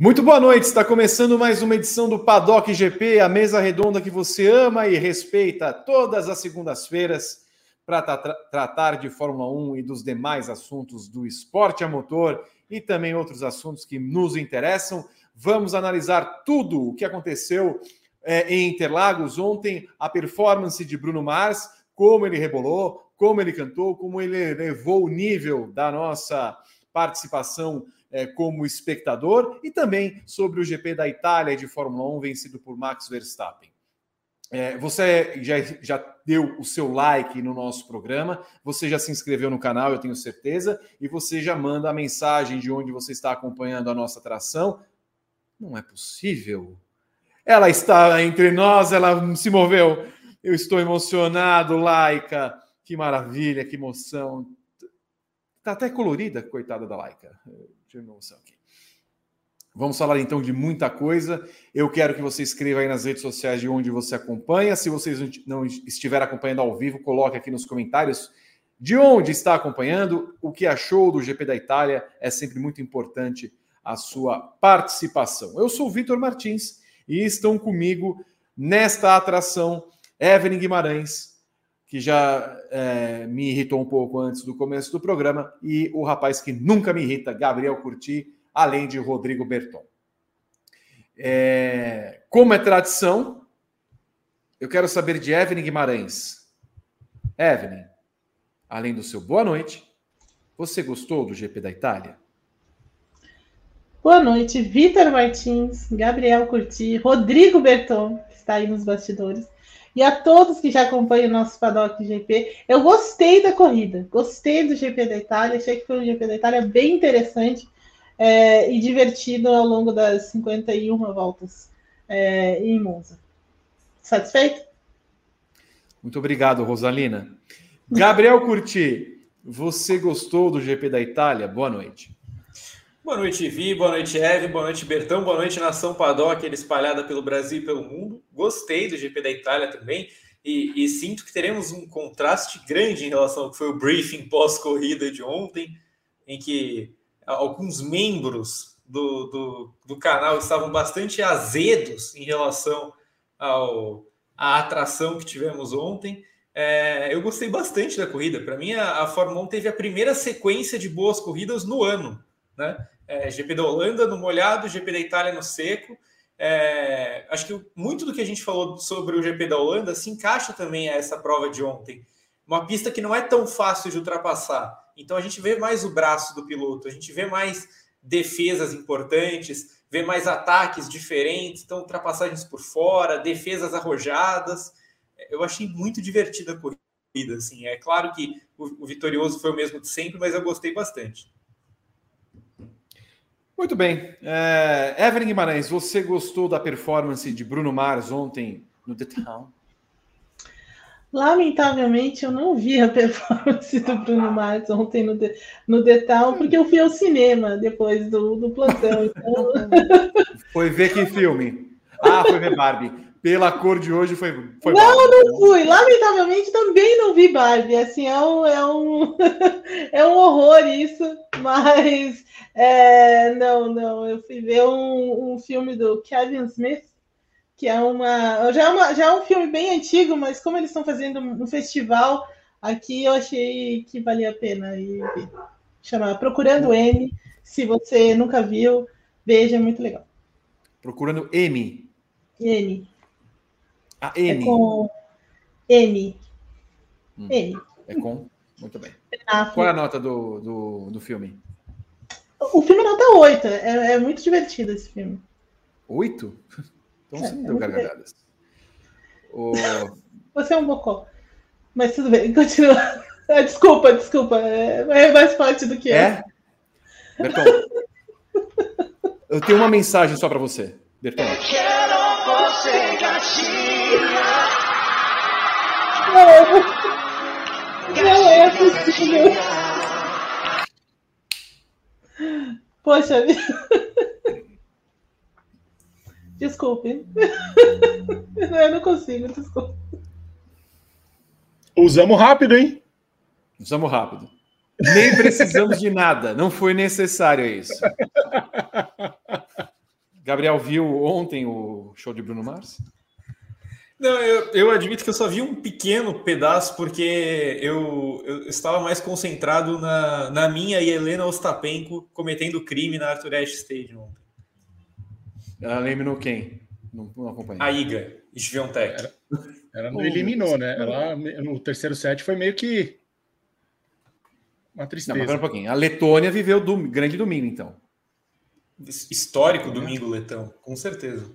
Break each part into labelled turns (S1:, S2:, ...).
S1: Muito boa noite, está começando mais uma edição do Paddock GP, a mesa redonda que você ama e respeita todas as segundas-feiras para tra tratar de Fórmula 1 e dos demais assuntos do esporte a motor e também outros assuntos que nos interessam. Vamos analisar tudo o que aconteceu é, em Interlagos ontem, a performance de Bruno Mars, como ele rebolou, como ele cantou, como ele levou o nível da nossa participação é, como espectador e também sobre o GP da Itália de Fórmula 1 vencido por Max Verstappen. É, você já, já deu o seu like no nosso programa, você já se inscreveu no canal, eu tenho certeza, e você já manda a mensagem de onde você está acompanhando a nossa atração. Não é possível. Ela está entre nós, ela se moveu. Eu estou emocionado, Laika. Que maravilha, que emoção. Está até colorida, coitada da Laika. Eu emoção aqui. Vamos falar então de muita coisa. Eu quero que você escreva aí nas redes sociais de onde você acompanha. Se vocês não estiver acompanhando ao vivo, coloque aqui nos comentários de onde está acompanhando, o que achou do GP da Itália. É sempre muito importante a sua participação. Eu sou o Vitor Martins e estão comigo nesta atração Evelyn Guimarães, que já é, me irritou um pouco antes do começo do programa, e o rapaz que nunca me irrita, Gabriel Curti, além de Rodrigo Berton. É, como é tradição, eu quero saber de Evelyn Guimarães. Evelyn, além do seu boa noite, você gostou do GP da Itália?
S2: Boa noite, Vitor Martins, Gabriel Curti, Rodrigo Berton, que está aí nos bastidores e a todos que já acompanham o nosso Paddock GP. Eu gostei da corrida, gostei do GP da Itália, achei que foi um GP da Itália bem interessante é, e divertido ao longo das 51 voltas é, em Monza. Satisfeito?
S1: Muito obrigado, Rosalina. Gabriel Curti, você gostou do GP da Itália? Boa noite.
S3: Boa noite, Vi. Boa noite, Eve. Boa noite, Bertão. Boa noite, Nação Paddock, espalhada pelo Brasil e pelo mundo. Gostei do GP da Itália também e, e, sinto que teremos um contraste grande em relação ao que foi o briefing pós-corrida de ontem, em que alguns membros do, do, do, canal estavam bastante azedos em relação ao, à atração que tivemos ontem. É, eu gostei bastante da corrida. Para mim, a, a Fórmula 1 teve a primeira sequência de boas corridas no ano né? É, GP da Holanda no molhado, GP da Itália no seco. É, acho que muito do que a gente falou sobre o GP da Holanda se encaixa também a essa prova de ontem. Uma pista que não é tão fácil de ultrapassar. Então a gente vê mais o braço do piloto, a gente vê mais defesas importantes, vê mais ataques diferentes, então ultrapassagens por fora, defesas arrojadas. Eu achei muito divertida a corrida. Assim. É claro que o, o vitorioso foi o mesmo de sempre, mas eu gostei bastante.
S1: Muito bem. É, Evelyn Guimarães, você gostou da performance de Bruno Mars ontem no The Town?
S2: Lamentavelmente, eu não vi a performance do Bruno Mars ontem no The, no Town, porque eu fui ao cinema depois do, do plantão. Então...
S1: Foi ver que filme? Ah, foi ver Barbie pela cor de hoje foi. foi
S2: não, Barbie. não fui. Lamentavelmente também não vi Barbie. Assim, é um, é um, é um horror isso, mas é, não, não. Eu fui ver um, um filme do Kevin Smith, que é uma já, é uma. já é um filme bem antigo, mas como eles estão fazendo um festival aqui, eu achei que valia a pena ver. Chamar Procurando M. Se você nunca viu, veja, é muito legal.
S1: Procurando M.
S2: M.
S1: A N.
S2: É com N.
S1: Hum. N. É com? Muito bem. Qual é a nota do, do, do filme?
S2: O filme é nota 8. É, é muito divertido esse filme.
S1: 8? Então você é, não deu gargalhadas.
S2: O... Você é um bocó. Mas tudo bem, continua. Ah, desculpa, desculpa. É, é mais forte do que é.
S1: É? Bertão, eu tenho uma mensagem só para você. Bertão. Quero você,
S2: não, não é possível. Poxa vida. Desculpe. Eu não consigo, desculpe.
S4: Usamos rápido, hein?
S1: Usamos rápido. Nem precisamos de nada, não foi necessário isso. Gabriel viu ontem o show de Bruno Mars?
S3: Não, eu, eu, admito que eu só vi um pequeno pedaço porque eu, eu estava mais concentrado na, na minha e Helena Ostapenko cometendo crime na Arthur Ashe Stadium ontem.
S1: Ela eliminou quem? Não, não acompanhei.
S3: A Iga, Sviontek.
S4: Ela não eliminou, né? Ela, no terceiro set foi meio que uma tristeza. Não,
S1: mas um pouquinho. A Letônia viveu do grande domingo, então.
S3: Histórico domingo, Letão, com certeza.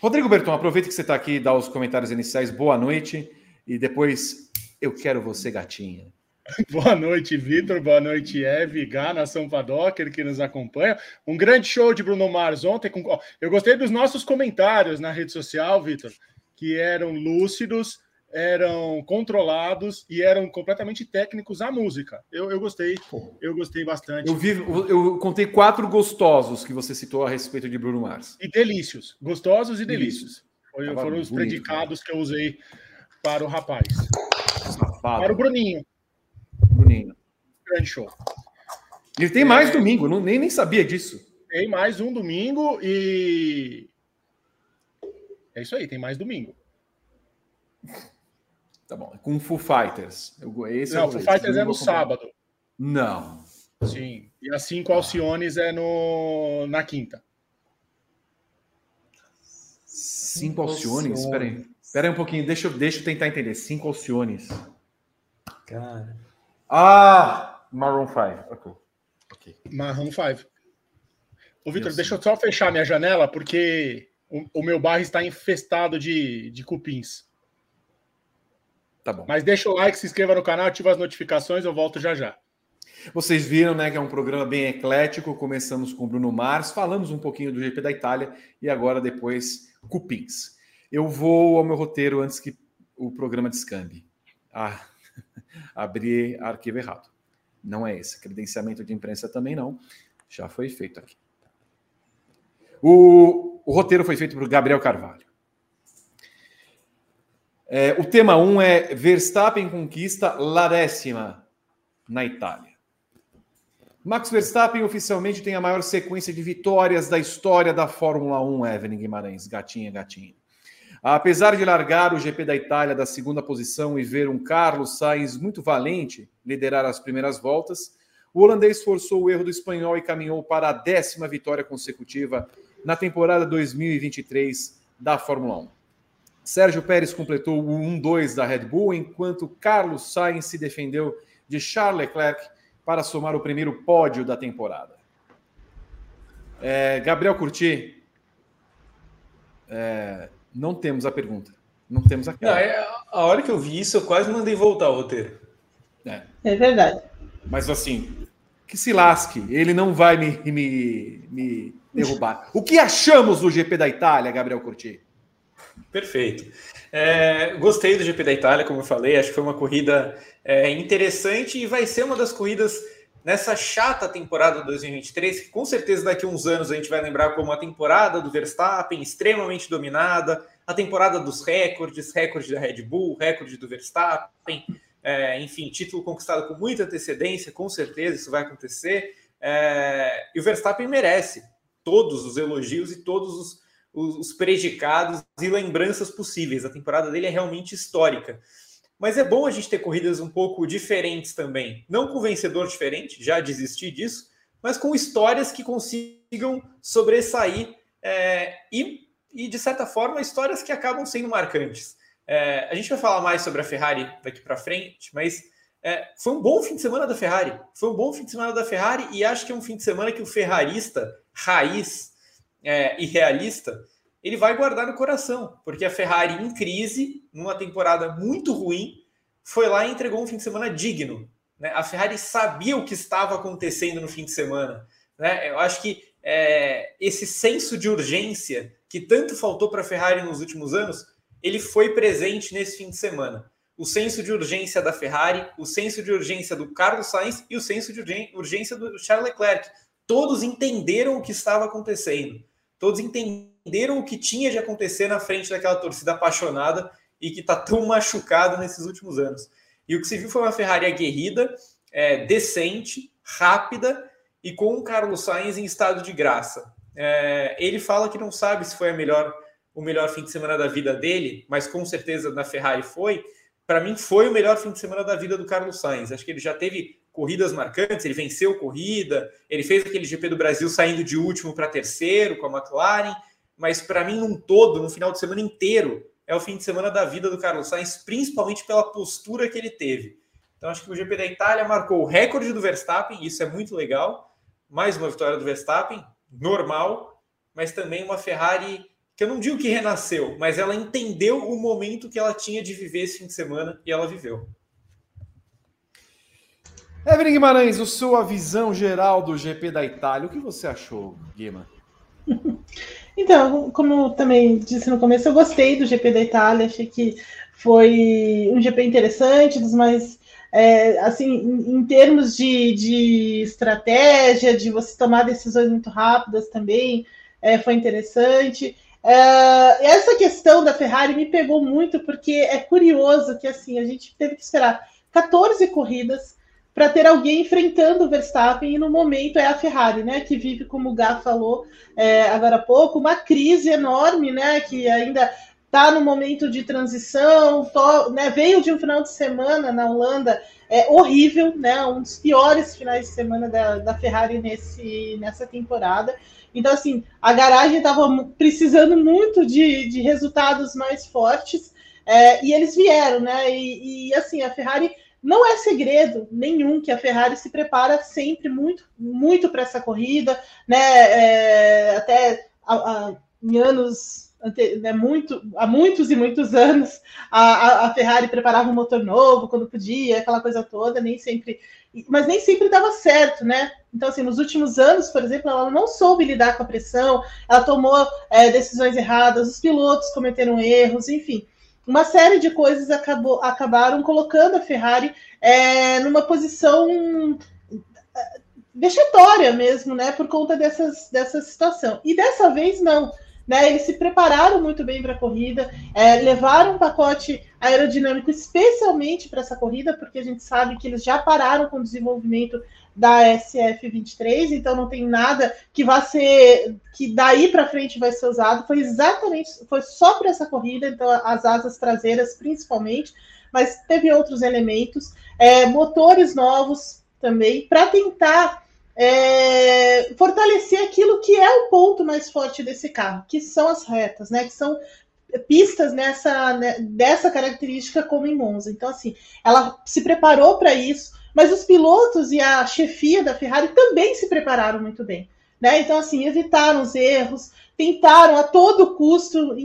S1: Rodrigo Berton, aproveita que você está aqui, dá os comentários iniciais. Boa noite. E depois, eu quero você, gatinha.
S4: Boa noite, Vitor. Boa noite, Eve, Gá, nação Padocker, que nos acompanha. Um grande show de Bruno Mars ontem. Com... Eu gostei dos nossos comentários na rede social, Vitor, que eram lúcidos, eram controlados e eram completamente técnicos à música. Eu, eu gostei, eu gostei bastante.
S1: Eu, vi, eu contei quatro gostosos que você citou a respeito de Bruno Mars.
S4: E delícios, gostosos e delícios. Foi, foram os bonito, predicados né? que eu usei para o rapaz. Safado. Para o Bruninho. Grande show.
S1: Ele tem mais é... domingo, não, nem, nem sabia disso.
S4: Tem mais um domingo e. É isso aí, tem mais domingo.
S1: Tá bom. Com Foo Fighters.
S4: Esse não, é Foo Fighters é no sábado.
S1: Não.
S4: Sim. E assim com Alciones é no, na quinta.
S1: Cinco Alciones? Espera aí. Espera aí um pouquinho. Deixa, eu, deixa eu tentar entender. Cinco Alciones. Cara. Ah! Maroon 5. Ok.
S4: okay. Maroon 5. Ô, Vitor, deixa eu só fechar minha janela, porque o, o meu bairro está infestado de, de cupins. Tá bom. Mas deixa o like, se inscreva no canal, ativa as notificações, eu volto já já.
S1: Vocês viram, né, que é um programa bem eclético. Começamos com Bruno Mars, falamos um pouquinho do GP da Itália e agora depois cupins. Eu vou ao meu roteiro antes que o programa descambe. Ah, abri arquivo errado. Não é esse. Credenciamento de imprensa também não. Já foi feito aqui. O, o roteiro foi feito por Gabriel Carvalho. É, o tema 1 um é Verstappen conquista la décima na Itália. Max Verstappen oficialmente tem a maior sequência de vitórias da história da Fórmula 1, Evelyn Guimarães. Gatinha, gatinha. Apesar de largar o GP da Itália da segunda posição e ver um Carlos Sainz muito valente liderar as primeiras voltas, o holandês forçou o erro do espanhol e caminhou para a décima vitória consecutiva na temporada 2023 da Fórmula 1. Sérgio Pérez completou o 1-2 da Red Bull, enquanto Carlos Sainz se defendeu de Charles Leclerc para somar o primeiro pódio da temporada. É, Gabriel Curti, é, não temos a pergunta. Não temos a
S3: não, é, A hora que eu vi isso, eu quase mandei voltar o roteiro.
S2: É, é verdade.
S1: Mas assim, que se lasque, ele não vai me, me, me derrubar. O que achamos do GP da Itália, Gabriel Curti?
S3: Perfeito. É, gostei do GP da Itália, como eu falei, acho que foi uma corrida é, interessante e vai ser uma das corridas nessa chata temporada 2023, que com certeza daqui a uns anos a gente vai lembrar como a temporada do Verstappen, extremamente dominada, a temporada dos recordes, recorde da Red Bull, recorde do Verstappen, é, enfim, título conquistado com muita antecedência, com certeza isso vai acontecer. É, e o Verstappen merece todos os elogios e todos os os, predicados e lembranças possíveis. A temporada dele é realmente histórica. Mas é bom a gente ter corridas um pouco diferentes também. Não com vencedor diferente, já desisti disso, mas com histórias que consigam sobressair é, e, e, de certa forma, histórias que acabam sendo marcantes. É, a gente vai falar mais sobre a Ferrari daqui para frente, mas é, foi um bom fim de semana da Ferrari. Foi um bom fim de semana da Ferrari e acho que é um fim de semana que o ferrarista raiz é, e realista, ele vai guardar no coração, porque a Ferrari em crise, numa temporada muito ruim, foi lá e entregou um fim de semana digno. Né? A Ferrari sabia o que estava acontecendo no fim de semana. Né? Eu acho que é, esse senso de urgência que tanto faltou para a Ferrari nos últimos anos, ele foi presente nesse fim de semana. o senso de urgência da Ferrari, o senso de urgência do Carlos Sainz e o senso de urgência do Charles Leclerc. Todos entenderam o que estava acontecendo. Todos entenderam o que tinha de acontecer na frente daquela torcida apaixonada e que está tão machucada nesses últimos anos. E o que se viu foi uma Ferrari aguerrida, é, decente, rápida e com o Carlos Sainz em estado de graça. É, ele fala que não sabe se foi melhor, o melhor fim de semana da vida dele, mas com certeza na Ferrari foi. Para mim, foi o melhor fim de semana da vida do Carlos Sainz. Acho que ele já teve corridas marcantes, ele venceu corrida, ele fez aquele GP do Brasil saindo de último para terceiro com a McLaren, mas para mim, num todo, no final de semana inteiro, é o fim de semana da vida do Carlos Sainz, principalmente pela postura que ele teve. Então, acho que o GP da Itália marcou o recorde do Verstappen, isso é muito legal. Mais uma vitória do Verstappen, normal, mas também uma Ferrari que eu não digo que renasceu, mas ela entendeu o momento que ela tinha de viver esse fim de semana e ela viveu.
S1: Evelyn Guimarães, a sua visão geral do GP da Itália, o que você achou, Guima?
S2: Então, como também disse no começo, eu gostei do GP da Itália, achei que foi um GP interessante, dos mais é, assim, em, termos de, de, estratégia, de você tomar decisões muito rápidas também, é, foi interessante. É, essa questão da Ferrari me pegou muito, porque é curioso que assim a gente teve que esperar 14 corridas para ter alguém enfrentando o Verstappen, e no momento é a Ferrari, né? Que vive, como o Gá falou é, agora há pouco, uma crise enorme, né? Que ainda está no momento de transição, to, né, veio de um final de semana na Holanda é horrível, né? Um dos piores finais de semana da, da Ferrari nesse, nessa temporada. Então, assim, a garagem estava precisando muito de, de resultados mais fortes é, e eles vieram, né? E, e, assim, a Ferrari não é segredo nenhum que a Ferrari se prepara sempre muito, muito para essa corrida, né? É, até a, a, em anos né, muito, há muitos e muitos anos a, a, Ferrari preparava um motor novo quando podia, aquela coisa toda, nem sempre, mas nem sempre dava certo, né? Então, assim, nos últimos anos, por exemplo, ela não soube lidar com a pressão, ela tomou é, decisões erradas, os pilotos cometeram erros, enfim. Uma série de coisas acabou, acabaram colocando a Ferrari é, numa posição é, vexatória mesmo, né? Por conta dessas, dessa situação. E dessa vez, não. Né, eles se prepararam muito bem para a corrida, é, levaram um pacote aerodinâmico especialmente para essa corrida, porque a gente sabe que eles já pararam com o desenvolvimento da SF23, então não tem nada que vá ser que daí para frente vai ser usado. Foi exatamente, foi só para essa corrida, então as asas traseiras principalmente, mas teve outros elementos, é, motores novos também para tentar é, fortalecer aquilo que é o ponto mais forte desse carro, que são as retas, né? Que são pistas nessa né, dessa característica como em Monza. Então, assim, ela se preparou para isso, mas os pilotos e a chefia da Ferrari também se prepararam muito bem. Né? Então, assim, evitaram os erros, tentaram a todo custo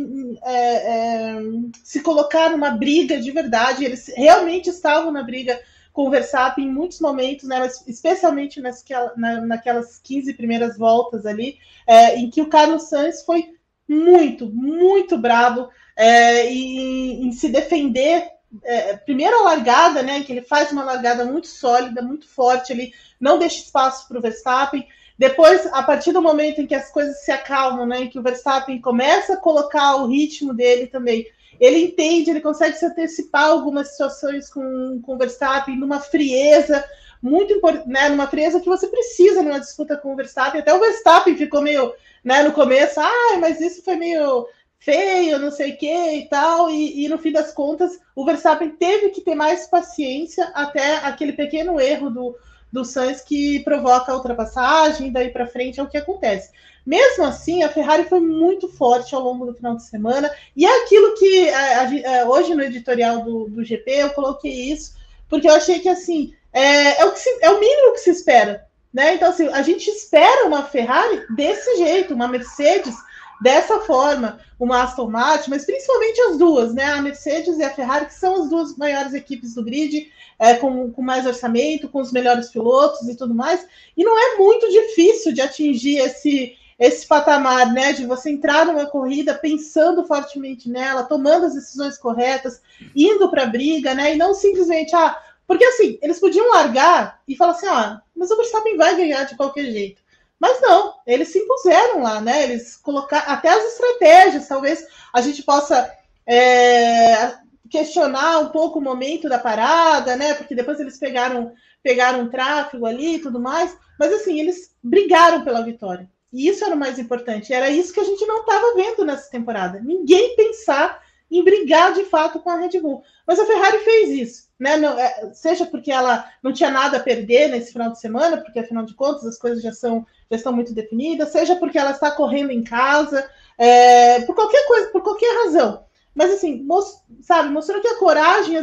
S2: é, é, se colocar numa briga de verdade. Eles realmente estavam na briga conversar em muitos momentos, né, especialmente nas, na, naquelas 15 primeiras voltas ali, é, em que o Carlos Sainz foi muito, muito bravo é, em, em, se defender. É, primeiro a largada, né, que ele faz uma largada muito sólida, muito forte, ele não deixa espaço para o Verstappen. Depois, a partir do momento em que as coisas se acalmam, né, que o Verstappen começa a colocar o ritmo dele também, ele entende, ele consegue se antecipar algumas situações com, com o Verstappen numa frieza muito importante, né, numa frieza que você precisa numa disputa com o Verstappen. Até o Verstappen ficou meio, né, no começo, ah, mas isso foi meio feio, não sei o que e tal, e, e, no fim das contas o Verstappen teve que ter mais paciência até aquele pequeno erro do, do Sainz que provoca a ultrapassagem, daí para frente é o que acontece. Mesmo assim, a Ferrari foi muito forte ao longo do final de semana, e é aquilo que a, a, a, hoje no editorial do, do GP eu coloquei isso, porque eu achei que assim é, é, o, que se, é o mínimo que se espera. Né? Então, assim, a gente espera uma Ferrari desse jeito, uma Mercedes dessa forma, uma Aston Martin, mas principalmente as duas, né? A Mercedes e a Ferrari, que são as duas maiores equipes do grid, é, com, com mais orçamento, com os melhores pilotos e tudo mais. E não é muito difícil de atingir esse, esse patamar, né, de você entrar numa corrida pensando fortemente nela, tomando as decisões corretas, indo para a briga, né, e não simplesmente, ah, porque assim, eles podiam largar e falar assim, ah, mas o Verstappen vai ganhar de qualquer jeito. Mas não, eles se impuseram lá, né? Eles colocaram até as estratégias, talvez a gente possa é, questionar um pouco o momento da parada, né? Porque depois eles pegaram pegaram tráfego ali e tudo mais, mas assim, eles brigaram pela vitória. E isso era o mais importante. Era isso que a gente não estava vendo nessa temporada. Ninguém pensar em brigar de fato com a Red Bull. Mas a Ferrari fez isso, né? Não, é, seja porque ela não tinha nada a perder nesse final de semana, porque afinal de contas as coisas já são já estão muito definidas, seja porque ela está correndo em casa, é, por qualquer coisa, por qualquer razão. Mas assim, most, sabe, mostrou que a coragem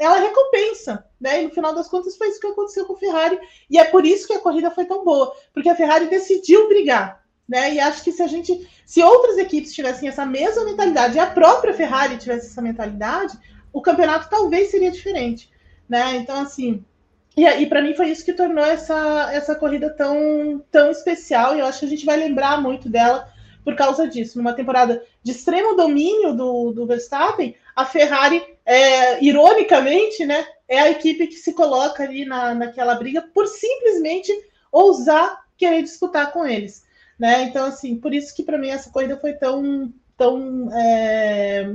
S2: ela recompensa, né? E no final das contas foi isso que aconteceu com a Ferrari, e é por isso que a corrida foi tão boa, porque a Ferrari decidiu brigar, né? E acho que se a gente, se outras equipes tivessem essa mesma mentalidade, e a própria Ferrari tivesse essa mentalidade, o campeonato talvez seria diferente, né? Então assim, e, e para mim foi isso que tornou essa, essa corrida tão, tão especial, e eu acho que a gente vai lembrar muito dela por causa disso. Numa temporada de extremo domínio do, do Verstappen, a Ferrari, é, ironicamente, né, é a equipe que se coloca ali na, naquela briga por simplesmente ousar querer disputar com eles. Né? Então, assim, por isso que para mim essa corrida foi tão, tão, é,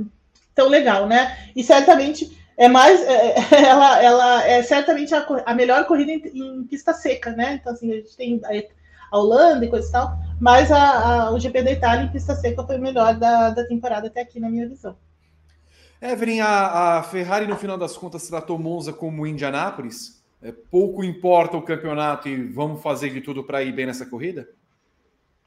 S2: tão legal, né? E certamente é mais, é, ela, ela é certamente a, a melhor corrida em, em, pista seca, né? Então, assim, a gente tem a Holanda e coisa e tal, mas a, a, o GP da Itália em pista seca foi o melhor da, da temporada até aqui, na minha visão.
S1: Evelyn, a, a Ferrari no final das contas tratou Monza como Indianápolis? É, pouco importa o campeonato e vamos fazer de tudo para ir bem nessa corrida?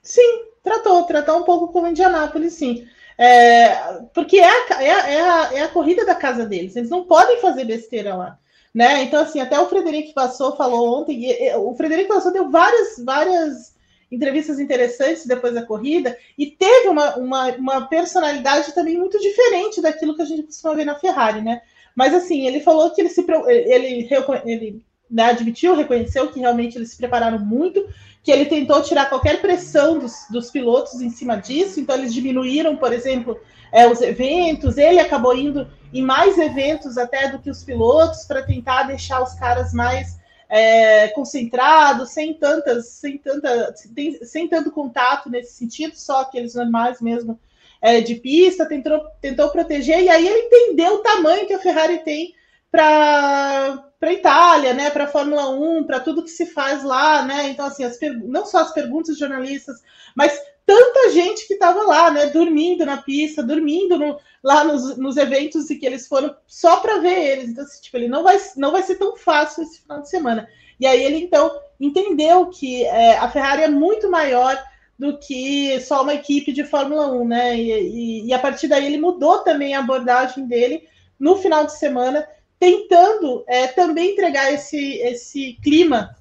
S2: Sim, tratou, tratou um pouco como Indianápolis, sim. É, porque é a, é, a, é, a, é a corrida da casa deles, eles não podem fazer besteira lá. Né? Então, assim, até o Frederico passou, falou ontem, e, o Frederico passou deu várias, várias entrevistas interessantes depois da corrida, e teve uma, uma, uma, personalidade também muito diferente daquilo que a gente costuma ver na Ferrari, né? Mas assim, ele falou que ele se ele, ele né, admitiu, reconheceu que realmente eles se prepararam muito, que ele tentou tirar qualquer pressão dos, dos pilotos em cima disso, então eles diminuíram, por exemplo, é, os eventos, ele acabou indo em mais eventos até do que os pilotos para tentar deixar os caras mais é, concentrados, sem tantas, sem tanta, sem, sem, tanto contato nesse sentido, só aqueles normais mesmo é, de pista, tentou, tentou proteger, e aí ele entendeu o tamanho que a Ferrari tem para para Itália, né, para a Fórmula 1, para tudo que se faz lá, né? Então assim, as não só as perguntas dos jornalistas, mas tanta gente que estava lá, né, dormindo na pista, dormindo no, lá nos, nos, eventos e que eles foram só para ver eles. Então, assim, tipo, ele não vai, não vai ser tão fácil esse final de semana. E aí ele então entendeu que é, a Ferrari é muito maior do que só uma equipe de Fórmula 1, né? E, e, e a partir daí ele mudou também a abordagem dele no final de semana, tentando é, também entregar esse, esse clima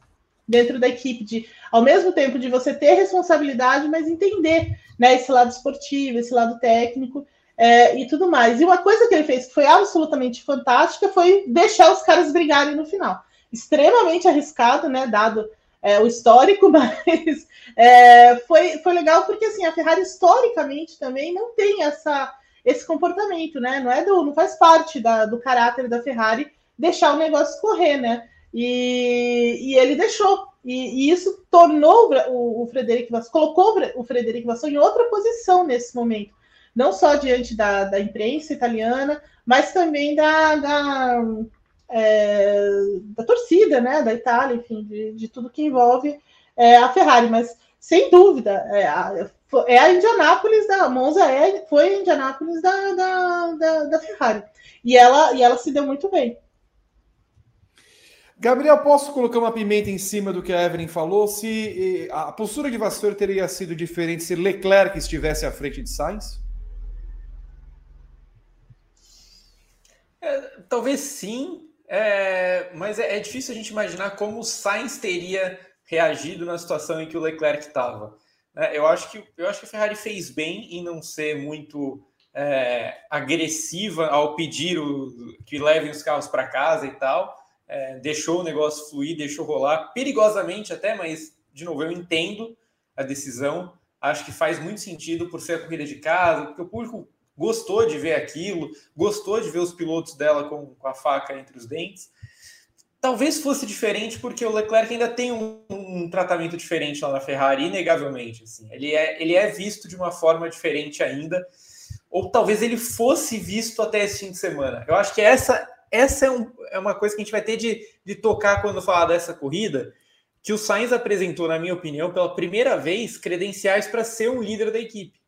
S2: dentro da equipe, de ao mesmo tempo de você ter responsabilidade, mas entender né, esse lado esportivo, esse lado técnico é, e tudo mais. E uma coisa que ele fez que foi absolutamente fantástica foi deixar os caras brigarem no final. Extremamente arriscado, né? Dado é, o histórico, mas é, foi, foi legal porque assim, a Ferrari historicamente também não tem essa, esse comportamento, né? Não é do, não faz parte da, do caráter da Ferrari deixar o negócio correr, né? E, e ele deixou. E, e isso tornou o, o Frederico Vassou, colocou o Frederico Vassou em outra posição nesse momento. Não só diante da, da imprensa italiana, mas também da, da, é, da torcida, né? Da Itália, enfim, de, de tudo que envolve é, a Ferrari. Mas, sem dúvida, é é a Indianápolis da Monza, é, foi a Indianápolis da, da, da, da Ferrari. E ela, e ela se deu muito bem.
S1: Gabriel, posso colocar uma pimenta em cima do que a Evelyn falou? Se a postura de Vassoura teria sido diferente se Leclerc estivesse à frente de Sainz?
S3: É, talvez sim, é, mas é, é, difícil a gente imaginar como o Sainz teria reagido na situação em que o Leclerc estava. É, eu, acho que, eu acho que a Ferrari fez bem em não ser muito é, agressiva ao pedir o, que levem os carros para casa e tal é, deixou o negócio fluir, deixou rolar, perigosamente até, mas, de novo, eu entendo a decisão. Acho que faz muito sentido por ser a corrida de casa, porque o público gostou de ver aquilo, gostou de ver os pilotos dela com, com a faca entre os dentes. Talvez fosse diferente porque o Leclerc ainda tem um, um, tratamento diferente lá na Ferrari, inegavelmente. Assim. Ele, é, ele é visto de uma forma diferente ainda, ou talvez ele fosse visto até esse fim de semana. Eu acho que essa, essa é, um, é uma coisa que a gente vai ter de, de tocar quando falar dessa corrida, que o Sainz apresentou, na minha opinião, pela primeira vez, credenciais para ser um líder da equipe.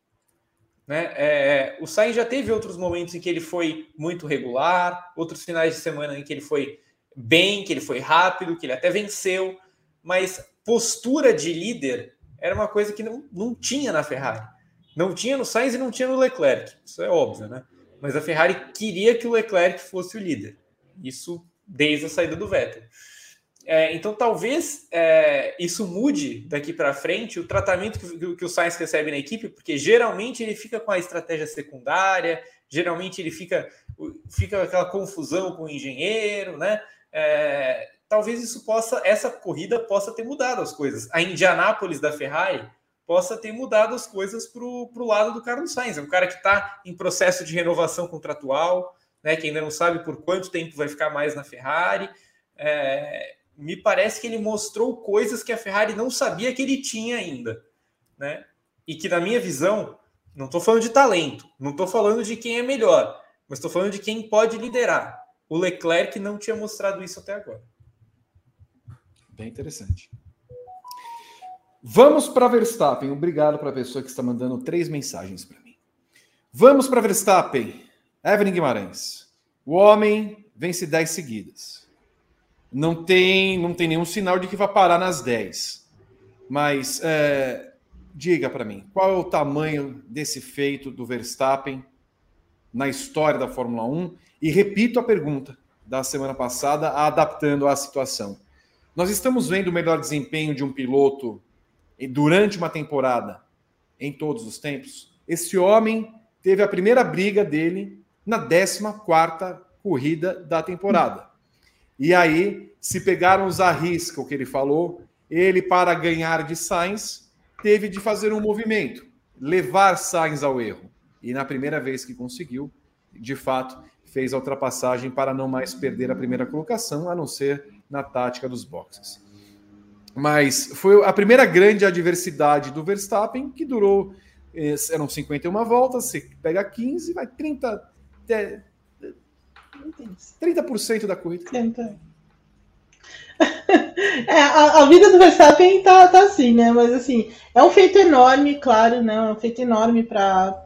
S3: Né? É, o Sainz já teve outros momentos em que ele foi muito regular, outros finais de semana em que ele foi bem, que ele foi rápido, que ele até venceu, mas postura de líder era uma coisa que não, não tinha na Ferrari. Não tinha no Sainz e não tinha no Leclerc. Isso é óbvio, né? Mas a Ferrari queria que o Leclerc fosse o líder. Isso desde a saída do Vettel. É, então, talvez é, isso mude daqui para frente o tratamento que, que, o Sainz recebe na equipe, porque geralmente ele fica com a estratégia secundária, geralmente ele fica, fica aquela confusão com o engenheiro, né? É, talvez isso possa, essa corrida possa ter mudado as coisas. A Indianápolis da Ferrari possa ter mudado as coisas para o lado do Carlos Sainz. É um cara que está em processo de renovação contratual, né? Que ainda não sabe por quanto tempo vai ficar mais na Ferrari. É, me parece que ele mostrou coisas que a Ferrari não sabia que ele tinha ainda, né? E que, na minha visão, não estou falando de talento, não estou falando de quem é melhor, mas estou falando de quem pode liderar. O Leclerc não tinha mostrado isso até agora.
S1: Bem interessante. Vamos para Verstappen. Obrigado para a pessoa que está mandando três mensagens para mim. Vamos para Verstappen. Evelyn Guimarães. O homem vence 10 seguidas não tem, não tem nenhum sinal de que vai parar nas 10. Mas é, diga para mim, qual é o tamanho desse feito do Verstappen na história da Fórmula 1? E repito a pergunta da semana passada, adaptando à situação. Nós estamos vendo o melhor desempenho de um piloto durante uma temporada em todos os tempos. Esse homem teve a primeira briga dele na 14 corrida da temporada. E aí, se pegarmos a risca o que ele falou, ele, para ganhar de Sainz, teve de fazer um movimento, levar Sainz ao erro. E na primeira vez que conseguiu, de fato, fez a ultrapassagem para não mais perder a primeira colocação, a não ser na tática dos boxes. Mas foi a primeira grande adversidade do Verstappen, que durou, eh, eram 51 voltas, você pega 15, vai 30, 30% da corrida.
S2: É, a, a, vida do Verstappen tá, tá assim, né? Mas assim, é um feito enorme, claro, né? É um feito enorme para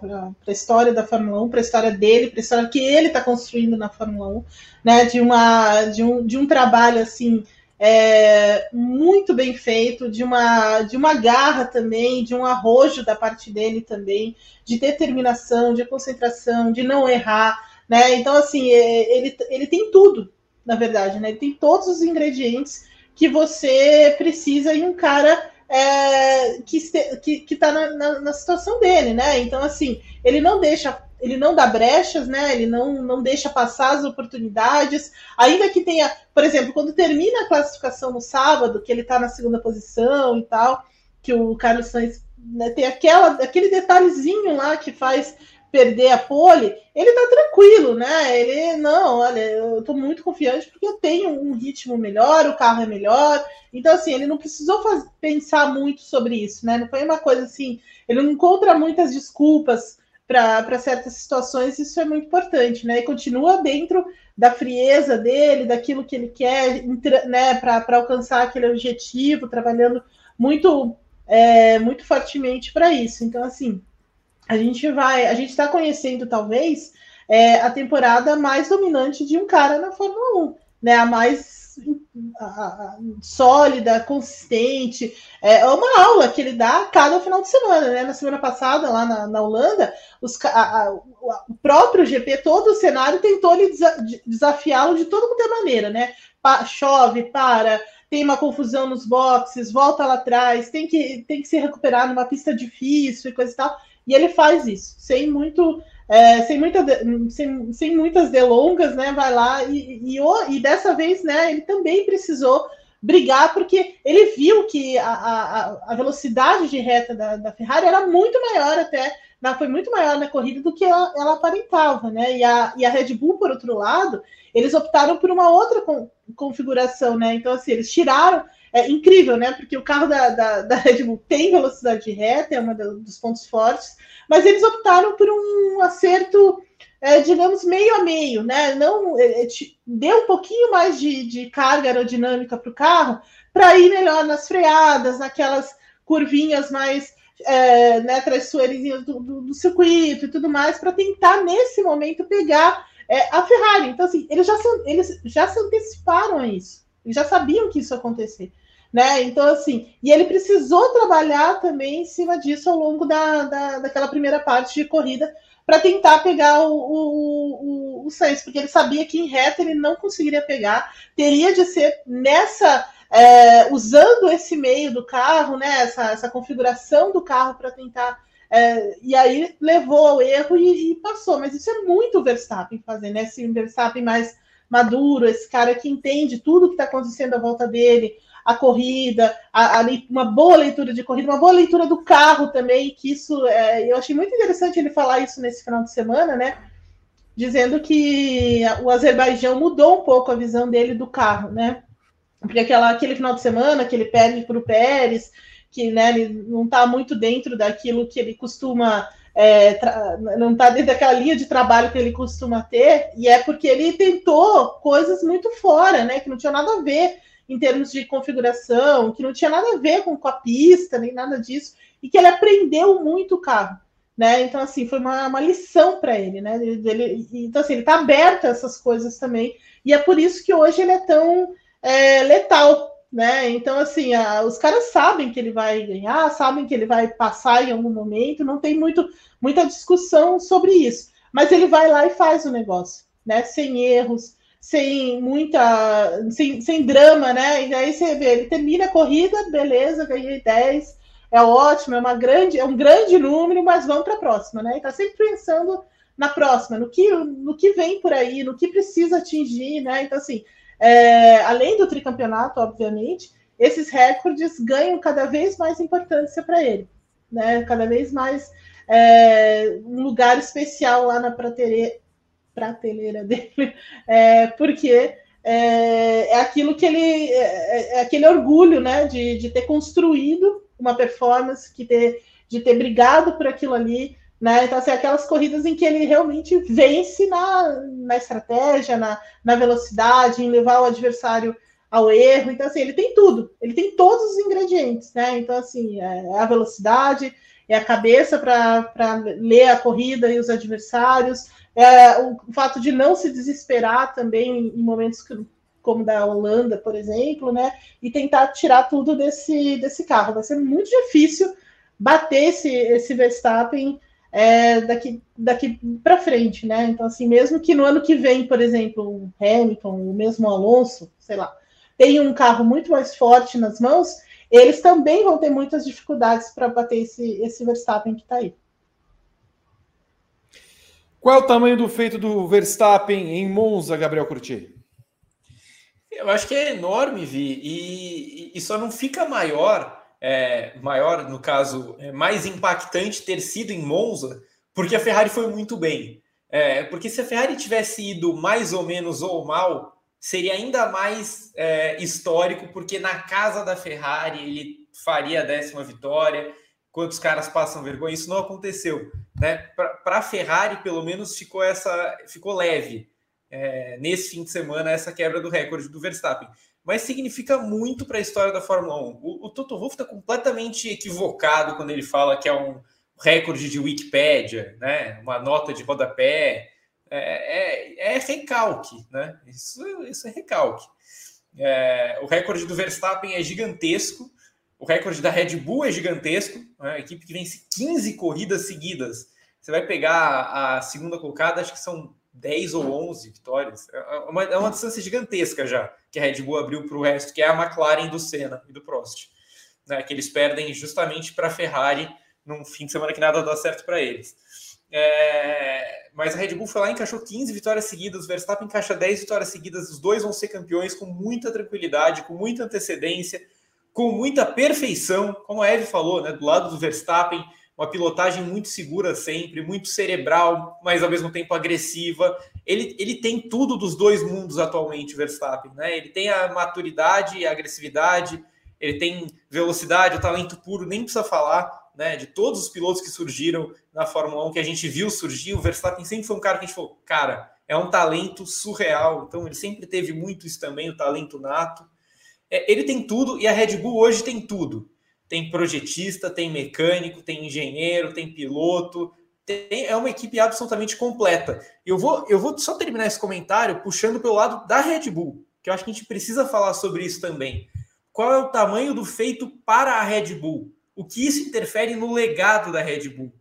S2: a história da Fórmula 1, para a história dele, para a história que ele está construindo na Fórmula 1, né? De, uma, de, um, de um trabalho assim. É, muito bem feito, de uma, de uma garra também, de um arrojo da parte dele também, de determinação, de concentração, de não errar, né? Então, assim, é, ele, ele tem tudo, na verdade, né? Ele tem todos os ingredientes que você precisa em um cara é, que está na, na, na, situação dele, né? Então, assim, ele não deixa, ele não dá brechas, né? Ele não, não deixa passar as oportunidades, ainda que tenha, por exemplo, quando termina a classificação no sábado, que ele está na segunda posição e tal, que o Carlos Sainz né, tem aquela, aquele detalhezinho lá que faz perder a pole, ele tá tranquilo, né? Ele, não, olha, eu tô muito confiante porque eu tenho um ritmo melhor, o carro é melhor. Então, assim, ele não precisou faz, pensar muito sobre isso, né? Não foi uma coisa assim, ele não encontra muitas desculpas para certas situações, isso é muito importante, né? E continua dentro da frieza dele, daquilo que ele quer, né, para alcançar aquele objetivo, trabalhando muito, é, muito fortemente para isso. Então, assim, a gente vai, a gente está conhecendo talvez é, a temporada mais dominante de um cara na Fórmula 1, né? A mais a, a, sólida, consistente. É uma aula que ele dá cada final de semana, né? Na semana passada, lá na, na Holanda, os, a, o próprio GP, todo o cenário tentou lhe desafiá-lo de toda qualquer maneira, né? Pa, chove, para, tem uma confusão nos boxes, volta lá atrás, tem que, tem que se recuperar numa pista difícil e coisa e tal. E ele faz isso, sem muito. É, sem, muita, sem, sem muitas delongas, né? Vai lá e, e, e dessa vez, né? Ele também precisou brigar, porque ele viu que a, a, a velocidade de reta da, da, Ferrari era muito maior até, na, foi muito maior na corrida do que ela, ela aparentava, né? E a, e a Red Bull, por outro lado, eles optaram por uma outra com, configuração, né? Então, assim, eles tiraram. É incrível, né? Porque o carro da, da, da Red Bull tem velocidade de reta, é um dos pontos fortes, mas eles optaram por um acerto é, digamos, meio a meio, né? Não é, é deu um pouquinho mais de, de carga aerodinâmica para o carro para ir melhor nas freadas, naquelas curvinhas mais é, né, traiçoeirinhas do, do, do, circuito e tudo mais, para tentar, nesse momento, pegar é, a Ferrari. Então, assim, eles já, eles já se anteciparam a isso, já sabiam que isso ia acontecer. Né? Então, assim, e ele precisou trabalhar também em cima disso ao longo da, da, daquela primeira parte de corrida, para tentar pegar o, o, o, o Sainz, porque ele sabia que em reta ele não conseguiria pegar, teria de ser nessa. É, usando esse meio do carro, né, essa, essa configuração do carro para tentar. É, e aí levou ao erro e, e, passou. Mas isso é muito Verstappen fazer, né? Esse Verstappen mais maduro, esse cara que entende tudo que está acontecendo à volta dele, a corrida, a, a, uma boa leitura de corrida, uma boa leitura do carro também, que isso é, eu achei muito interessante ele falar isso nesse final de semana, né? Dizendo que o Azerbaijão mudou um pouco a visão dele do carro, né? Porque aquela, aquele final de semana que ele perde para o Pérez, que né, ele não está muito dentro daquilo que ele costuma. É, não está dentro daquela linha de trabalho que ele costuma ter, e é porque ele tentou coisas muito fora, né? Que não tinha nada a ver em termos de configuração, que não tinha nada a ver com, com a pista, nem nada disso, e que ele aprendeu muito o carro. Né? Então, assim, foi uma, uma lição para ele, né? Ele, então, assim, ele está aberto a essas coisas também, e é por isso que hoje ele é tão é, letal, né? Então, assim, a, os caras sabem que ele vai ganhar, sabem que ele vai passar em algum momento, não tem muito, muita discussão sobre isso. Mas ele vai lá e faz o negócio, né? Sem erros, sem muita. sem, sem drama, né? E aí você vê, ele termina a corrida, beleza, ganhei 10, é ótimo, é uma grande, é um grande número, mas vamos para a próxima, né? E tá sempre pensando na próxima, no que, no que vem por aí, no que precisa atingir, né? Então, assim, é, além do tricampeonato, obviamente, esses recordes ganham cada vez mais importância para ele, né? Cada vez mais é, um lugar especial lá na prateleira, prateleira dele, é, porque é, é, aquilo que ele é, é, é, aquele orgulho, né, de, de ter construído uma performance, que ter, de ter brigado por aquilo ali, né? Então, assim, aquelas corridas em que ele realmente vence na, na estratégia, na, na velocidade, em levar o adversário ao erro. Então, assim, ele tem tudo, ele tem todos os ingredientes, né? Então, assim, é a velocidade, é a cabeça para ler a corrida e os adversários, é, o fato de não se desesperar também em momentos que, como da Holanda, por exemplo, né? E tentar tirar tudo desse, desse carro. Vai ser muito difícil bater esse, esse Verstappen é, daqui, daqui para frente, né? Então, assim, mesmo que no ano que vem, por exemplo, o Hamilton, o mesmo Alonso, sei lá, tenha um carro muito mais forte nas mãos, eles também vão ter muitas dificuldades para bater esse, esse Verstappen que está aí.
S1: Qual é o tamanho do feito do Verstappen em Monza, Gabriel Curti?
S3: Eu acho que é enorme, Vi, e, e só não fica maior, é, maior, no caso, é mais impactante ter sido em Monza, porque a Ferrari foi muito bem. É, porque se a Ferrari tivesse ido mais ou menos ou mal, seria ainda mais é, histórico, porque na casa da Ferrari ele faria a décima vitória, quantos caras passam vergonha. Isso não aconteceu. Né? Para a Ferrari, pelo menos, ficou essa ficou leve é, nesse fim de semana essa quebra do recorde do Verstappen. Mas significa muito para a história da Fórmula 1. O, o Toto Wolff está completamente equivocado quando ele fala que é um recorde de Wikipédia, né? uma nota de rodapé. É, é, é recalque, né? Isso, isso é recalque. É, o recorde do Verstappen é gigantesco. O recorde da Red Bull é gigantesco, né? a equipe que vence 15 corridas seguidas. Você vai pegar a segunda colocada, acho que são 10 ou 11 vitórias. É, é uma, é uma distância gigantesca já que a Red Bull abriu para o resto, que é a McLaren do Senna e do Prost. Né? Que eles perdem justamente para a Ferrari num fim de semana que nada dá certo para eles. É, mas a Red Bull foi lá e encaixou 15 vitórias seguidas, o Verstappen encaixa 10 vitórias seguidas, os dois vão ser campeões com muita tranquilidade, com muita antecedência, com muita perfeição, como a Eve falou, né, do lado do Verstappen, uma pilotagem muito segura sempre, muito cerebral, mas ao mesmo tempo agressiva. Ele, ele tem tudo dos dois mundos atualmente, Verstappen, né? Ele tem a maturidade, a agressividade, ele tem velocidade, o talento puro, nem precisa falar né, de todos os pilotos que surgiram na Fórmula 1, que a gente viu surgir, o Verstappen sempre foi um cara que a gente falou, cara, é um talento surreal. Então, ele sempre teve muito isso também, o talento nato. É, ele tem tudo e a Red Bull hoje tem tudo. Tem projetista, tem mecânico, tem engenheiro, tem piloto. Tem, é uma equipe absolutamente completa. Eu vou, eu vou só terminar esse comentário puxando pelo lado da Red Bull, que eu acho que a gente precisa falar sobre isso também. Qual é o tamanho do feito para a Red Bull? O que isso interfere no legado da Red Bull.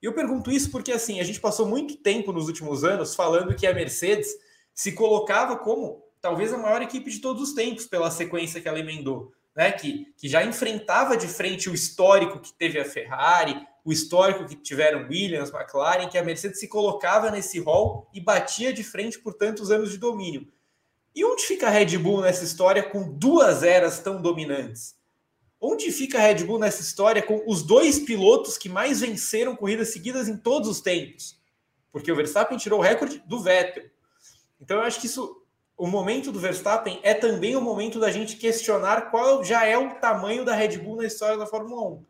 S3: E eu pergunto isso porque assim, a gente passou muito tempo nos últimos anos falando que a Mercedes se colocava como talvez a maior equipe de todos os tempos pela sequência que ela emendou, né? Que, que já enfrentava de frente o histórico que teve a Ferrari, o histórico que tiveram Williams, McLaren, que a Mercedes se colocava nesse rol e batia de frente por tantos anos de domínio. E onde fica a Red Bull nessa história com duas eras tão dominantes? Onde fica a Red Bull nessa história com os dois pilotos que mais venceram corridas seguidas em todos os tempos? Porque o Verstappen tirou o recorde do Vettel. Então eu acho que isso, o momento do Verstappen é também o momento da gente questionar qual já é o tamanho da Red Bull na história da Fórmula 1.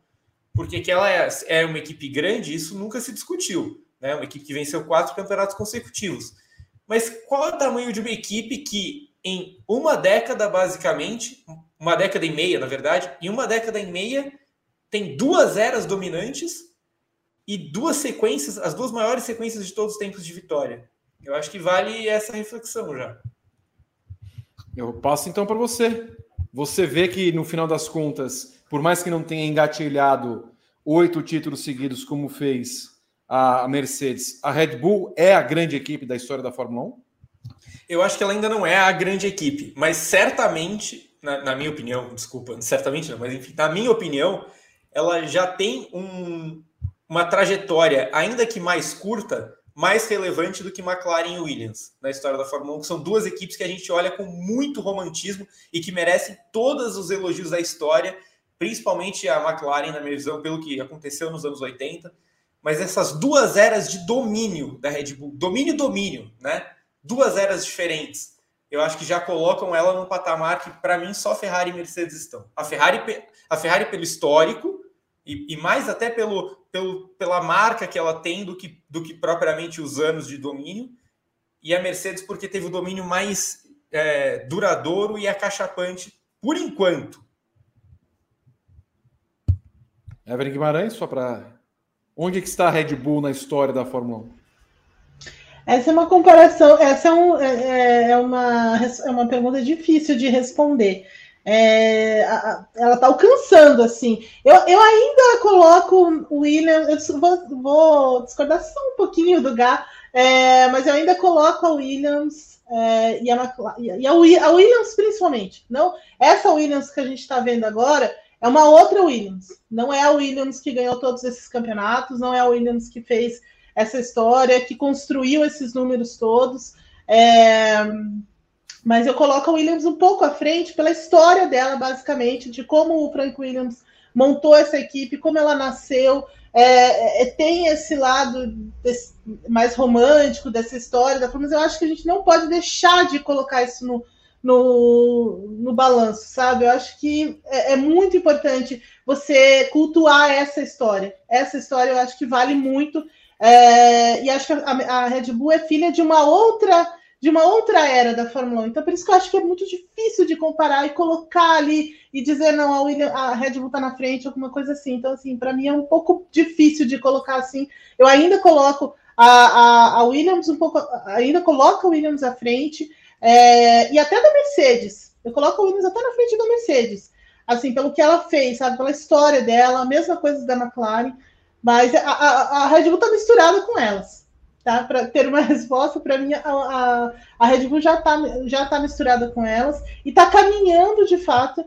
S3: Porque que ela é, é uma equipe grande, isso nunca se discutiu. Né? Uma equipe que venceu quatro campeonatos consecutivos. Mas qual é o tamanho de uma equipe que, em uma década, basicamente, uma década e meia, na verdade, em uma década e meia tem duas eras dominantes e duas sequências, as duas maiores sequências de todos os tempos de vitória. Eu acho que vale essa reflexão já.
S1: Eu passo então para você. Você vê que no final das contas, por mais que não tenha engatilhado oito títulos seguidos como fez a Mercedes, a Red Bull é a grande equipe da história da Fórmula 1?
S3: Eu acho que ela ainda não é a grande equipe, mas certamente na, na, minha opinião, desculpa, certamente não, mas enfim, na minha opinião, ela já tem um, uma trajetória, ainda que mais curta, mais relevante do que McLaren e Williams na história da Fórmula 1, que são duas equipes que a gente olha com muito romantismo e que merecem todos os elogios da história, principalmente a McLaren, na minha visão, pelo que aconteceu nos anos 80. Mas essas duas eras de domínio da Red Bull, domínio domínio, né? Duas eras diferentes eu acho que já colocam ela num patamar que, para mim, só Ferrari e Mercedes estão. A Ferrari, a Ferrari pelo histórico e, e, mais até pelo, pelo, pela marca que ela tem do que, do que propriamente os anos de domínio, e a Mercedes porque teve o domínio mais é, duradouro e acachapante por enquanto.
S1: Evelyn Guimarães, só para. Onde que está a Red Bull na história da Fórmula 1?
S2: Essa é uma comparação, essa é, um, é, é, é uma, é uma pergunta difícil de responder. É, a, ela está alcançando, assim. Eu, eu ainda coloco o William, eu vou, vou discordar só um pouquinho do Gá, é, mas eu ainda coloco a Williams é, e, a, e a, a, Williams principalmente. Não, essa Williams que a gente está vendo agora é uma outra Williams. Não é a Williams que ganhou todos esses campeonatos, não é a Williams que fez essa história, que construiu esses números todos. É, mas eu coloco a Williams um pouco à frente pela história dela, basicamente, de como o Frank Williams montou essa equipe, como ela nasceu. É, é, tem esse lado desse, mais romântico dessa história da mas eu acho que a gente não pode deixar de colocar isso no, no, no balanço, sabe? Eu acho que é, é, muito importante você cultuar essa história. Essa história eu acho que vale muito. É, e acho que a, a, Red Bull é filha de uma outra de uma outra era da Fórmula 1. Então, por isso que eu acho que é muito difícil de comparar e colocar ali e dizer, não, a, William, a Red Bull está na frente, alguma coisa assim. Então, assim, para mim é um pouco difícil de colocar assim. Eu ainda coloco a, a, Williams um pouco, ainda coloco a Williams à frente, é, e até da Mercedes. Eu coloco a Williams até na frente da Mercedes. Assim, pelo que ela fez, sabe? Pela história dela, a mesma coisa da McLaren. Mas a, a, a Red Bull está misturada com elas. Tá? Para ter uma resposta, para mim, a, a, a, Red Bull já está já tá misturada com elas e está caminhando, de fato,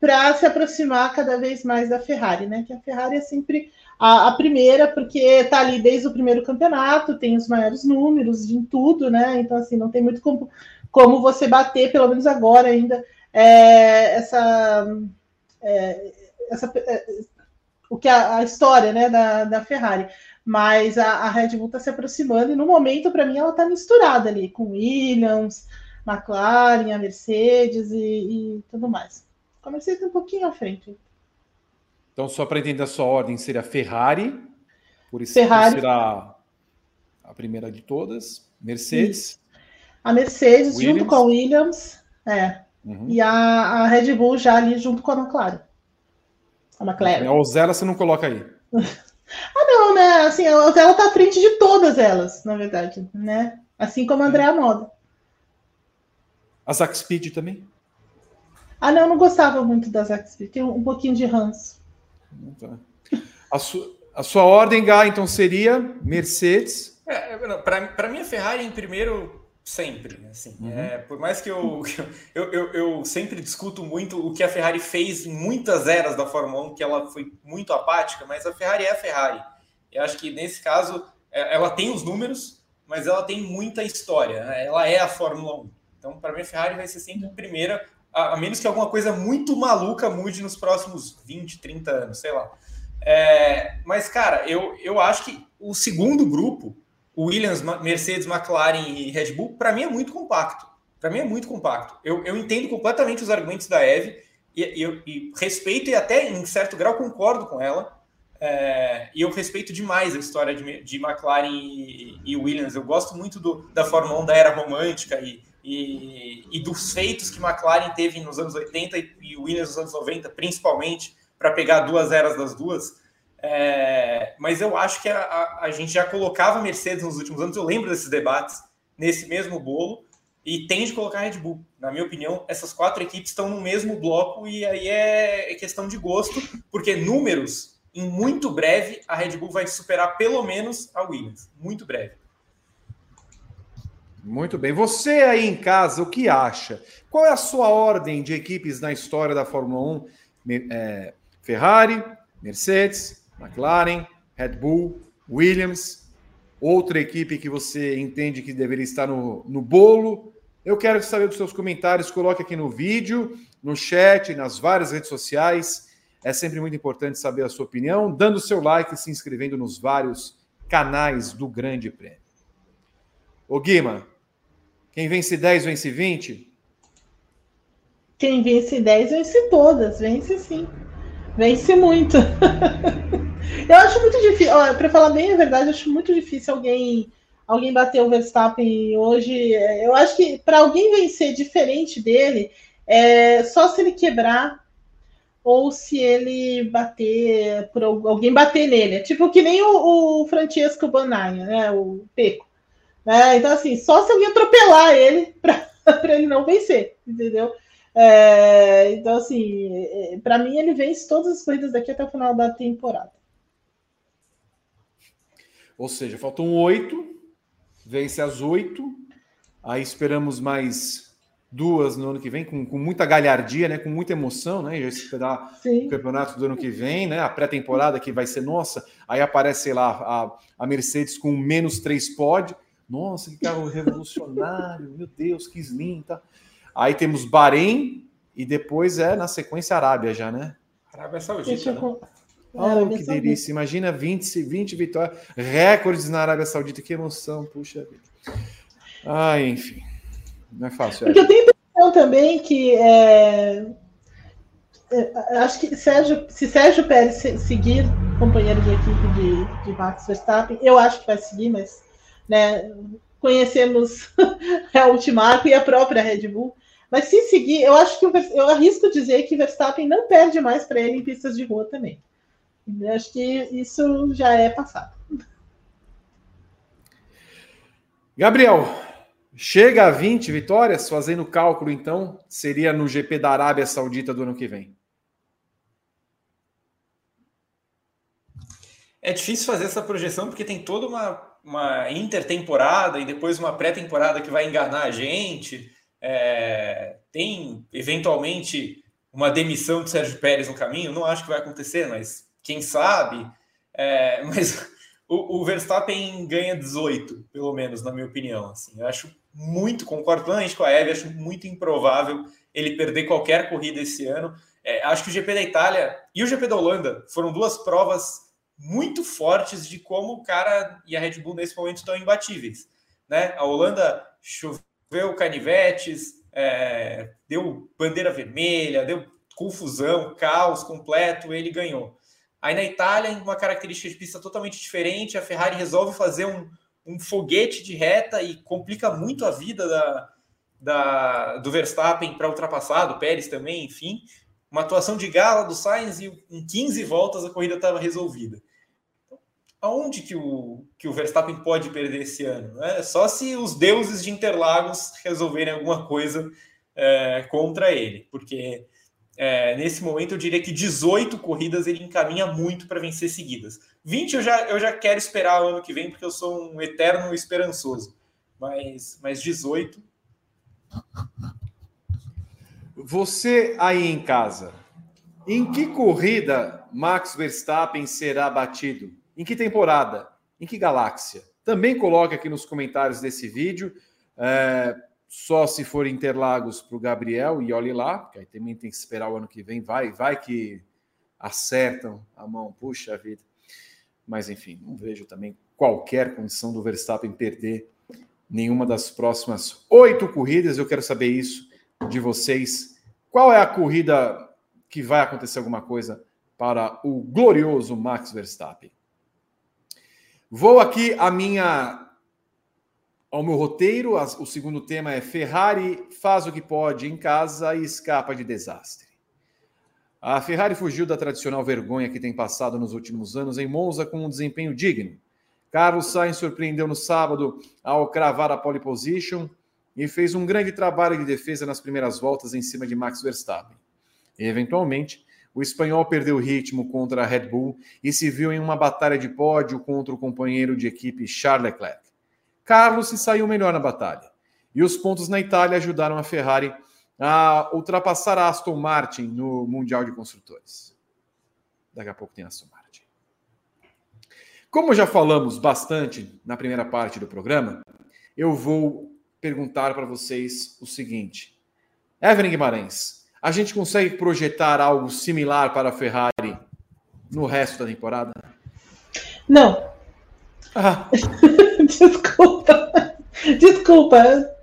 S2: para se aproximar cada vez mais da Ferrari, né? Que a Ferrari é sempre a, a primeira, porque está ali desde o primeiro campeonato, tem os maiores números em tudo, né? Então, assim, não tem muito como, como você bater, pelo menos agora ainda, é, essa, é, essa é, o que a, a, história né, da, da Ferrari. Mas a, a Red Bull está se aproximando, e no momento, para mim, ela está misturada ali com Williams, McLaren, a Mercedes e, e tudo mais. A Mercedes um pouquinho à frente.
S1: Então, só para entender a sua ordem, seria Ferrari, por isso
S2: Ferrari.
S1: será a primeira de todas, Mercedes. Isso.
S2: A Mercedes Williams. junto com a Williams, é. Uhum. E a, a, Red Bull já ali junto com a McLaren. A McLaren.
S1: A Ozella você não coloca aí.
S2: ah, não, né? Assim, a Ozella tá à frente de todas elas, na verdade, né? Assim como a Andrea Moda.
S1: A Zack Speed também?
S2: Ah, não, eu não gostava muito da Zack Speed. Tem um, pouquinho de ranço.
S1: Tá. A, su, a sua ordem, Gá, então seria Mercedes.
S3: É, Para mim, a Ferrari em primeiro sempre. Assim, uhum. é, por mais que eu, eu, eu, eu, sempre discuto muito o que a Ferrari fez em muitas eras da Fórmula 1, que ela foi muito apática, mas a Ferrari é a Ferrari. Eu acho que nesse caso é, ela tem os números, mas ela tem muita história. Né? Ela é a Fórmula 1. Então, para mim, a Ferrari vai ser sempre a primeira a, a, menos que alguma coisa muito maluca mude nos próximos 20, 30 anos, sei lá. É, mas, cara, eu, eu acho que o segundo grupo, Williams, Mercedes, McLaren e Red Bull, para mim é muito compacto. Para mim é muito compacto. Eu, eu entendo completamente os argumentos da Eve e, e, respeito e até, em certo grau, concordo com ela. É, e eu respeito demais a história de, de McLaren e, e, Williams. Eu gosto muito do, da Fórmula 1 da era romântica e, e, e, dos feitos que McLaren teve nos anos 80 e Williams nos anos 90, principalmente, para pegar duas eras das duas. É, mas eu acho que a, a, a, gente já colocava Mercedes nos últimos anos, eu lembro desses debates, nesse mesmo bolo, e tem de colocar a Red Bull. Na minha opinião, essas quatro equipes estão no mesmo bloco, e aí é, é questão de gosto, porque números, em muito breve, a Red Bull vai superar pelo menos a Williams. Muito breve.
S1: Muito bem. Você aí em casa, o que acha? Qual é a sua ordem de equipes na história da Fórmula 1? É, Ferrari, Mercedes, McLaren, Red Bull, Williams, outra equipe que você entende que deveria estar no, no bolo? Eu quero saber dos seus comentários. Coloque aqui no vídeo, no chat, nas várias redes sociais. É sempre muito importante saber a sua opinião, dando seu like e se inscrevendo nos vários canais do Grande Prêmio. Ô Guima, quem vence 10 vence 20?
S2: Quem vence 10 vence todas, vence sim. Vence muito. eu acho muito difícil, para falar bem a verdade, eu acho muito difícil alguém alguém bater o Verstappen hoje. Eu acho que para alguém vencer diferente dele, é só se ele quebrar ou se ele bater por alguém bater nele. É tipo que nem o, o Francesco Banhaia, né? O Peco. Né? Então, assim, só se alguém atropelar ele para ele não vencer, entendeu? É, então, assim, é, para mim, ele vence todas as corridas daqui até o final da temporada.
S1: Ou seja, faltam oito, vence as oito, aí esperamos mais duas no ano que vem, com, com muita galhardia, né? Com muita emoção, né? Já esperar Sim. o campeonato do ano que vem, né? A pré-temporada que vai ser nossa, aí aparece, sei lá, a, a Mercedes com menos três pod, nossa, que carro revolucionário, meu Deus, que slim, tá? Aí temos Bahrein e depois é na sequência Arábia já, né?
S3: Arábia Saudita. Né?
S1: Oh, que delícia. Imagina 20, 20 vitórias, recordes na Arábia Saudita, que emoção, puxa vida. Ah, enfim. Não é fácil.
S2: É. Porque eu tenho a impressão também que é, é, acho que Sérgio, se Sérgio Pérez seguir companheiro de equipe de, de Max Verstappen, eu acho que vai seguir, mas né? Conhecemos a Ultimarco e a própria Red Bull. Mas se seguir, eu acho que eu arrisco dizer que Verstappen não perde mais para ele em pistas de rua também. Eu acho que isso já é passado.
S1: Gabriel, chega a 20 vitórias, fazendo cálculo então, seria no GP da Arábia Saudita do ano que vem.
S3: É difícil fazer essa projeção porque tem toda uma uma intertemporada e depois uma pré-temporada que vai enganar a gente. É, tem eventualmente uma demissão de Sérgio Pérez no caminho. Não acho que vai acontecer, mas quem sabe. É, mas o, o, Verstappen ganha 18, pelo menos, na minha opinião. Assim. Eu acho muito, concordo plenamente com a Eve, acho muito improvável ele perder qualquer corrida esse ano. É, acho que o GP da Itália e o GP da Holanda foram duas provas muito fortes de como o cara e a Red Bull nesse momento estão imbatíveis. Né? A Holanda choveu canivetes, é, deu bandeira vermelha, deu confusão, caos completo, ele ganhou. Aí na Itália, uma característica de pista totalmente diferente, a Ferrari resolve fazer um, um foguete de reta e complica muito a vida da, da do Verstappen para ultrapassar, do Pérez também, enfim. Uma atuação de gala do Sainz e em 15 voltas a corrida estava resolvida. Então, aonde que o, que o Verstappen pode perder esse ano? Né? Só se os deuses de Interlagos resolverem alguma coisa é, contra ele, porque é, nesse momento eu diria que 18 corridas ele encaminha muito para vencer seguidas. 20 eu já, eu já quero esperar o ano que vem, porque eu sou um eterno esperançoso. Mas, mas 18.
S1: Você aí em casa, em que corrida Max Verstappen será batido? Em que temporada? Em que galáxia? Também coloque aqui nos comentários desse vídeo. É, só se for Interlagos para o Gabriel e olhe lá, que aí também tem que esperar o ano que vem, vai, vai que acertam a mão, puxa vida. Mas enfim, não vejo também qualquer condição do Verstappen perder nenhuma das próximas oito corridas. Eu quero saber isso de vocês. Qual é a corrida que vai acontecer alguma coisa para o glorioso Max Verstappen? Vou aqui a minha ao meu roteiro. O segundo tema é Ferrari faz o que pode em casa e escapa de desastre. A Ferrari fugiu da tradicional vergonha que tem passado nos últimos anos em Monza com um desempenho digno. Carlos Sainz surpreendeu no sábado ao cravar a pole position e fez um grande trabalho de defesa nas primeiras voltas em cima de Max Verstappen. E, eventualmente, o espanhol perdeu ritmo contra a Red Bull e se viu em uma batalha de pódio contra o companheiro de equipe Charles Leclerc. Carlos se saiu melhor na batalha. E os pontos na Itália ajudaram a Ferrari a ultrapassar a Aston Martin no Mundial de Construtores. Daqui a pouco tem Aston Martin. Como já falamos bastante na primeira parte do programa, eu vou perguntar para vocês o seguinte: Evelyn Guimarães, a gente consegue projetar algo similar para a Ferrari no resto da temporada?
S2: Não. Ah. Desculpa. Desculpa.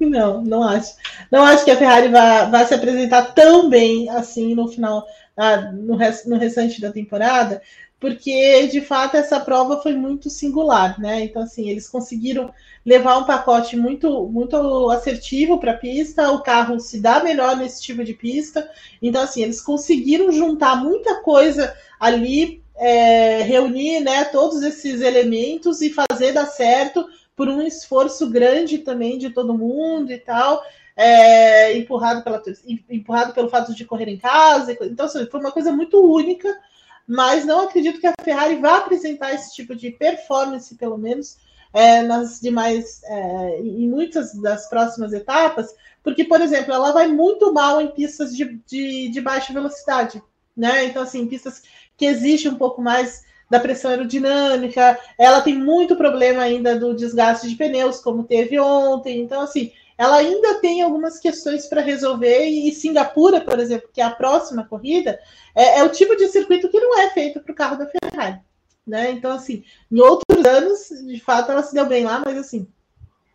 S2: Não, não acho. Não acho que a Ferrari vá, vá se apresentar tão bem assim no final, ah, no, rest, no restante da temporada, porque de fato essa prova foi muito singular, né? Então, assim, eles conseguiram levar um pacote muito, muito assertivo para a pista, o carro se dá melhor nesse tipo de pista. Então, assim, eles conseguiram juntar muita coisa ali é, reunir né, todos esses elementos e fazer dar certo por um esforço grande também de todo mundo e tal, é, empurrado, pela, empurrado pelo fato de correr em casa. Então, assim, foi uma coisa muito única, mas não acredito que a Ferrari vá apresentar esse tipo de performance, pelo menos, é, nas demais, é, em muitas das próximas etapas, porque, por exemplo, ela vai muito mal em pistas de, de, de baixa velocidade. Né? Então, assim, pistas que existe um pouco mais da pressão aerodinâmica, ela tem muito problema ainda do desgaste de pneus, como teve ontem. Então, assim, ela ainda tem algumas questões para resolver. E Singapura, por exemplo, que é a próxima corrida, é, é o tipo de circuito que não é feito para o carro da Ferrari. Né? Então, assim, em outros anos, de fato, ela se deu bem lá, mas assim,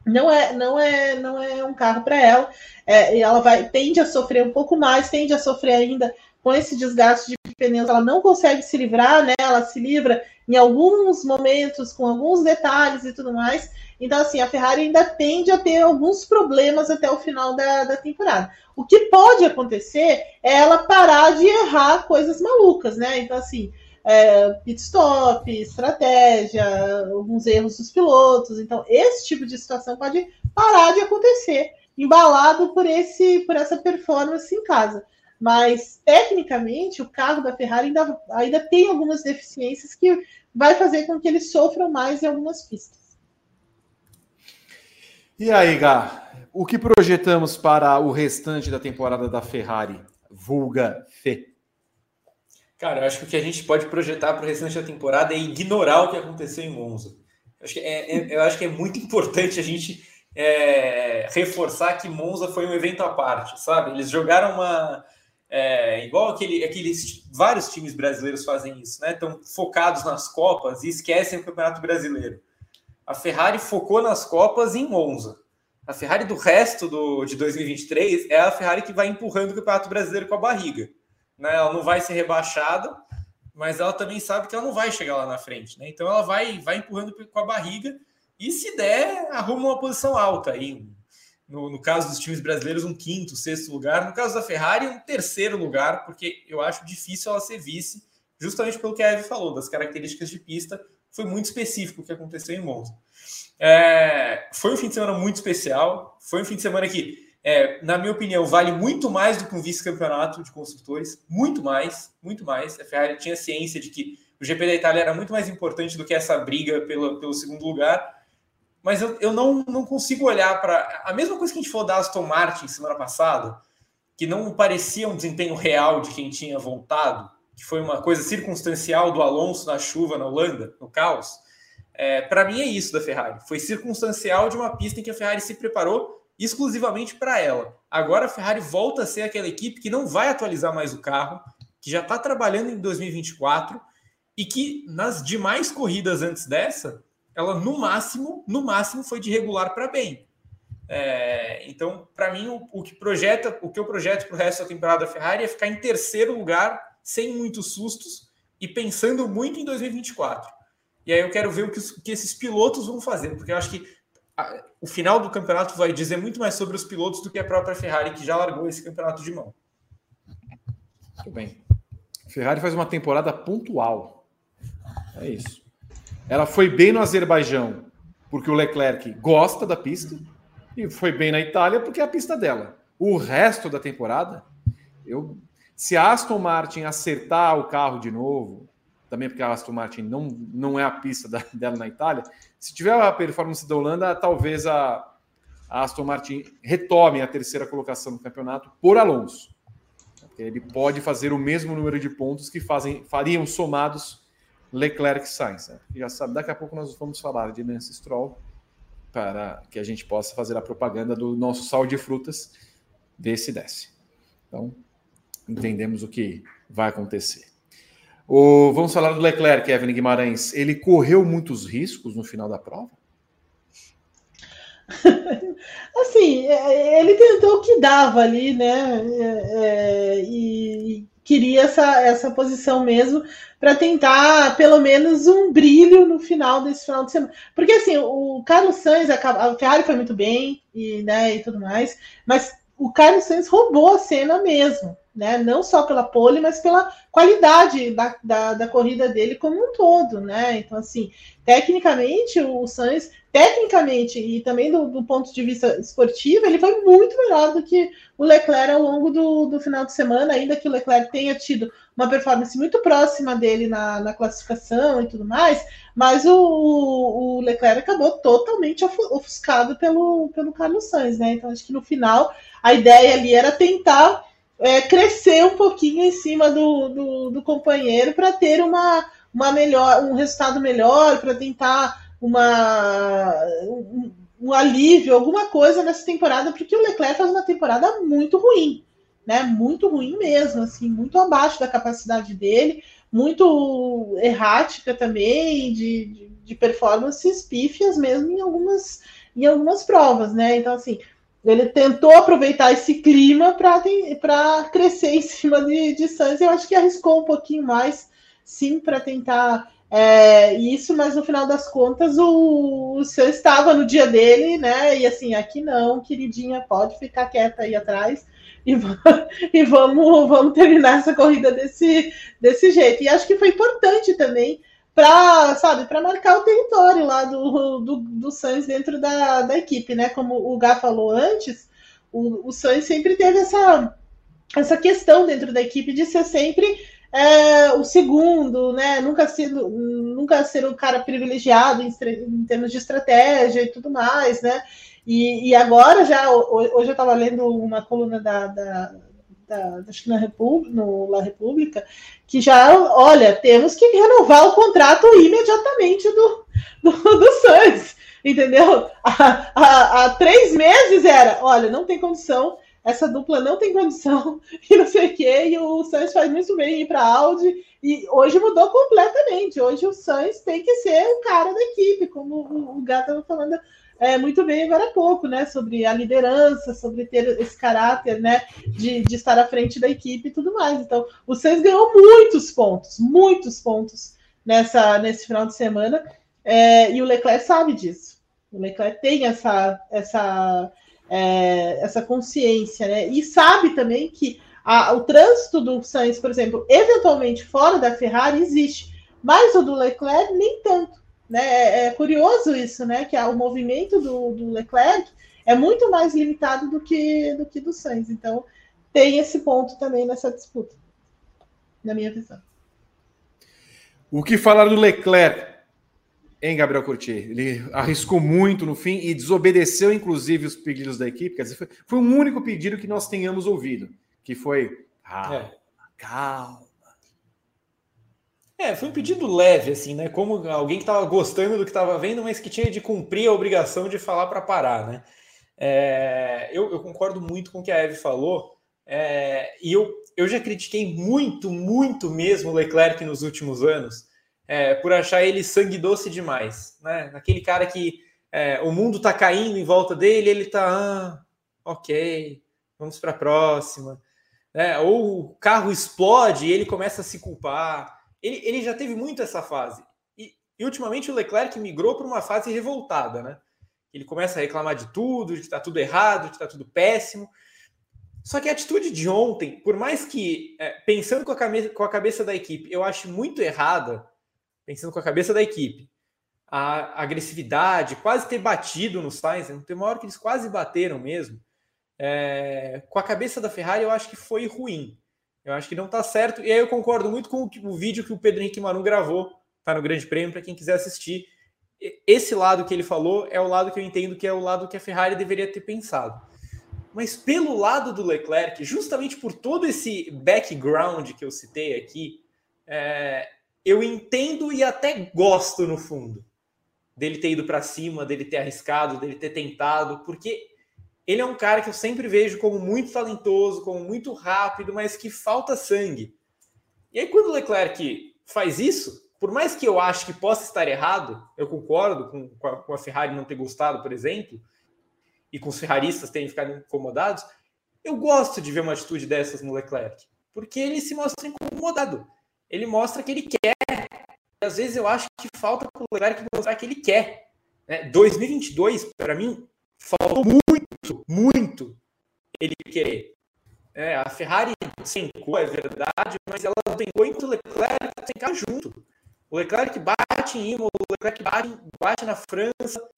S2: não é, não é, não é um carro para ela. É, ela vai tende a sofrer um pouco mais, tende a sofrer ainda com esse desgaste de pneus, ela não consegue se livrar, né? Ela se livra em alguns momentos, com alguns detalhes e tudo mais. Então, assim, a Ferrari ainda tende a ter alguns problemas até o final da, da temporada. O que pode acontecer é ela parar de errar coisas malucas, né? Então, assim, é, pit stop, estratégia, alguns erros dos pilotos. Então, esse tipo de situação pode parar de acontecer, embalado por, esse, por essa performance em casa. Mas, tecnicamente, o carro da Ferrari ainda, ainda tem algumas deficiências que vai fazer com que eles sofram mais em algumas pistas.
S1: E aí, Gá, o que projetamos para o restante da temporada da Ferrari? vulga Fê.
S3: Cara, eu acho que o que a gente pode projetar para o restante da temporada é ignorar o que aconteceu em Monza. Eu acho que é, é, eu acho que é muito importante a gente é, reforçar que Monza foi um evento à parte, sabe? Eles jogaram uma. É, igual aquele, aqueles vários times brasileiros fazem isso, né? Estão focados nas Copas e esquecem o Campeonato Brasileiro. A Ferrari focou nas Copas em Monza. A Ferrari do resto do, de 2023 é a Ferrari que vai empurrando o Campeonato Brasileiro com a barriga. Né? Ela não vai ser rebaixada, mas ela também sabe que ela não vai chegar lá na frente. Né? Então ela vai, vai empurrando com a barriga e se der, arruma uma posição alta aí. No, no, caso dos times brasileiros, um quinto, sexto lugar. No caso da Ferrari, um terceiro lugar, porque eu acho difícil ela ser vice, justamente pelo que a Eve falou, das características de pista. Foi muito específico o que aconteceu em Monza. É, foi um fim de semana muito especial. Foi um fim de semana que, é, na minha opinião, vale muito mais do que um vice-campeonato de construtores. Muito mais, muito mais. A Ferrari tinha ciência de que o GP da Itália era muito mais importante do que essa briga pelo, pelo segundo lugar. Mas eu, eu não, não consigo olhar para. A mesma coisa que a gente falou da Aston Martin semana passada, que não parecia um desempenho real de quem tinha voltado, que foi uma coisa circunstancial do Alonso na chuva na Holanda, no caos é, para mim é isso da Ferrari. Foi circunstancial de uma pista em que a Ferrari se preparou exclusivamente para ela. Agora a Ferrari volta a ser aquela equipe que não vai atualizar mais o carro, que já está trabalhando em 2024 e que nas demais corridas antes dessa, ela no máximo, no máximo foi de regular para bem. É, então, para mim, o, o, que projeta, o que eu projeto para o resto da temporada da Ferrari é ficar em terceiro lugar, sem muitos sustos e pensando muito em 2024. E aí eu quero ver o que, que esses pilotos vão fazer, porque eu acho que a, o final do campeonato vai dizer muito mais sobre os pilotos do que a própria Ferrari, que já largou esse campeonato de mão.
S1: Muito bem. Ferrari faz uma temporada pontual. É isso. Ela foi bem no Azerbaijão, porque o Leclerc gosta da pista, e foi bem na Itália, porque é a pista dela. O resto da temporada, eu, se a Aston Martin acertar o carro de novo, também porque a Aston Martin não, não é a pista da, dela na Itália. Se tiver a performance da Holanda, talvez a, a Aston Martin retome a terceira colocação no campeonato por Alonso. Ele pode fazer o mesmo número de pontos que fazem, fariam somados Leclerc Sainz. Né? Já sabe, daqui a pouco nós vamos falar de Lance Stroll para que a gente possa fazer a propaganda do nosso sal de frutas, desse desce. Então, entendemos o que vai acontecer. O, vamos falar do Leclerc, Kevin Guimarães. Ele correu muitos riscos no final da prova?
S2: assim, é, ele tentou o que dava ali, né? É, é, e queria essa, essa posição mesmo para tentar pelo menos um brilho no final desse final de semana. Porque assim, o Carlos Sainz, a Ferrari foi muito bem e, né, e tudo mais, mas o Carlos Sainz roubou a cena mesmo né? Não só pela pole, mas pela qualidade da, da, da, corrida dele como um todo, né? Então, assim, tecnicamente, o Sainz, tecnicamente e também do, do, ponto de vista esportivo, ele foi muito melhor do que o Leclerc ao longo do, do final de semana, ainda que o Leclerc tenha tido uma performance muito próxima dele na, na classificação e tudo mais, mas o, o Leclerc acabou totalmente ofuscado pelo, pelo Carlos Sainz, né? Então, acho que no final a ideia ali era tentar é, crescer um pouquinho em cima do, do, do companheiro para ter uma, uma melhor, um resultado melhor, para tentar uma, um, um, alívio, alguma coisa nessa temporada, porque o Leclerc faz uma temporada muito ruim, né? Muito ruim mesmo, assim, muito abaixo da capacidade dele, muito errática também, de, de, de performances pífias mesmo em algumas, em algumas provas, né? Então, assim, ele tentou aproveitar esse clima para crescer em cima de, de Sainz. Eu acho que arriscou um pouquinho mais, sim, para tentar é, isso, mas no final das contas o, o estava no dia dele, né? E assim, aqui não, queridinha, pode ficar quieta aí atrás e, e vamos, vamos terminar essa corrida desse, desse jeito. E acho que foi importante também para, sabe, para marcar o território lá do, do, do Sainz dentro da, da equipe, né? Como o Gá falou antes, o, o Sainz sempre teve essa, essa questão dentro da equipe de ser sempre é, o segundo, né? Nunca ser, nunca ser um cara privilegiado em, em, termos de estratégia e tudo mais, né? E, e agora já hoje eu estava lendo uma coluna da, da da, acho que na República, no La República, que já, olha, temos que renovar o contrato imediatamente do, do, do entendeu? Há, três meses era, olha, não tem condição, essa dupla não tem condição, e não sei o quê, e o Sainz faz muito bem ir para Audi, e hoje mudou completamente. Hoje o Sainz tem que ser o cara da equipe, como o, o Gato estava falando é, muito bem agora há pouco, né? Sobre a liderança, sobre ter esse caráter, né? De, de estar à frente da equipe e tudo mais. Então, o Sainz ganhou muitos pontos, muitos pontos nessa, nesse final de semana. É, e o Leclerc sabe disso. O Leclerc tem essa, essa, é, essa consciência, né? E sabe também que a, o trânsito do Sainz, por exemplo, eventualmente fora da Ferrari existe, mas o do Leclerc nem tanto. Né? É, é curioso isso, né? Que o movimento do, do, Leclerc é muito mais limitado do que do que do Sainz. Então tem esse ponto também nessa disputa, na minha visão.
S1: O que falar do Leclerc, hein, Gabriel Curti? Ele arriscou muito no fim e desobedeceu, inclusive, os pedidos da equipe. Quer dizer, foi, foi um único pedido que nós tenhamos ouvido, que foi calma, é. calma.
S3: É, foi um pedido leve, assim, né? Como alguém que estava gostando do que estava vendo, mas que tinha de cumprir a obrigação de falar para parar, né? É, eu, eu, concordo muito com o que a Eve falou, é, e eu, eu já critiquei muito, muito mesmo o Leclerc nos últimos anos, é, por achar ele sangue doce demais, né? Aquele cara que é, o mundo está caindo em volta dele, ele está, ah, ok, vamos para a próxima. Né? Ou o carro explode e ele começa a se culpar ele, ele já teve muito essa fase. E, e ultimamente o Leclerc migrou para uma fase revoltada, né? Ele começa a reclamar de tudo, de que está tudo errado, de que está tudo péssimo. Só que a atitude de ontem, por mais que, é, pensando com a, cabeça, com a cabeça da equipe, eu acho muito errada, pensando com a cabeça da equipe, a agressividade, quase ter batido no Sainz, né? tem uma hora que eles quase bateram mesmo. É, com a cabeça da Ferrari, eu acho que foi ruim. Eu acho que não está certo. E aí eu concordo muito com o, vídeo que o Pedro Henrique Manu gravou, tá no Grande Prêmio, para quem quiser assistir. Esse lado que ele falou é o lado que eu entendo que é o lado que a Ferrari deveria ter pensado. Mas pelo lado do Leclerc, justamente por todo esse background que eu citei aqui, é, eu entendo e até gosto no fundo dele ter ido para cima, dele ter arriscado, dele ter tentado, porque ele é um cara que eu sempre vejo como muito talentoso, como muito rápido, mas que falta sangue. E aí, quando o Leclerc faz isso, por mais que eu ache que possa estar errado, eu concordo com, com, a, com a Ferrari não ter gostado, por exemplo, e com os ferraristas terem ficado incomodados, eu gosto de ver uma atitude dessas no Leclerc, porque ele se mostra incomodado. Ele mostra que ele quer. E às vezes eu acho que falta para o Leclerc mostrar que ele quer. Né? 2022, para mim, faltou muito, muito ele querer. É, a Ferrari sencou, é verdade, mas ela tentou enquanto o Leclerc tentar junto. O Leclerc bate em Imola, o Leclerc bate, bate na França.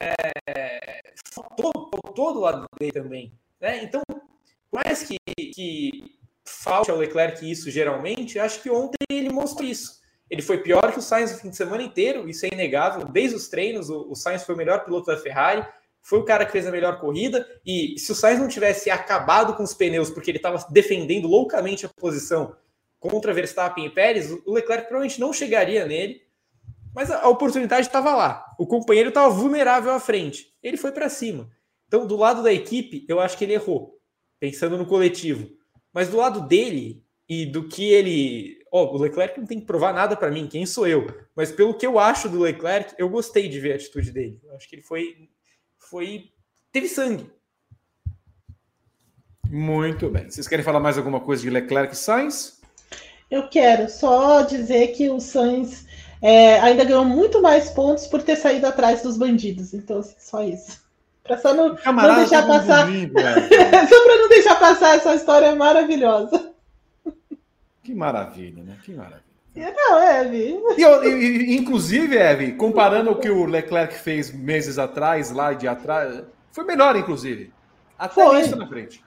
S3: É, faltou, faltou do lado dele também. Né? Então, por mais que, que falte ao Leclerc isso geralmente, acho que ontem ele mostrou isso. Ele foi pior que o Sainz o fim de semana inteiro, isso é inegável. Desde os treinos, o, o Sainz foi o melhor piloto da Ferrari foi o cara que fez a melhor corrida. E se o Sainz não tivesse acabado com os pneus porque ele estava defendendo loucamente a posição contra Verstappen e Pérez, o Leclerc provavelmente não chegaria nele. Mas a oportunidade estava lá. O companheiro estava vulnerável à frente. Ele foi para cima. Então, do lado da equipe, eu acho que ele errou, pensando no coletivo. Mas do lado dele e do que ele. Oh, o Leclerc não tem que provar nada para mim, quem sou eu? Mas pelo que eu acho do Leclerc, eu gostei de ver a atitude dele. Eu acho que ele foi foi teve sangue.
S1: Muito bem. Vocês querem falar mais alguma coisa de Leclerc e Sainz?
S2: Eu quero só dizer que o Sainz é, ainda ganhou muito mais pontos por ter saído atrás dos bandidos. Então, assim, só isso. Para só não, não deixar passar. só para não deixar passar essa história maravilhosa.
S1: Que maravilha, né? Que maravilha.
S2: Não, Eve.
S1: E, e, inclusive, Eve, comparando o que o Leclerc fez meses atrás, lá de atrás, foi melhor, inclusive. Até foi. isso na frente.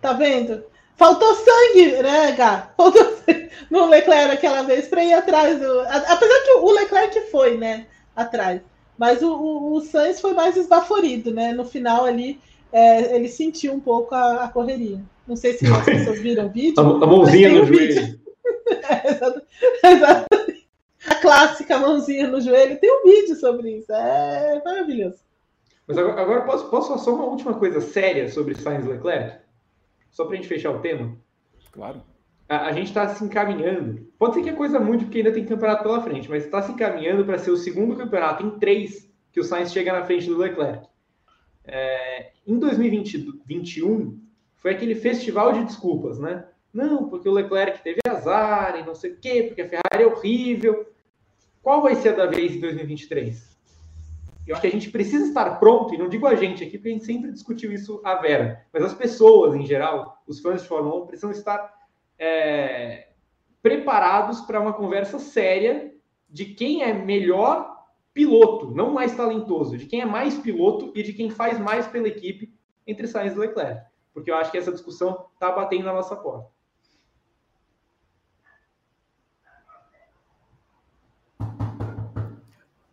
S2: Tá vendo? Faltou sangue, né, Gá? Faltou sangue no Leclerc aquela vez para ir atrás do. Apesar que o Leclerc foi, né? Atrás. Mas o, o, o Sainz foi mais esbaforido, né? No final ali, é, ele sentiu um pouco a, a, correria. Não sei se as pessoas viram o vídeo.
S3: A, a mãozinha no joelho.
S2: é, A clássica mãozinha no joelho. Tem um vídeo sobre isso. É maravilhoso.
S3: Mas agora, agora posso, posso falar só uma última coisa séria sobre Sainz Leclerc? Só para a gente fechar o tema?
S1: Claro.
S3: A, a gente está se encaminhando. Pode ser que a coisa mude, porque ainda tem campeonato pela frente, mas está se encaminhando para ser o segundo campeonato em três que o Sainz chega na frente do Leclerc. É, em 2021, foi aquele festival de desculpas, né? Não, porque o Leclerc teve azar e não sei o quê, porque a Ferrari é horrível. Qual vai ser a da vez em 2023? Eu acho que a gente precisa estar pronto, e não digo a gente aqui, porque a gente sempre discutiu isso a Vera, mas as pessoas em geral, os fãs de Fórmula 1, precisam estar é, preparados para uma conversa séria de quem é melhor piloto, não mais talentoso, de quem é mais piloto e de quem faz mais pela equipe entre Sainz e Leclerc. Porque eu acho que essa discussão está batendo na nossa porta.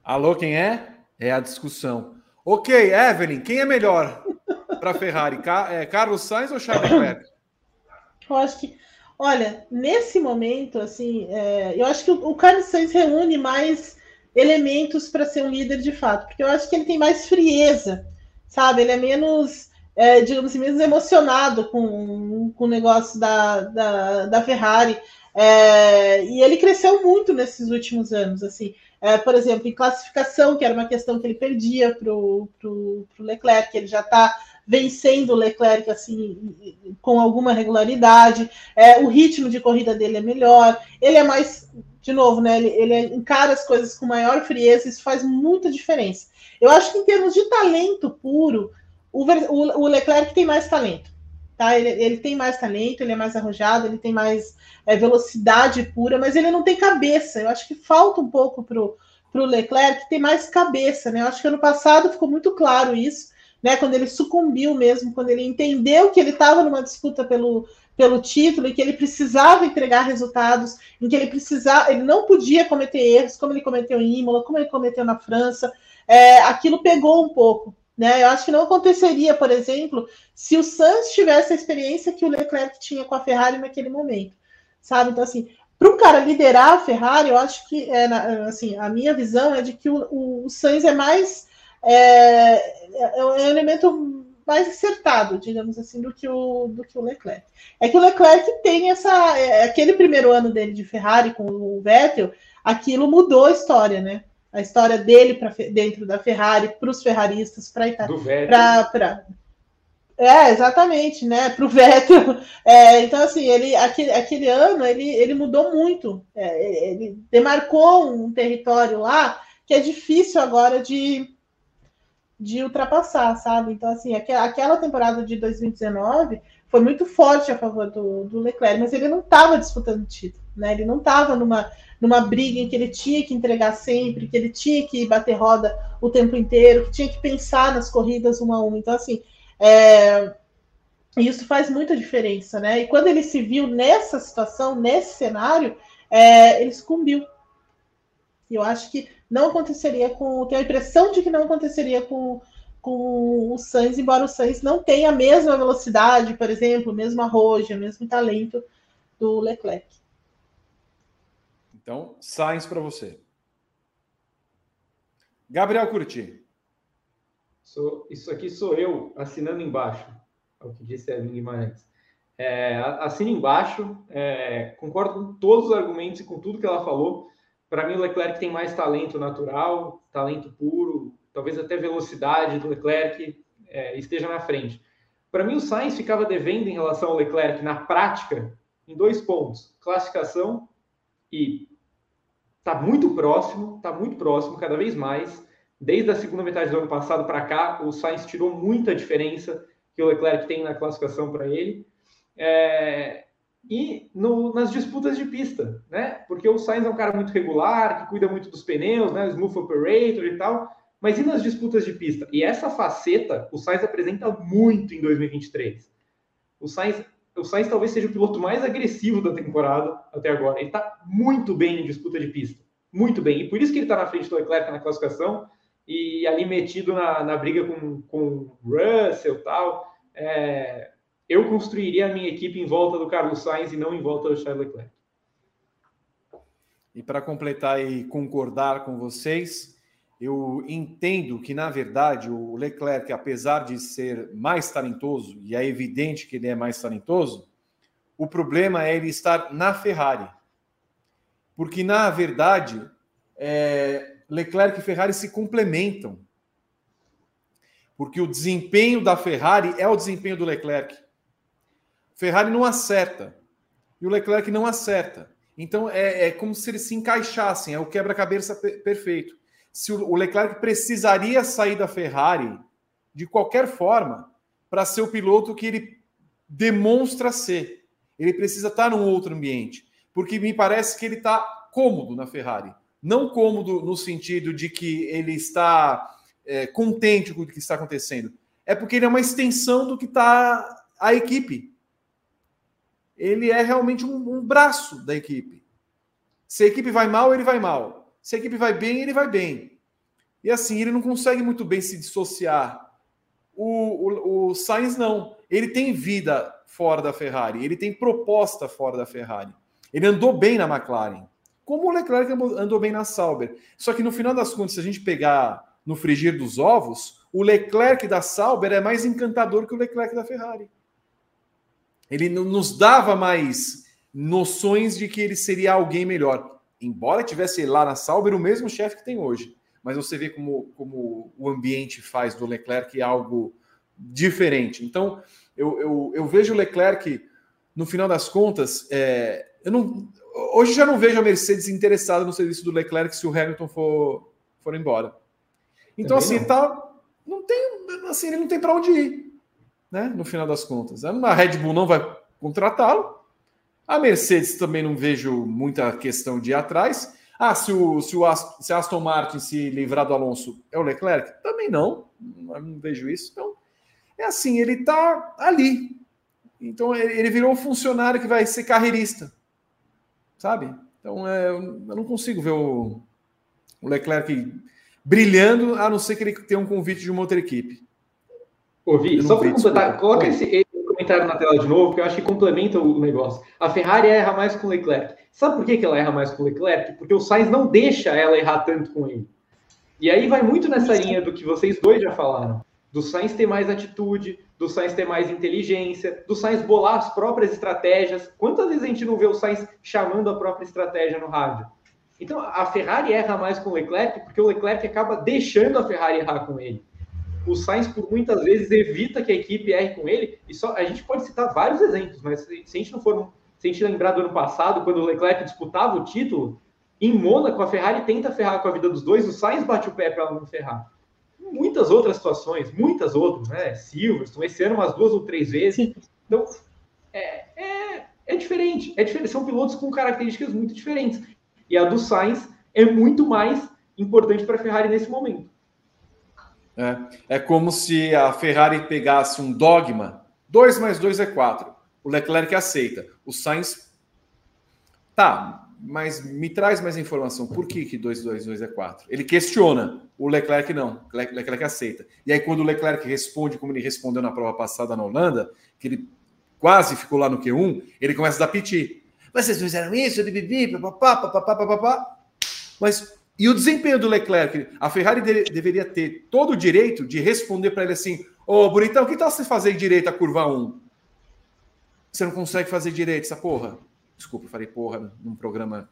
S1: Alô, quem é? É a discussão. Ok, Evelyn, quem é melhor para a Ferrari? É, Carlos Sainz ou Charles Leclerc?
S2: Eu acho que, olha, nesse momento, assim, é, eu acho que o, o Carlos Sainz reúne mais elementos para ser um líder de fato, porque eu acho que ele tem mais frieza, sabe? Ele é menos, é, digamos assim, menos emocionado com, com o negócio da, da, da Ferrari. É, e ele cresceu muito nesses últimos anos, assim. É, por exemplo, em classificação, que era uma questão que ele perdia para o Leclerc, ele já está vencendo o Leclerc assim com alguma regularidade. É, o ritmo de corrida dele é melhor. Ele é mais, de novo, né? Ele, ele encara as coisas com maior frieza. Isso faz muita diferença. Eu acho que em termos de talento puro, o, o, o Leclerc tem mais talento. Tá? Ele, ele, tem mais talento, ele é mais arrojado, ele tem mais é, velocidade pura, mas ele não tem cabeça. Eu acho que falta um pouco para o Leclerc ter mais cabeça. Né? Eu acho que ano passado ficou muito claro isso, né? quando ele sucumbiu mesmo, quando ele entendeu que ele estava numa disputa pelo, pelo título e que ele precisava entregar resultados, em que ele precisava, ele não podia cometer erros, como ele cometeu em Imola, como ele cometeu na França. É, aquilo pegou um pouco. Né? Eu acho que não aconteceria, por exemplo, se o Sainz tivesse a experiência que o Leclerc tinha com a Ferrari naquele momento, sabe? Então, assim, para um cara liderar a Ferrari, eu acho que, é, assim, a minha visão é de que o, o, Sainz é mais, é, é, é um elemento mais acertado, digamos assim, do que o, do que o Leclerc. É que o Leclerc tem essa, é, aquele primeiro ano dele de Ferrari com o Vettel, aquilo mudou a história, né? A história dele para dentro da Ferrari, para os ferraristas, para para é, exatamente, né? Para o Vettel. É, então, assim, ele, aquele, aquele ano ele, ele mudou muito. É, ele demarcou um território lá que é difícil agora de, de ultrapassar, sabe? Então, assim, aquela temporada de 2019 foi muito forte a favor do, do Leclerc, mas ele não estava disputando título, né? Ele não estava numa numa briga em que ele tinha que entregar sempre, que ele tinha que bater roda o tempo inteiro, que tinha que pensar nas corridas uma a uma. Então, assim, é, isso faz muita diferença, né? E quando ele se viu nessa situação, nesse cenário, é, ele sucumbiu. Eu acho que não aconteceria com. Tenho a impressão de que não aconteceria com, com o Sainz, embora o Sainz não tenha a mesma velocidade, por exemplo, o mesmo arrojo, o mesmo talento do Leclerc.
S1: Então, Sainz para você. Gabriel Curti.
S3: Sou, isso aqui sou eu assinando embaixo, é o que disse a Guimarães. É, assina embaixo, é, concordo com todos os argumentos e com tudo que ela falou. Para mim, o Leclerc tem mais talento natural, talento puro, talvez até velocidade do Leclerc é, esteja na frente. Para mim, o Sainz ficava devendo em relação ao Leclerc na prática em dois pontos: classificação e Está muito próximo, está muito próximo, cada vez mais. Desde a segunda metade do ano passado para cá, o Sainz tirou muita diferença que o Leclerc tem na classificação para ele. É, e no, nas disputas de pista, né? Porque o Sainz é um cara muito regular, que cuida muito dos pneus, né? Smooth operator e tal. Mas e nas disputas de pista? E essa faceta o Sainz apresenta muito em 2023. O Sainz o Sainz talvez seja o piloto mais agressivo da temporada até agora. Ele está muito bem em disputa de pista. Muito bem. E por isso que ele está na frente do Leclerc na classificação. e ali metido na, na briga com, com Russell e tal. É, eu construiria a minha equipe em volta do Carlos Sainz e não em volta do Charles Leclerc.
S1: E para completar e concordar com vocês, eu entendo que, na verdade, o Leclerc, apesar de ser mais talentoso, e é evidente que ele é mais talentoso, o problema é ele estar na Ferrari. Porque, na verdade, é, Leclerc e Ferrari se complementam. Porque o desempenho da Ferrari é o desempenho do Leclerc. Ferrari não acerta. E o Leclerc não acerta. Então é, é como se eles se encaixassem, é o quebra-cabeça perfeito. Se o, Leclerc precisaria sair da Ferrari de qualquer forma para ser o piloto que ele demonstra ser. Ele precisa estar num outro ambiente, porque me parece que ele está cômodo na Ferrari. Não cômodo no sentido de que ele está é, contente com o que está acontecendo. É porque ele é uma extensão do que está a equipe ele é realmente um, um, braço da equipe. Se a equipe vai mal, ele vai mal. Se a equipe vai bem, ele vai bem. E assim, ele não consegue muito bem se dissociar. O, o, o Sainz não. Ele tem vida fora da Ferrari, ele tem proposta fora da Ferrari. Ele andou bem na McLaren, como o Leclerc andou bem na Sauber. Só que no final das contas, se a gente pegar no frigir dos ovos, o Leclerc da Sauber é mais encantador que o Leclerc da Ferrari ele nos dava mais noções de que ele seria alguém melhor. Embora tivesse lá na Sauber o mesmo chefe que tem hoje. Mas você vê como, como o ambiente faz do Leclerc algo diferente. Então, eu, eu, eu vejo o Leclerc, no final das contas, é, eu não, hoje já não vejo a Mercedes interessada no serviço do Leclerc se o Hamilton for, for embora. Então, Também assim, não. tá, não tem, assim, ele não tem para onde ir né? No final das contas. A Red Bull não vai contratá-lo. A Mercedes também não vejo muita questão de ir atrás. Ah, se o, se o Aston, se Aston Martin se livrar do Alonso é o Leclerc? Também não. Não vejo isso. Então, é assim, ele está ali. Então, ele virou um funcionário que vai ser carreirista. Sabe? Então, é, eu não consigo ver o, o Leclerc brilhando, a não ser que ele tenha um convite de uma outra equipe.
S3: Ouvi, só para completar, coloca esse, comentário na tela de novo, que eu acho que complementa o negócio. A Ferrari erra mais com o Leclerc. Sabe por que, que ela erra mais com o Leclerc? Porque o Sainz não deixa ela errar tanto com ele. E aí vai muito nessa linha do que vocês dois já falaram. Do Sainz ter mais atitude, do Sainz ter mais inteligência, do Sainz bolar as próprias estratégias. Quantas vezes a gente não vê o Sainz chamando a própria estratégia no rádio? Então, a Ferrari erra mais com o Leclerc porque o Leclerc acaba deixando a Ferrari errar com ele o Sainz, por muitas vezes, evita que a equipe erre com ele. E só a gente pode citar vários exemplos, mas se a gente não for. Se a gente lembrar do ano passado, quando o Leclerc disputava o título, em Mônaco, a Ferrari tenta ferrar com a vida dos dois, o Sainz bate o pé para não ferrar. Muitas outras situações, muitas outras, né? Silverstone, esse ano umas duas ou três vezes. Então, é, é, é diferente. É diferente. São pilotos com características muito diferentes. E a do Sainz é muito mais importante para a Ferrari nesse momento.
S1: É, é como se a Ferrari pegasse um dogma: 2 mais 2 é 4. O Leclerc aceita. O Sainz. Tá, mas me traz mais informação. Por que, que 2 2 2 é 4? Ele questiona. O Leclerc não. O Leclerc aceita. E aí, quando o Leclerc responde, como ele respondeu na prova passada na Holanda, que ele quase ficou lá no Q1, ele começa a dar piti. Vocês fizeram isso. Mas e o desempenho do Leclerc? A Ferrari de, deveria ter todo o direito de responder para ele assim: Ô, oh, bonitão, que tal você fazer direito a curva 1? Você não consegue fazer direito essa porra? Desculpa, falei porra num programa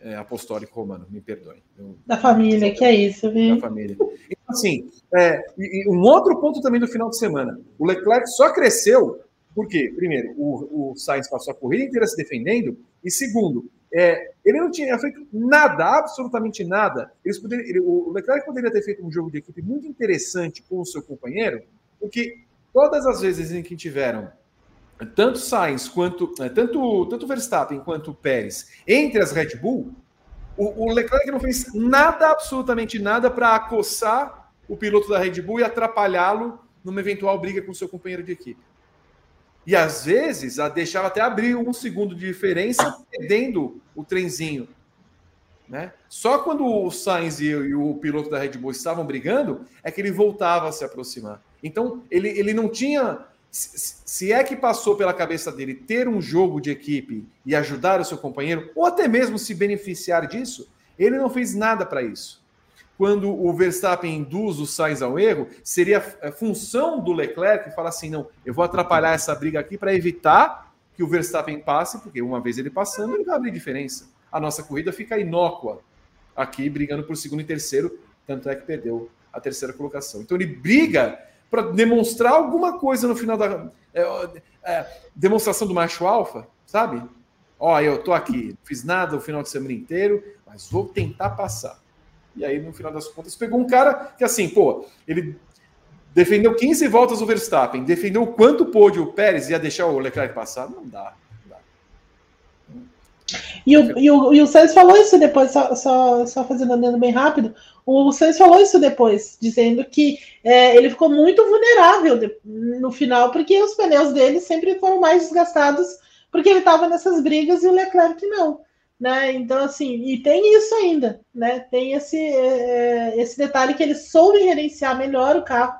S1: é, apostólico romano, me perdoe. Eu...
S2: Da família, que é isso, viu?
S1: Da família. Então, assim, é, e, e um outro ponto também do final de semana: o Leclerc só cresceu porque, primeiro, o, o Sainz passou a corrida inteira se defendendo, e segundo, é, ele não tinha feito nada, absolutamente nada. Eles poderiam, ele, o Leclerc poderia ter feito um jogo de equipe muito interessante com o seu companheiro, porque todas as vezes em que tiveram tanto Sainz quanto é, tanto tanto Verstappen quanto Pérez entre as Red Bull, o, o Leclerc não fez nada, absolutamente nada, para acossar o piloto da Red Bull e atrapalhá-lo numa eventual briga com o seu companheiro de equipe. E às vezes a deixava até abrir um segundo de diferença, perdendo o trenzinho. Né? Só quando o Sainz e, e, o piloto da Red Bull estavam brigando, é que ele voltava a se aproximar. Então, ele, ele não tinha. Se é que passou pela cabeça dele ter um jogo de equipe e ajudar o seu companheiro, ou até mesmo se beneficiar disso, ele não fez nada para isso. Quando o Verstappen induz o Sainz ao erro, seria a função do Leclerc falar assim: não, eu vou atrapalhar essa briga aqui para evitar que o Verstappen passe, porque uma vez ele passando, ele vai abrir diferença a nossa corrida fica inócua aqui, brigando por segundo e terceiro, tanto é que perdeu a terceira colocação. Então ele briga para demonstrar alguma coisa no final da é, é, demonstração do macho alfa, sabe? Ó, eu tô aqui, fiz nada o final de semana inteiro, mas vou tentar passar. E aí, no final das contas, pegou um cara que, assim, pô, ele defendeu 15 voltas o Verstappen, defendeu o quanto pôde o Pérez, ia deixar o Leclerc passar? Não dá.
S2: E o, e o, e o Sainz falou isso depois, só, só, só fazendo andando bem rápido. O Sainz falou isso depois, dizendo que é, ele ficou muito vulnerável de, no final, porque os pneus dele sempre foram mais desgastados, porque ele estava nessas brigas e o Leclerc não. Né? Então, assim, e tem isso ainda, né? Tem esse, é, esse detalhe que ele soube gerenciar melhor o carro,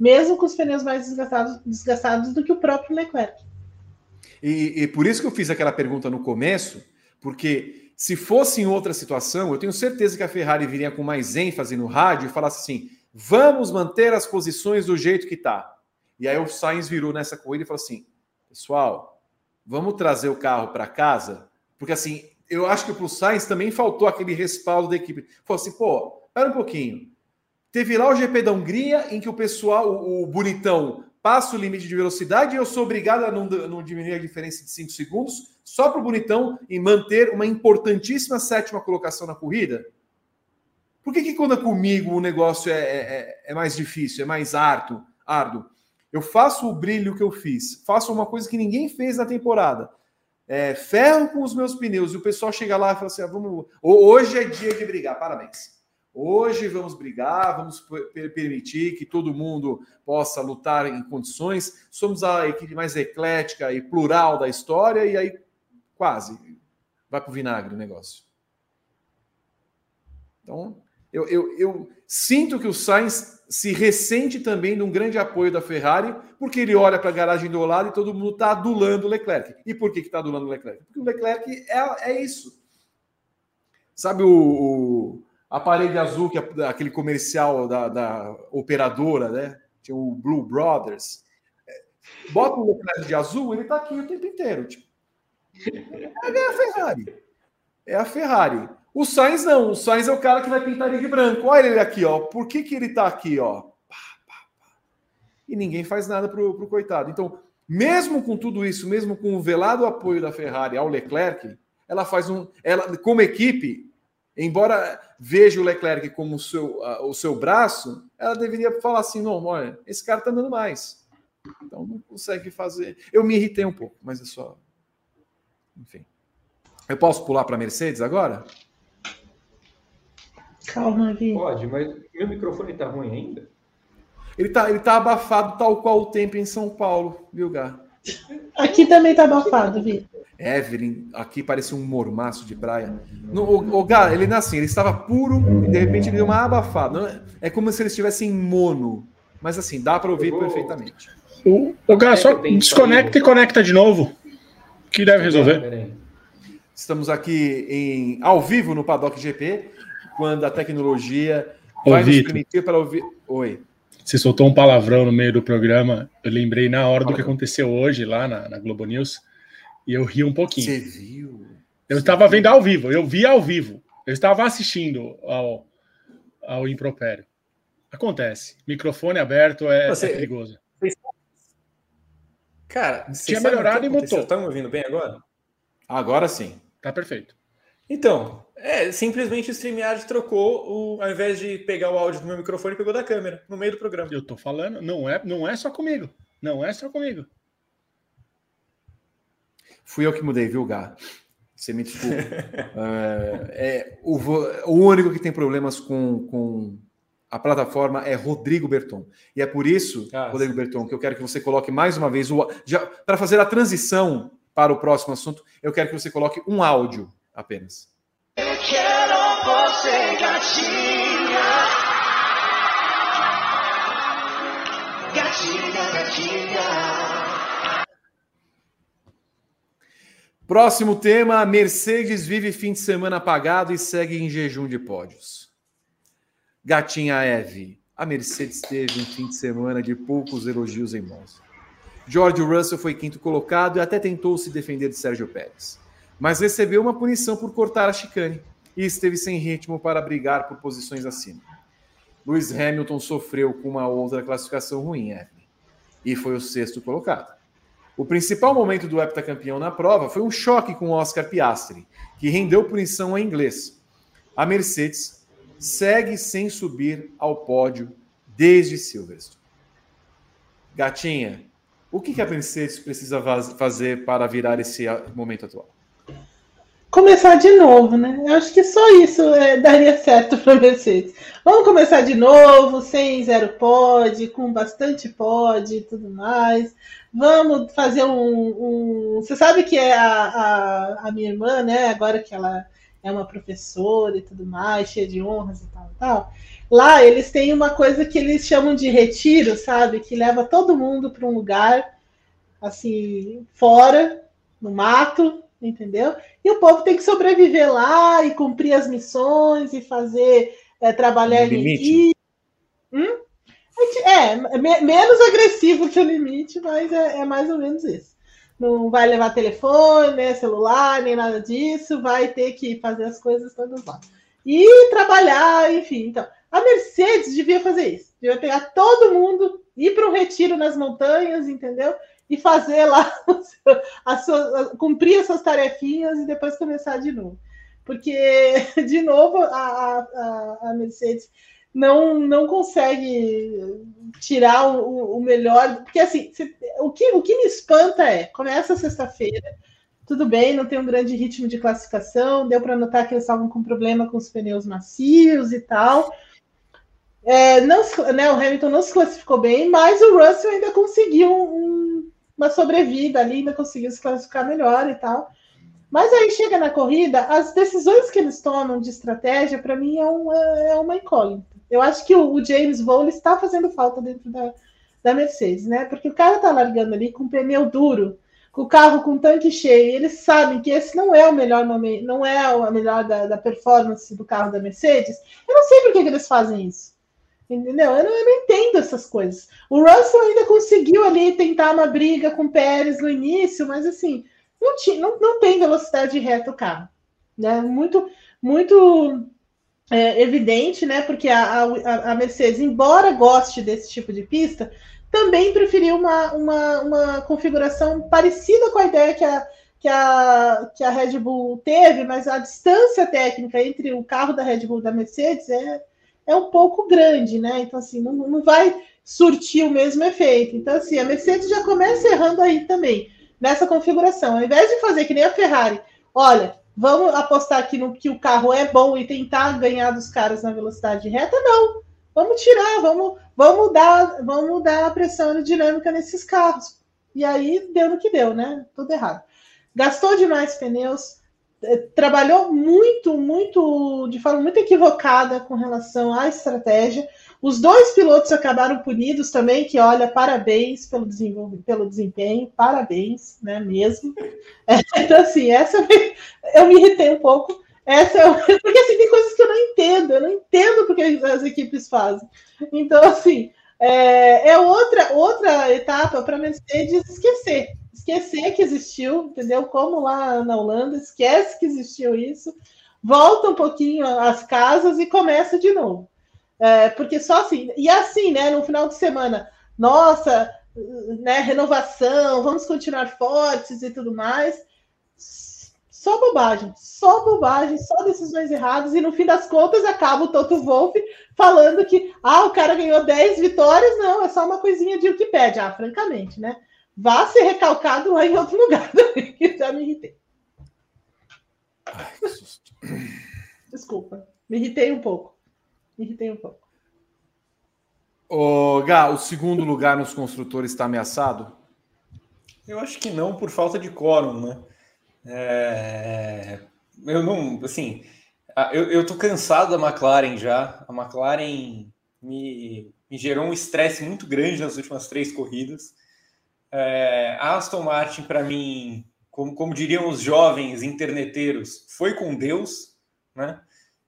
S2: mesmo com os pneus mais desgastados, desgastados do que o próprio Leclerc.
S1: E, e por isso que eu fiz aquela pergunta no começo, porque se fosse em outra situação, eu tenho certeza que a Ferrari viria com mais ênfase no rádio e falasse assim: vamos manter as posições do jeito que está. E aí o Sainz virou nessa corrida e falou assim: pessoal, vamos trazer o carro para casa, porque assim, eu acho que para o Sainz também faltou aquele respaldo da equipe. Falou assim: pô, espera um pouquinho. Teve lá o GP da Hungria, em que o pessoal, o, o bonitão, passa o limite de velocidade e eu sou obrigado a não, não diminuir a diferença de 5 segundos só para o Bonitão e manter uma importantíssima sétima colocação na corrida? Por que, que quando é comigo o negócio é, é, é, é mais difícil, é mais árduo, árduo? Eu faço o brilho que eu fiz, faço uma coisa que ninguém fez na temporada. É, ferro com os meus pneus e o pessoal chega lá e fala assim: ah, vamos, hoje é dia de brigar, parabéns. Hoje vamos brigar, vamos permitir que todo mundo possa lutar em condições. Somos a equipe mais eclética e plural da história, e aí quase vai para o vinagre o negócio. Então, eu, eu, eu, sinto que o Sainz se ressente também de um grande apoio da Ferrari, porque ele olha para a garagem do lado e todo mundo está adulando o Leclerc. E por que está adulando o Leclerc? Porque o Leclerc é, é isso. Sabe o, o a parede azul, que é aquele comercial da, da operadora, né? Tinha o Blue Brothers. Bota o Leclerc de azul, ele tá aqui o tempo inteiro. Tipo, é a Ferrari. É a Ferrari. O Sainz não. O Sainz é o cara que vai pintar ele de branco. Olha ele aqui, ó. Por que, que ele tá aqui, ó? E ninguém faz nada pro, pro coitado. Então, mesmo com tudo isso, mesmo com o velado apoio da Ferrari ao Leclerc, ela faz um. Ela, como equipe, embora veja o Leclerc como o seu, uh, o seu braço, ela deveria falar assim: não, olha, esse cara tá andando mais. Então não consegue fazer. Eu me irritei um pouco, mas é só. Enfim. Eu posso pular para Mercedes agora?
S2: Calma, Vi.
S3: Pode, mas meu microfone tá ruim ainda?
S1: Ele tá, ele tá abafado tal qual o tempo em São Paulo, viu, Gá?
S2: Aqui também tá abafado, Vi.
S1: Evelyn, aqui parece um mormaço de praia. No, o, o Gá, ele assim, ele estava puro e de repente ele deu uma abafada. É como se ele estivesse em mono. Mas assim, dá para ouvir vou... perfeitamente.
S4: O, o Gá, é só desconecta e conecta de novo. Que deve resolver.
S1: Estamos aqui em, ao vivo no Paddock GP, quando a tecnologia vai Ô, nos permitir para ouvir. Oi.
S4: Você soltou um palavrão no meio do programa. Eu lembrei na hora do que aconteceu hoje lá na, na Globo News. E eu ri um pouquinho.
S1: Você viu?
S4: Eu estava vendo ao vivo, eu vi ao vivo. Eu estava assistindo ao, ao impropério. Acontece. Microfone aberto é, Você, é perigoso.
S3: Cara, tinha melhorado e mutou. Estão me ouvindo bem agora?
S1: Agora sim.
S4: Tá perfeito.
S3: Então, é, simplesmente o StreamYard trocou, o, ao invés de pegar o áudio do meu microfone, pegou da câmera, no meio do programa.
S4: Eu tô falando, não é, não é só comigo. Não é só comigo.
S1: Fui eu que mudei, viu, Gá? Você me desculpa. é, é, o, o único que tem problemas com, com a plataforma é Rodrigo Berton. E é por isso, ah, Rodrigo sim. Berton, que eu quero que você coloque mais uma vez, para fazer a transição para o próximo assunto, eu quero que você coloque um áudio apenas. Eu quero você, gatinha. Gatinha, gatinha. Próximo tema: Mercedes vive fim de semana apagado e segue em jejum de pódios. Gatinha Eve, a Mercedes teve um fim de semana de poucos elogios em Monza. George Russell foi quinto colocado e até tentou se defender de Sérgio Pérez, mas recebeu uma punição por cortar a chicane e esteve sem ritmo para brigar por posições acima. Lewis Hamilton sofreu com uma outra classificação ruim, Evelyn, e foi o sexto colocado. O principal momento do heptacampeão na prova foi um choque com Oscar Piastri, que rendeu punição a inglês. A Mercedes segue sem subir ao pódio desde Silverstone. Gatinha, o que a Mercedes precisa fazer para virar esse momento atual?
S2: Começar de novo, né? Eu acho que só isso é, daria certo para Mercedes. Vamos começar de novo, sem zero pod, com bastante pod e tudo mais. Vamos fazer um. um... Você sabe que é a, a, a minha irmã, né? Agora que ela é uma professora e tudo mais, cheia de honras e tal e tal. Lá eles têm uma coisa que eles chamam de retiro, sabe? Que leva todo mundo para um lugar assim, fora, no mato, entendeu? E o povo tem que sobreviver lá e cumprir as missões e fazer é, trabalhar em equipe. Hum? É, me, menos agressivo que o limite, mas é, é mais ou menos isso não vai levar telefone, né, celular, nem nada disso, vai ter que fazer as coisas todas lá. E trabalhar, enfim. Então, a Mercedes devia fazer isso. Devia pegar todo mundo, ir para um retiro nas montanhas, entendeu? E fazer lá, a sua, cumprir essas tarefinhas e depois começar de novo. Porque, de novo, a, a, a Mercedes não, não consegue tirar o, o melhor. Porque, assim, se, o, que, o que me espanta é: começa sexta-feira, tudo bem, não tem um grande ritmo de classificação, deu para notar que eles estavam com problema com os pneus macios e tal. É, não, né, o Hamilton não se classificou bem, mas o Russell ainda conseguiu um, uma sobrevida ali, ainda conseguiu se classificar melhor e tal. Mas aí chega na corrida, as decisões que eles tomam de estratégia, para mim, é uma, é uma incógnita. Eu acho que o, o James Vowle está fazendo falta dentro da, da Mercedes, né? Porque o cara tá largando ali com pneu duro, com o carro com tanque cheio, eles sabem que esse não é o melhor momento, não é a melhor da, da, performance do carro da Mercedes. Eu não sei por que, que eles fazem isso. Entendeu? Eu não, eu não, entendo essas coisas. O Russell ainda conseguiu ali tentar uma briga com o Pérez no início, mas assim, não, não, não tem velocidade reta o carro. Né? Muito, muito é, evidente, né? Porque a, a, a, Mercedes, embora goste desse tipo de pista, também preferiu uma, uma, uma configuração parecida com a ideia que a, que, a, que a Red Bull teve, mas a distância técnica entre o carro da Red Bull e da Mercedes é, é um pouco grande, né? Então, assim, não, não vai surtir o mesmo efeito. Então, assim, a Mercedes já começa errando aí também, nessa configuração. Ao invés de fazer que nem a Ferrari, olha, Vamos apostar aqui no que o carro é bom e tentar ganhar dos caras na velocidade reta? Não. Vamos tirar, vamos, vamos dar, vamos dar a pressão aerodinâmica nesses carros. E aí deu no que deu, né? Tudo errado. Gastou demais pneus, trabalhou muito, muito, de forma muito equivocada com relação à estratégia. Os dois pilotos acabaram punidos também, que olha, parabéns pelo, pelo desempenho, parabéns, né, mesmo. É, então, assim, essa eu me irritei um pouco. Essa é, porque assim, tem coisas que eu não entendo, eu não entendo porque as equipes fazem. Então, assim, é, é outra, outra etapa para Mercedes esquecer. Esquecer que existiu, entendeu? Como lá na Holanda, esquece que existiu isso, volta um pouquinho às casas e começa de novo. É, porque só assim, e assim, né, no final de semana, nossa, né, renovação, vamos continuar fortes e tudo mais. Só bobagem, só bobagem, só decisões erradas, e no fim das contas acaba o Toto Wolff falando que ah, o cara ganhou 10 vitórias, não, é só uma coisinha de Wikipedia, ah, francamente, né? Vá ser recalcado lá em outro lugar, que já me irritei. Ai, que susto. Desculpa, me irritei um pouco. Me irritei um pouco.
S1: Ô, Gá, o segundo lugar nos construtores está ameaçado?
S3: Eu acho que não, por falta de quórum, né? É... Eu não, assim, eu, eu tô cansado da McLaren já. A McLaren me, me gerou um estresse muito grande nas últimas três corridas. É, Aston Martin, para mim, como, como diriam os jovens interneteiros, foi com Deus, né?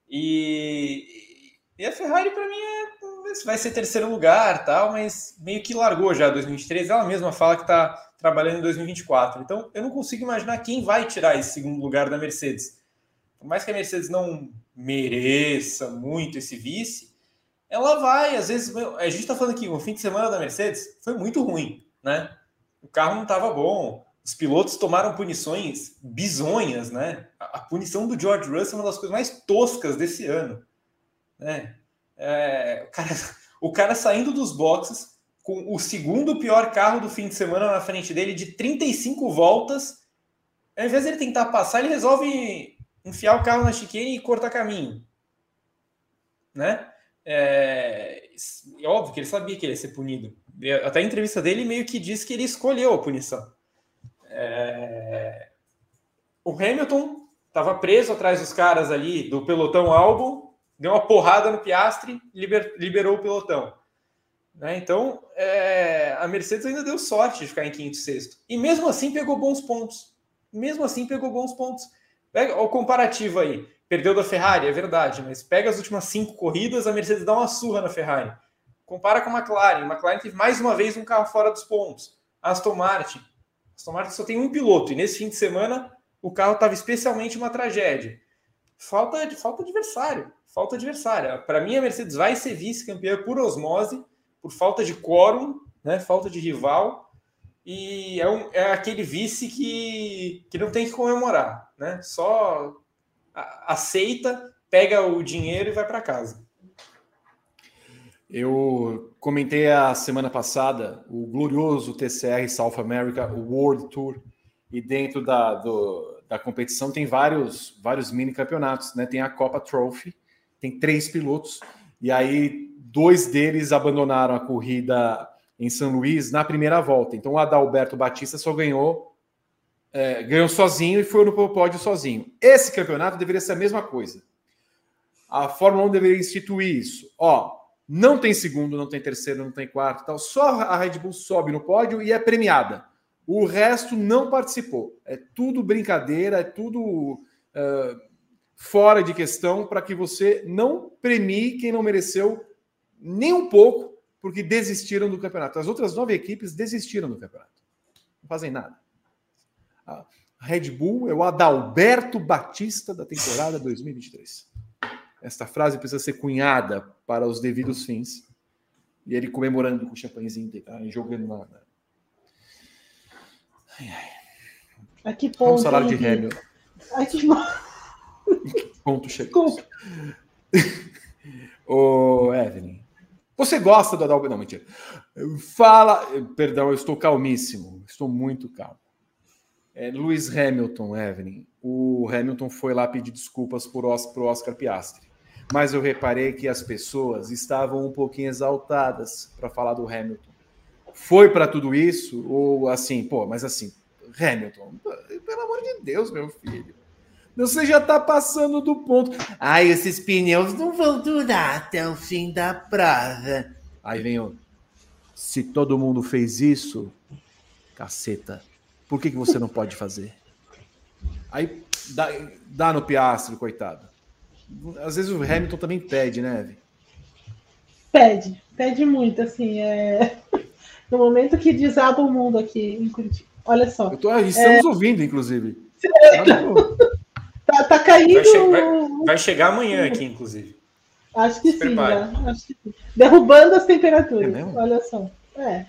S3: E, e a Ferrari, para mim, é, vai ser terceiro lugar, tal, mas meio que largou já 2023. Ela mesma fala que está trabalhando em 2024. Então, eu não consigo imaginar quem vai tirar esse segundo lugar da Mercedes. Por mais que a Mercedes não mereça muito esse vice, ela vai, às vezes, a gente está falando aqui, o fim de semana da Mercedes foi muito ruim, né? O carro não estava bom, os pilotos tomaram punições bizonhas, né? A, punição do George Russell é uma das coisas mais toscas desse ano, né? É, o, cara, o cara saindo dos boxes com o segundo pior carro do fim de semana na frente dele de 35 voltas, ao invés de ele tentar passar, ele resolve enfiar o carro na chicane e cortar caminho, né? É, é, óbvio que ele sabia que ele ia ser punido. Até a entrevista dele meio que disse que ele escolheu a punição. É, o Hamilton estava preso atrás dos caras ali do pelotão Albon, deu uma porrada no Piastre, liber, liberou o pelotão. Né? Então, é, a Mercedes ainda deu sorte de ficar em quinto e sexto. E mesmo assim pegou bons pontos. Mesmo assim pegou bons pontos. Pega o comparativo aí. Perdeu da Ferrari, é verdade, mas pega as últimas cinco corridas, a Mercedes dá uma surra na Ferrari. Compara com a McLaren. A McLaren teve mais uma vez um carro fora dos pontos. Aston Martin. Aston Martin só tem um piloto, e nesse fim de semana o carro estava especialmente uma tragédia. Falta, falta adversário. Falta adversário. Para mim, a Mercedes vai ser vice-campeã por osmose, por falta de quórum, né? falta de rival. E é, um, é aquele vice que, que não tem que comemorar. Né? Só aceita, pega o dinheiro e vai para casa.
S1: Eu comentei a semana passada o glorioso TCR South America World Tour e dentro da, do, da competição tem vários, vários mini campeonatos, né? Tem a Copa Trophy, tem três pilotos e aí dois deles abandonaram a corrida em São Luís na primeira volta. Então o Adalberto Batista só ganhou é, ganhou sozinho e foi no pódio sozinho. Esse campeonato deveria ser a mesma coisa. A Fórmula 1 deveria instituir isso. Ó, não tem segundo, não tem terceiro, não tem quarto, tal. Só a Red Bull sobe no pódio e é premiada. O resto não participou. É tudo brincadeira, é tudo uh, fora de questão para que você não premie quem não mereceu nem um pouco, porque desistiram do campeonato. As outras nove equipes desistiram do campeonato. Não fazem nada. A Red Bull é o Adalberto Batista da temporada 2023. Esta frase precisa ser cunhada para os devidos fins. E ele comemorando com o champanhezinho dele, tá? jogando lá. Né?
S2: Ai, ai. A que ponto? Um
S1: salário de Hamilton.
S2: A que
S1: ponto chegou? Ô, Evelyn, você gosta do Adalberto? Não, mentira. Fala. Perdão, eu estou calmíssimo. Estou muito calmo. É, Lewis Hamilton, Evelyn. O Hamilton foi lá pedir desculpas para o Oscar Piastri. Mas eu reparei que as pessoas estavam um pouquinho exaltadas para falar do Hamilton. Foi para tudo isso? Ou assim, pô, mas assim, Hamilton, pelo amor de Deus, meu filho. Você já está passando do ponto. Ai, esses pneus não vão durar até o fim da prova. Aí vem o. Se todo mundo fez isso, caceta, por que, que você não pode fazer? Aí dá, dá no piastro, coitado. Às vezes o Hamilton também pede, né, Eve?
S2: Pede, pede muito, assim. É... No momento que desaba o mundo aqui em Curitiba. Olha só.
S1: Tô, estamos é... ouvindo, inclusive.
S2: Tá, tá caindo. Vai, che
S3: vai, vai, chegar amanhã aqui, inclusive.
S2: Acho que, sim, Acho que sim. Derrubando as temperaturas. É Olha só. É.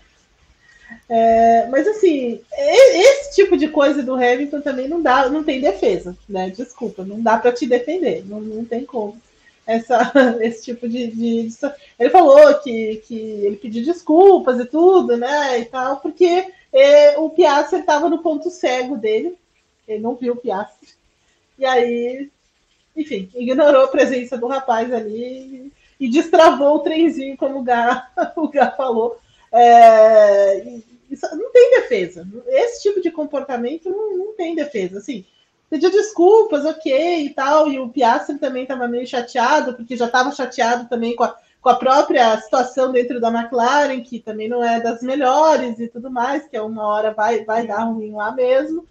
S2: É, mas assim, esse tipo de coisa do Hamilton também não dá, não tem defesa, né? Desculpa, não dá para te defender, não, não tem como. Essa, esse tipo de, de, de, Ele falou que, que ele pediu desculpas e tudo, né? E tal, porque é, o Piastri estava no ponto cego dele, ele não viu o Piastri. E aí, enfim, ignorou a presença do rapaz ali e, e destravou o trenzinho, como o Gá, o Gá falou é, isso não tem defesa. Esse tipo de comportamento não, não tem defesa. Assim, pediu desculpas, ok e tal. E o Piastri também estava meio chateado, porque já estava chateado também com a, com a própria situação dentro da McLaren, que também não é das melhores e tudo mais, que é uma hora vai, vai dar ruim lá mesmo.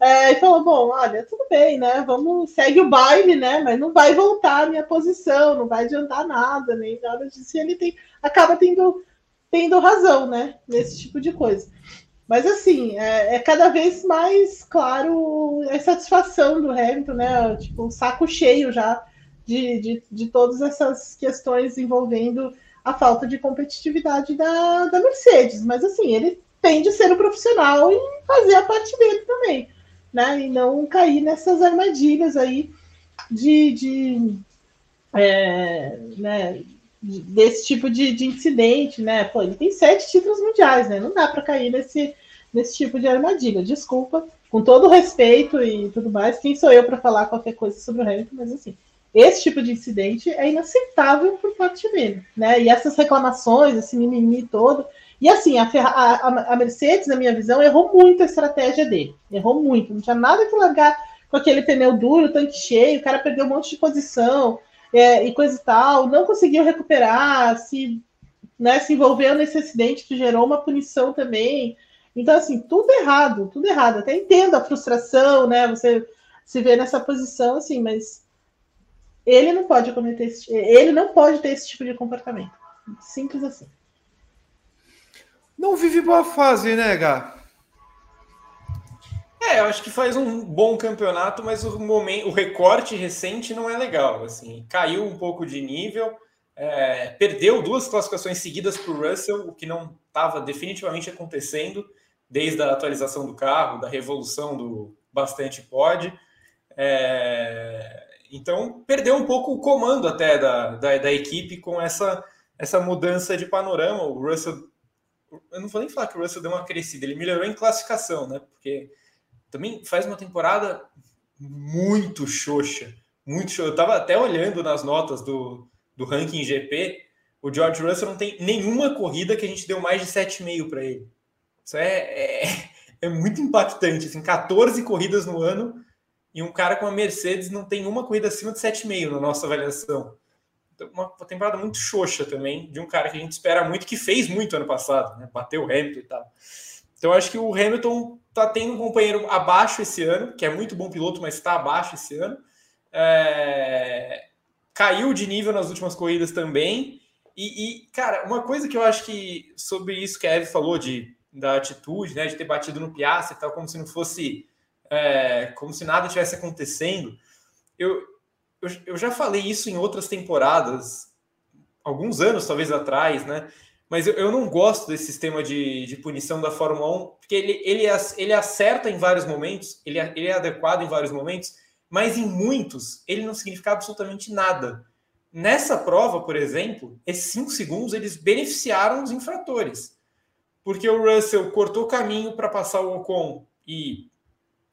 S2: É, e falou: bom, olha, tudo bem, né? Vamos, segue o baile, né? Mas não vai voltar a minha posição, não vai adiantar nada, nem nada disso. E ele tem, acaba tendo, tendo razão, né? Nesse tipo de coisa. Mas assim, é, é, cada vez mais claro a satisfação do Hamilton, né? Tipo, um saco cheio já de, de, de todas essas questões envolvendo a falta de competitividade da, da Mercedes. Mas assim, ele tem de ser um profissional e fazer a parte dele também né? E não cair nessas armadilhas aí de, de é, né, desse tipo de, de, incidente, né? Pô, ele tem sete títulos mundiais, né? Não dá para cair nesse, nesse tipo de armadilha. Desculpa, com todo respeito e tudo mais, quem sou eu para falar qualquer coisa sobre o Hamilton, mas assim, esse tipo de incidente é inaceitável por parte dele, né? E essas reclamações, esse mimimi todo, e assim, a, a, a, Mercedes, na minha visão, errou muito a estratégia dele. Errou muito. Não tinha nada que largar com aquele pneu duro, tanque cheio, o cara perdeu um monte de posição é, e coisa e tal, não conseguiu recuperar, se, né, se envolveu nesse acidente que gerou uma punição também. Então, assim, tudo errado, tudo errado. Até entendo a frustração, né? Você se vê nessa posição, assim, mas ele não pode cometer esse, ele não pode ter esse tipo de comportamento. Simples assim.
S1: Não vive boa fase, né, Gá?
S3: É, eu acho que faz um bom campeonato, mas o momento, o recorte recente não é legal. Assim, caiu um pouco de nível, é, perdeu duas classificações seguidas para o Russell, o que não estava definitivamente acontecendo desde a atualização do carro, da revolução do bastante pod. É, então perdeu um pouco o comando até da, da, da equipe com essa, essa mudança de panorama. O Russell eu não vou nem falar que o Russell deu uma crescida, ele melhorou em classificação, né? Porque também faz uma temporada muito xoxa, muito xoxa. Eu tava até olhando nas notas do, do ranking GP, o George Russell não tem nenhuma corrida que a gente deu mais de 7,5 para ele. Isso é, é, é, muito impactante, assim, 14 corridas no ano e um cara com a Mercedes não tem uma corrida acima de 7,5 na nossa avaliação uma temporada muito xoxa também, de um cara que a gente espera muito, que fez muito ano passado, né? Bateu o Hamilton e tal. Então acho que o Hamilton tá tendo um companheiro abaixo esse ano, que é muito bom piloto, mas está abaixo esse ano. É... Caiu de nível nas últimas corridas também. E, e, cara, uma coisa que eu acho que sobre isso que a Eve falou de da atitude, né, de ter batido no Piastri e tal, como se não fosse, é, como se nada tivesse acontecendo. Eu, eu, eu já falei isso em outras temporadas, alguns anos talvez atrás, né? Mas eu, eu não gosto desse sistema de, de punição da Fórmula 1, porque ele, ele, ele acerta em vários momentos, ele, ele é adequado em vários momentos, mas em muitos ele não significa absolutamente nada. Nessa prova, por exemplo, esses cinco segundos eles beneficiaram os infratores, porque o Russell cortou caminho para passar o Ocon e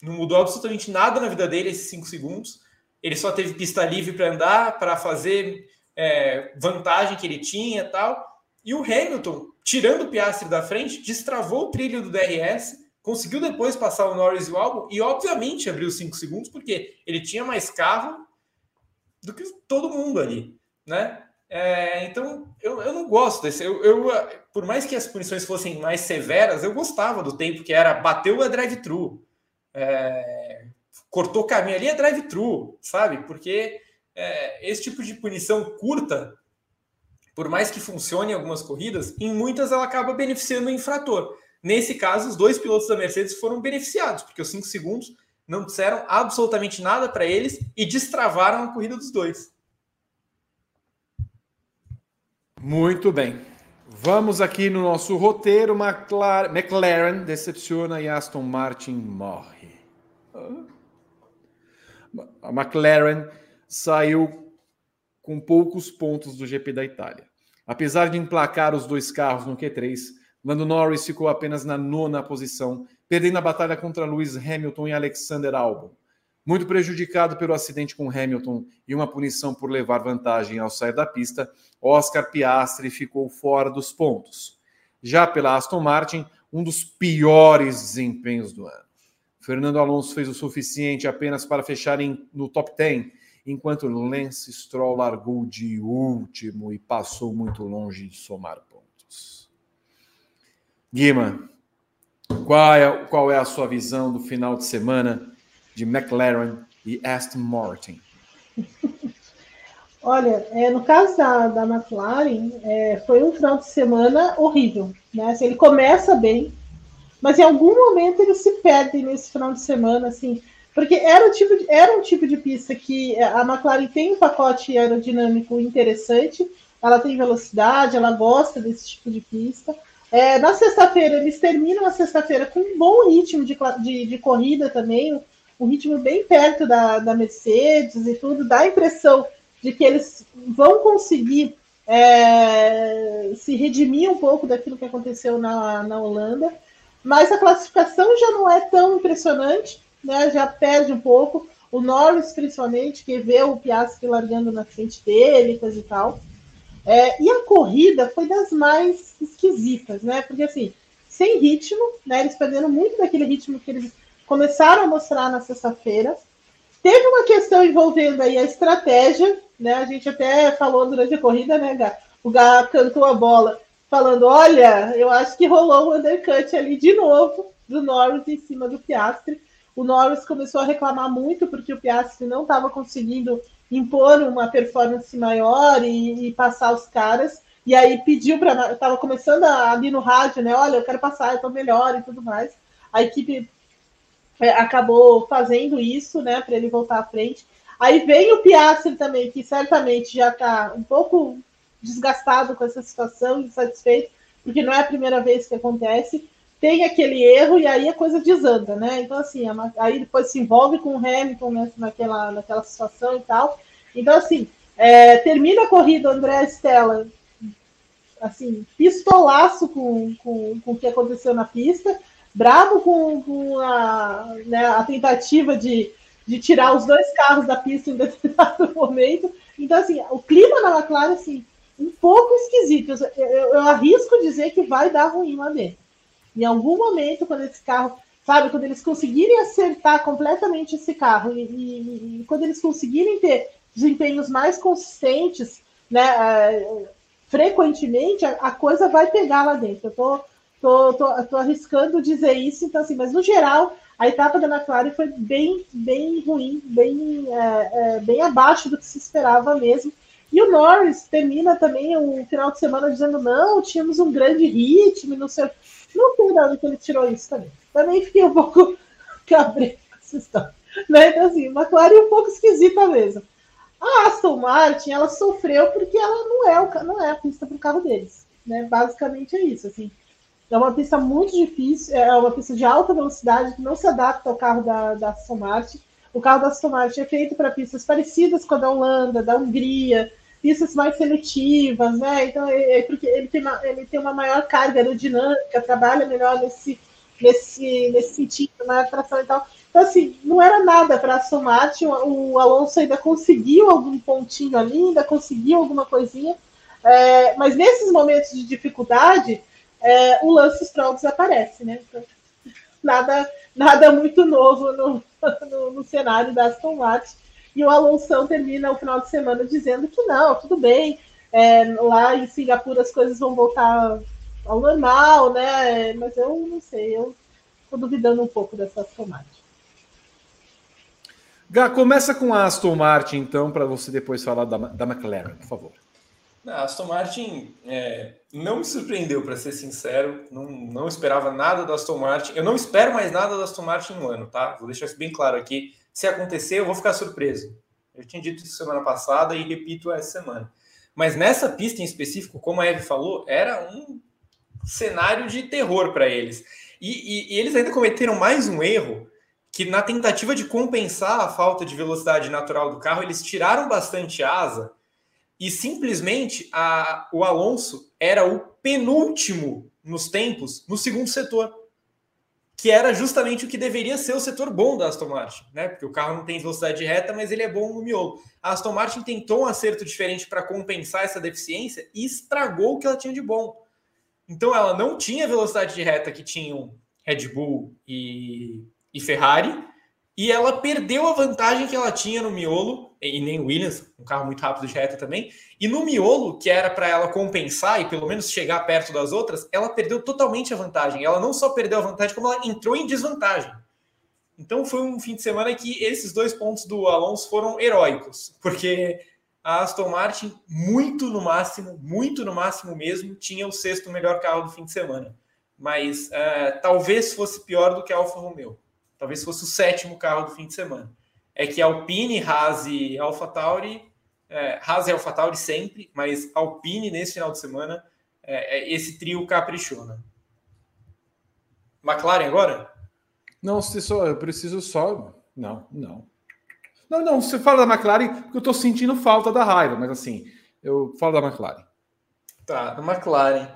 S3: não mudou absolutamente nada na vida dele esses cinco segundos ele só teve pista livre para andar, para fazer é, vantagem que ele tinha tal. E o Hamilton, tirando o Piastri da frente, destravou o trilho do DRS, conseguiu depois passar o Norris e o Albon e, obviamente, abriu cinco segundos, porque ele tinha mais carro do que todo mundo ali, né? É, então, eu, eu não gosto desse. Eu, eu, por mais que as punições fossem mais severas, eu gostava do tempo que era bateu a drive-thru. É, cortou caminho ali é drive-thru, sabe? Porque é, esse tipo de punição curta, por mais que funcione em algumas corridas, em muitas ela acaba beneficiando o infrator. Nesse caso, os dois pilotos da Mercedes foram beneficiados, porque os cinco segundos não disseram absolutamente nada para eles e destravaram a corrida dos dois.
S1: Muito bem. Vamos aqui no nosso roteiro. McLaren decepciona e Aston Martin morre. A McLaren saiu com poucos pontos do GP da Itália. Apesar de emplacar os dois carros no Q3, Lando Norris ficou apenas na nona posição, perdendo a batalha contra Lewis Hamilton e Alexander Albon. Muito prejudicado pelo acidente com Hamilton e uma punição por levar vantagem ao sair da pista, Oscar Piastri ficou fora dos pontos. Já pela Aston Martin, um dos piores desempenhos do ano Fernando Alonso fez o suficiente apenas para fechar em, no top 10, enquanto Lance Stroll largou de último e passou muito longe de somar pontos. Guima, qual é, qual é a sua visão do final de semana de McLaren e Aston Martin?
S2: Olha, é, no caso da, da McLaren, é, foi um final de semana horrível. Né? Assim, ele começa bem, mas em algum momento ele se perde nesse final de semana, assim, porque era, o tipo de, era um tipo de pista que a McLaren tem um pacote aerodinâmico interessante, ela tem velocidade, ela gosta desse tipo de pista. É, na sexta-feira, eles terminam a sexta-feira com um bom ritmo de, de, de corrida também, um ritmo bem perto da, da Mercedes e tudo, dá a impressão de que eles vão conseguir é, se redimir um pouco daquilo que aconteceu na, na Holanda, mas a classificação já não é tão impressionante, né? já perde um pouco. O Norris, principalmente, que vê o Piastri largando na frente dele, coisa e tal. É, e a corrida foi das mais esquisitas, né? Porque assim, sem ritmo, né? Eles perderam muito daquele ritmo que eles começaram a mostrar na sexta-feira. Teve uma questão envolvendo aí a estratégia, né? A gente até falou durante a corrida, né, Gá? O Gá cantou a bola falando: olha, eu acho que rolou um undercut ali de novo do Norris em cima do Piastri. O Norris começou a reclamar muito porque o Piastri não estava conseguindo impor uma performance maior e, e passar os caras. E aí pediu para. Estava começando a, ali no rádio, né? Olha, eu quero passar, eu estou melhor e tudo mais. A equipe é, acabou fazendo isso, né, para ele voltar à frente. Aí vem o Piastri também, que certamente já está um pouco desgastado com essa situação, insatisfeito, porque não é a primeira vez que acontece. Tem aquele erro e aí a coisa desanda, né? Então, assim, aí depois se envolve com o Hamilton né, naquela, naquela situação e tal. Então, assim, é, termina a corrida André Stella, assim, pistolaço com, com, com o que aconteceu na pista bravo com, com a, né, a, tentativa de, de tirar os dois carros da pista em determinado momento. Então, assim, o clima na McLaren, assim, um pouco esquisito. Eu, eu, eu, arrisco dizer que vai dar ruim lá dentro. Em algum momento, quando esse carro, sabe, quando eles conseguirem acertar completamente esse carro e, e, e quando eles conseguirem ter desempenhos mais consistentes, né, uh, frequentemente, a, a, coisa vai pegar lá dentro. Eu tô Tô, tô, tô arriscando dizer isso, então assim, mas no geral, a etapa da McLaren foi bem, bem ruim, bem, é, é, bem abaixo do que se esperava mesmo. E o Norris termina também o final de semana dizendo: não, tínhamos um grande ritmo, não sei. Não de onde que ele tirou isso também. Também fiquei um pouco cabreiro com essa história. Né? Então, assim, McLaren é um pouco esquisita mesmo. A Aston Martin, ela sofreu porque ela não é, o, não é a pista para o carro deles. Né? Basicamente é isso. Assim. É uma pista muito difícil, é uma pista de alta velocidade que não se adapta ao carro da, da Aston Martin. O carro da Aston Martin é feito para pistas parecidas com a da Holanda, da Hungria, pistas mais seletivas, né? Então, é, é porque ele tem, uma, ele tem uma maior carga aerodinâmica, trabalha melhor nesse, nesse, nesse sentido, na tração e tal. Então, assim, não era nada para Aston Martin, o, o Alonso ainda conseguiu algum pontinho ali, ainda conseguiu alguma coisinha, é, mas nesses momentos de dificuldade, é, o Lance Stroll desaparece, né? Então, nada, nada muito novo no, no, no, cenário da Aston Martin. E o Alonso termina o final de semana dizendo que não, tudo bem, é, lá em Singapura as coisas vão voltar ao normal, né? Mas eu não sei, eu estou duvidando um pouco dessa Aston Martin.
S1: Gá, começa com a Aston Martin, então, para você depois falar da, da McLaren, por favor.
S3: A Aston Martin é, não me surpreendeu, para ser sincero. Não, não esperava nada da Aston Martin. Eu não espero mais nada da Aston Martin no ano, tá? Vou deixar isso bem claro aqui. Se acontecer, eu vou ficar surpreso. Eu tinha dito isso semana passada e repito essa semana. Mas nessa pista em específico, como a Eve falou, era um cenário de terror para eles. E, e, e eles ainda cometeram mais um erro que na tentativa de compensar a falta de velocidade natural do carro, eles tiraram bastante asa e simplesmente a, o Alonso era o penúltimo nos tempos no segundo setor, que era justamente o que deveria ser o setor bom da Aston Martin, né? Porque o carro não tem velocidade reta, mas ele é bom no miolo. A Aston Martin tentou um acerto diferente para compensar essa deficiência e estragou o que ela tinha de bom. Então ela não tinha velocidade de reta que tinham Red Bull e, e Ferrari, e ela perdeu a vantagem que ela tinha no miolo, e nem Williams, um carro muito rápido de reta também, e no miolo, que era para ela compensar e pelo menos chegar perto das outras, ela perdeu totalmente a vantagem. Ela não só perdeu a vantagem, como ela entrou em desvantagem. Então foi um fim de semana que esses dois pontos do Alonso foram heróicos, porque a Aston Martin, muito no máximo, muito no máximo mesmo, tinha o sexto melhor carro do fim de semana. Mas uh, talvez fosse pior do que a Alfa Romeo. Talvez fosse o sétimo carro do fim de semana. É que Alpine, Haas e Alfa Tauri, é, Haas e Alfa Tauri sempre, mas Alpine nesse final de semana, é, é, esse trio caprichou, né? McLaren agora?
S1: Não, se só, eu preciso só. Não, não. Não, não, você fala da McLaren porque eu estou sentindo falta da raiva, mas assim, eu falo da McLaren.
S3: Tá, da McLaren.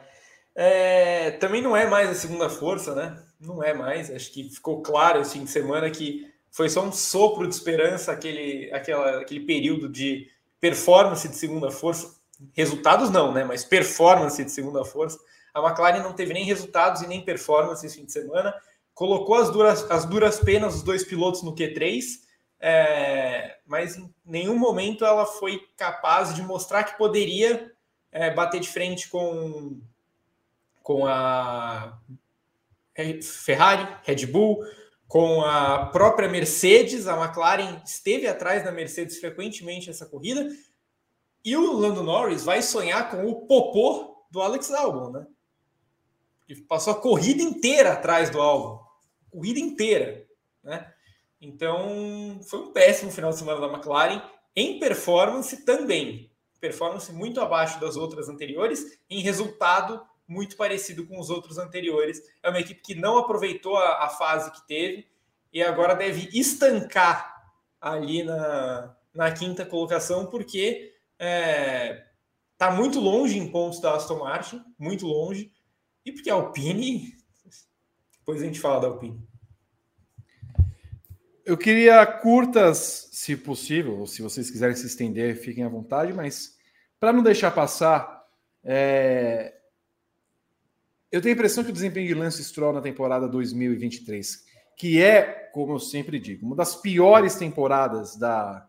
S3: É, também não é mais a segunda força, né? Não é mais. Acho que ficou claro esse fim de semana que foi só um sopro de esperança aquele, aquela, aquele período de performance de segunda força. Resultados não, né? Mas performance de segunda força. A McLaren não teve nem resultados e nem performance esse fim de semana colocou as duras, as duras penas os dois pilotos no Q3, é, mas em nenhum momento ela foi capaz de mostrar que poderia é, bater de frente com, com a Ferrari, Red Bull, com a própria Mercedes. A McLaren esteve atrás da Mercedes frequentemente essa corrida. E o Lando Norris vai sonhar com o popô do Alex Albon, né? Ele passou a corrida inteira atrás do Albon corrida inteira, né? Então, foi um péssimo final de semana da McLaren em performance também. Performance muito abaixo das outras anteriores, em resultado muito parecido com os outros anteriores. É uma equipe que não aproveitou a, a fase que teve e agora deve estancar ali na, na quinta colocação, porque está é, muito longe em pontos da Aston Martin, muito longe, e porque a Alpine depois a gente fala da Alpine.
S1: Eu queria curtas, se possível, se vocês quiserem se estender, fiquem à vontade, mas para não deixar passar, é... eu tenho a impressão que o desempenho de Lance Stroll na temporada 2023, que é, como eu sempre digo, uma das piores temporadas da,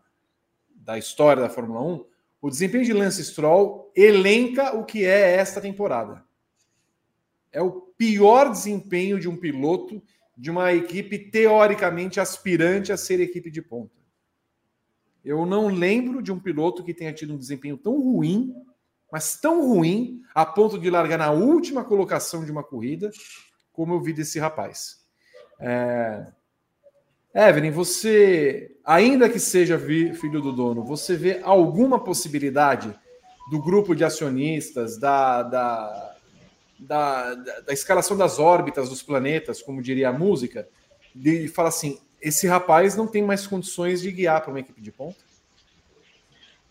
S1: da história da Fórmula 1, o desempenho de Lance Stroll elenca o que é esta temporada. É o pior desempenho de um piloto de uma equipe teoricamente aspirante a ser equipe de ponta. Eu não lembro de um piloto que tenha tido um desempenho tão ruim, mas tão ruim, a ponto de largar na última colocação de uma corrida, como eu vi desse rapaz. É... Evelyn, você, ainda que seja filho do dono, você vê alguma possibilidade do grupo de acionistas, da, da da, da, escalação das órbitas dos planetas, como diria a música, de falar assim: esse rapaz não tem mais condições de guiar para uma equipe de ponta?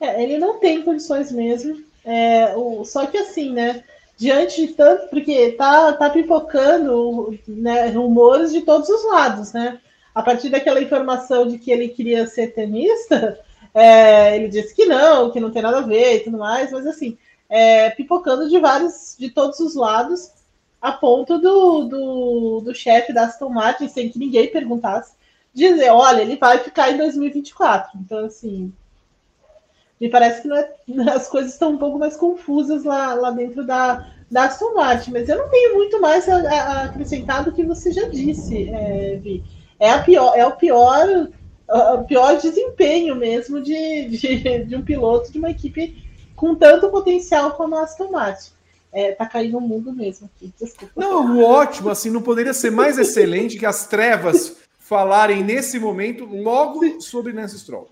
S2: É, ele não tem condições mesmo. É, o, só que assim, né? Diante de tanto, porque tá, tá pipocando né, rumores de todos os lados, né? A partir daquela informação de que ele queria ser tenista, é, ele disse que não, que não tem nada a ver e tudo mais, mas assim, é, pipocando de vários, de todos os lados, a ponto do, do, do chefe da Aston Martin, sem que ninguém perguntasse, dizer, olha, ele vai ficar em 2024. Então, assim, me parece que é, as coisas estão um pouco mais confusas lá, lá dentro da, da Aston Martin, mas eu não tenho muito mais a, a acrescentar do que você já disse, é, Vi. É, a pior, é o pior, pior desempenho mesmo de, de, de um piloto de uma equipe com tanto potencial como a Aston Martin. É, tá caindo o mundo mesmo aqui. Desculpa.
S1: Não, ótimo, assim, não poderia ser mais excelente que as trevas falarem nesse momento logo sobre Lance Stroll.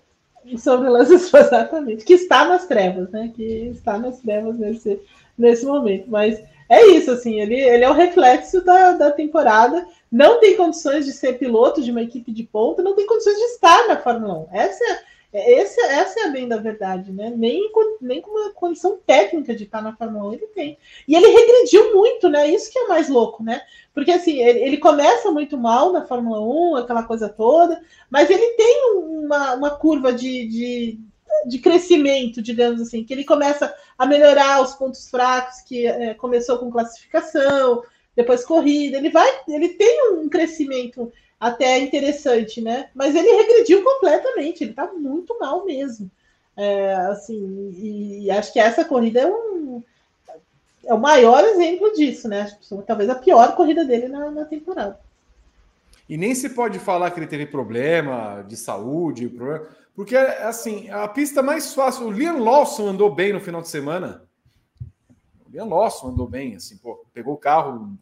S2: Sobre Lance Stroll, exatamente. Que está nas trevas, né? Que está nas trevas nesse, nesse momento. Mas é isso, assim, ele, ele é o reflexo da, da temporada. Não tem condições de ser piloto de uma equipe de ponta, não tem condições de estar na Fórmula 1. Essa é, esse, essa é a bem da verdade, né? Nem, nem com uma condição técnica de estar na Fórmula 1 ele tem. E ele regrediu muito, né? Isso que é mais louco, né? Porque assim, ele, ele começa muito mal na Fórmula 1, aquela coisa toda, mas ele tem uma, uma curva de, de, de crescimento, digamos assim, que ele começa a melhorar os pontos fracos, que é, começou com classificação, depois corrida, ele vai, ele tem um crescimento até interessante, né? Mas ele regrediu completamente, ele tá muito mal mesmo. É, assim, e, e, acho que essa corrida é um é o maior exemplo disso, né? Talvez a pior corrida dele na, na temporada.
S1: E nem se pode falar que ele teve problema de saúde, porque assim, a pista mais fácil. O Liam Lawson andou bem no final de semana. O Liam Lawson andou bem, assim, pô, pegou o carro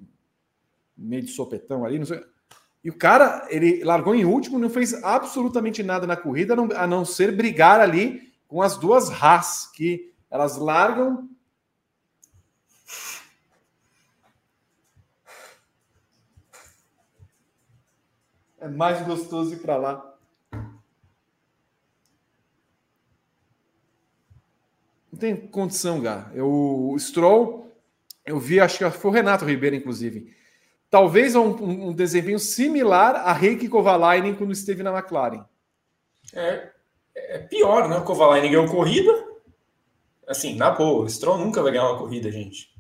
S1: meio de sopetão ali, não sei. E o cara, ele largou em último, não fez absolutamente nada na corrida, a não ser brigar ali com as duas Haas, que elas largam É mais gostoso ir para lá. Não tem condição, Gá. Eu, o Stroll, eu vi, acho que foi o Renato Ribeiro, inclusive. Talvez um, um desempenho similar a Heikki Kovalainen quando esteve na McLaren.
S3: É, é pior, né? O Kovalainen ganhou corrida. Assim, na boa, o Stroll nunca vai ganhar uma corrida, gente.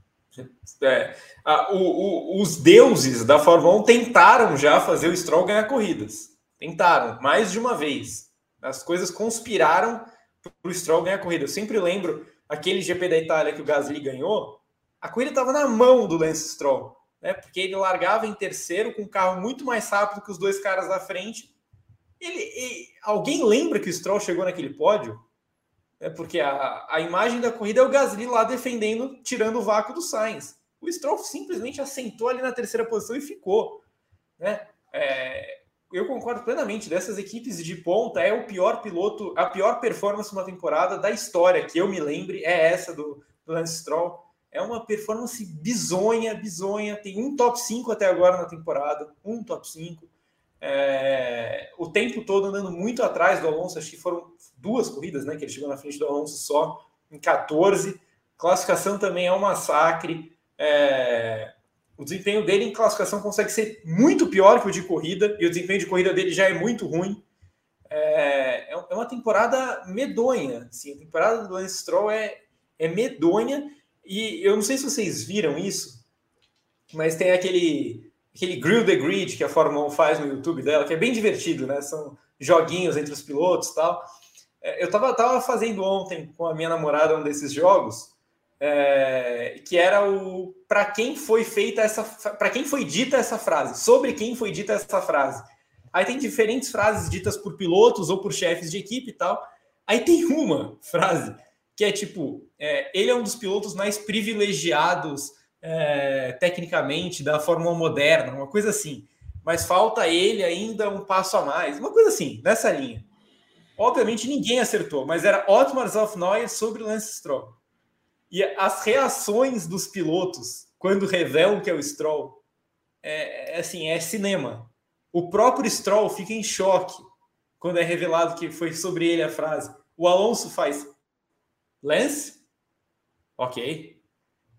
S3: É, a, o, o, os deuses da Fórmula 1 tentaram já fazer o Stroll ganhar corridas. Tentaram, mais de uma vez. As coisas conspiraram para o Stroll ganhar corrida. Eu sempre lembro aquele GP da Itália que o Gasly ganhou, a corrida estava na mão do Lance Stroll, né? Porque ele largava em terceiro com um carro muito mais rápido que os dois caras da frente. Ele, alguém lembra que o Stroll chegou naquele pódio? É porque a, a imagem da corrida é o Gasly lá defendendo, tirando o vácuo do Sainz. O Stroll simplesmente assentou ali na terceira posição e ficou. Né? É, eu concordo plenamente. Dessas equipes de ponta, é o pior piloto, a pior performance uma temporada da história, que eu me lembre, é essa do, do Lance Stroll. É uma performance bizonha, bizonha. Tem um top 5 até agora na temporada, um top 5. É, o tempo todo andando muito atrás do Alonso, acho que foram duas corridas, né? Que ele chegou na frente do Alonso só em 14. Classificação também é um massacre. É, o desempenho dele em classificação consegue ser muito pior que o de corrida, e o desempenho de corrida dele já é muito ruim. É, é, é uma temporada medonha. Assim, a temporada do Lance Stroll é, é medonha, e eu não sei se vocês viram isso, mas tem aquele aquele Grill the Grid que a Fórmula 1 faz no YouTube dela, que é bem divertido, né? São joguinhos entre os pilotos e tal. É, eu tava, tava fazendo ontem com a minha namorada um desses jogos, é, que era o para quem foi feita essa para quem foi dita essa frase, sobre quem foi dita essa frase. Aí tem diferentes frases ditas por pilotos ou por chefes de equipe e tal. Aí tem uma frase que é tipo: é, ele é um dos pilotos mais privilegiados é, tecnicamente da Fórmula moderna, uma coisa assim. Mas falta ele ainda um passo a mais, uma coisa assim, nessa linha. Obviamente ninguém acertou, mas era Otmar Zofnoyer sobre Lance Stroll. E as reações dos pilotos quando revelam que é o Stroll é, é assim, é cinema. O próprio Stroll fica em choque quando é revelado que foi sobre ele a frase. O Alonso faz Lance? Ok.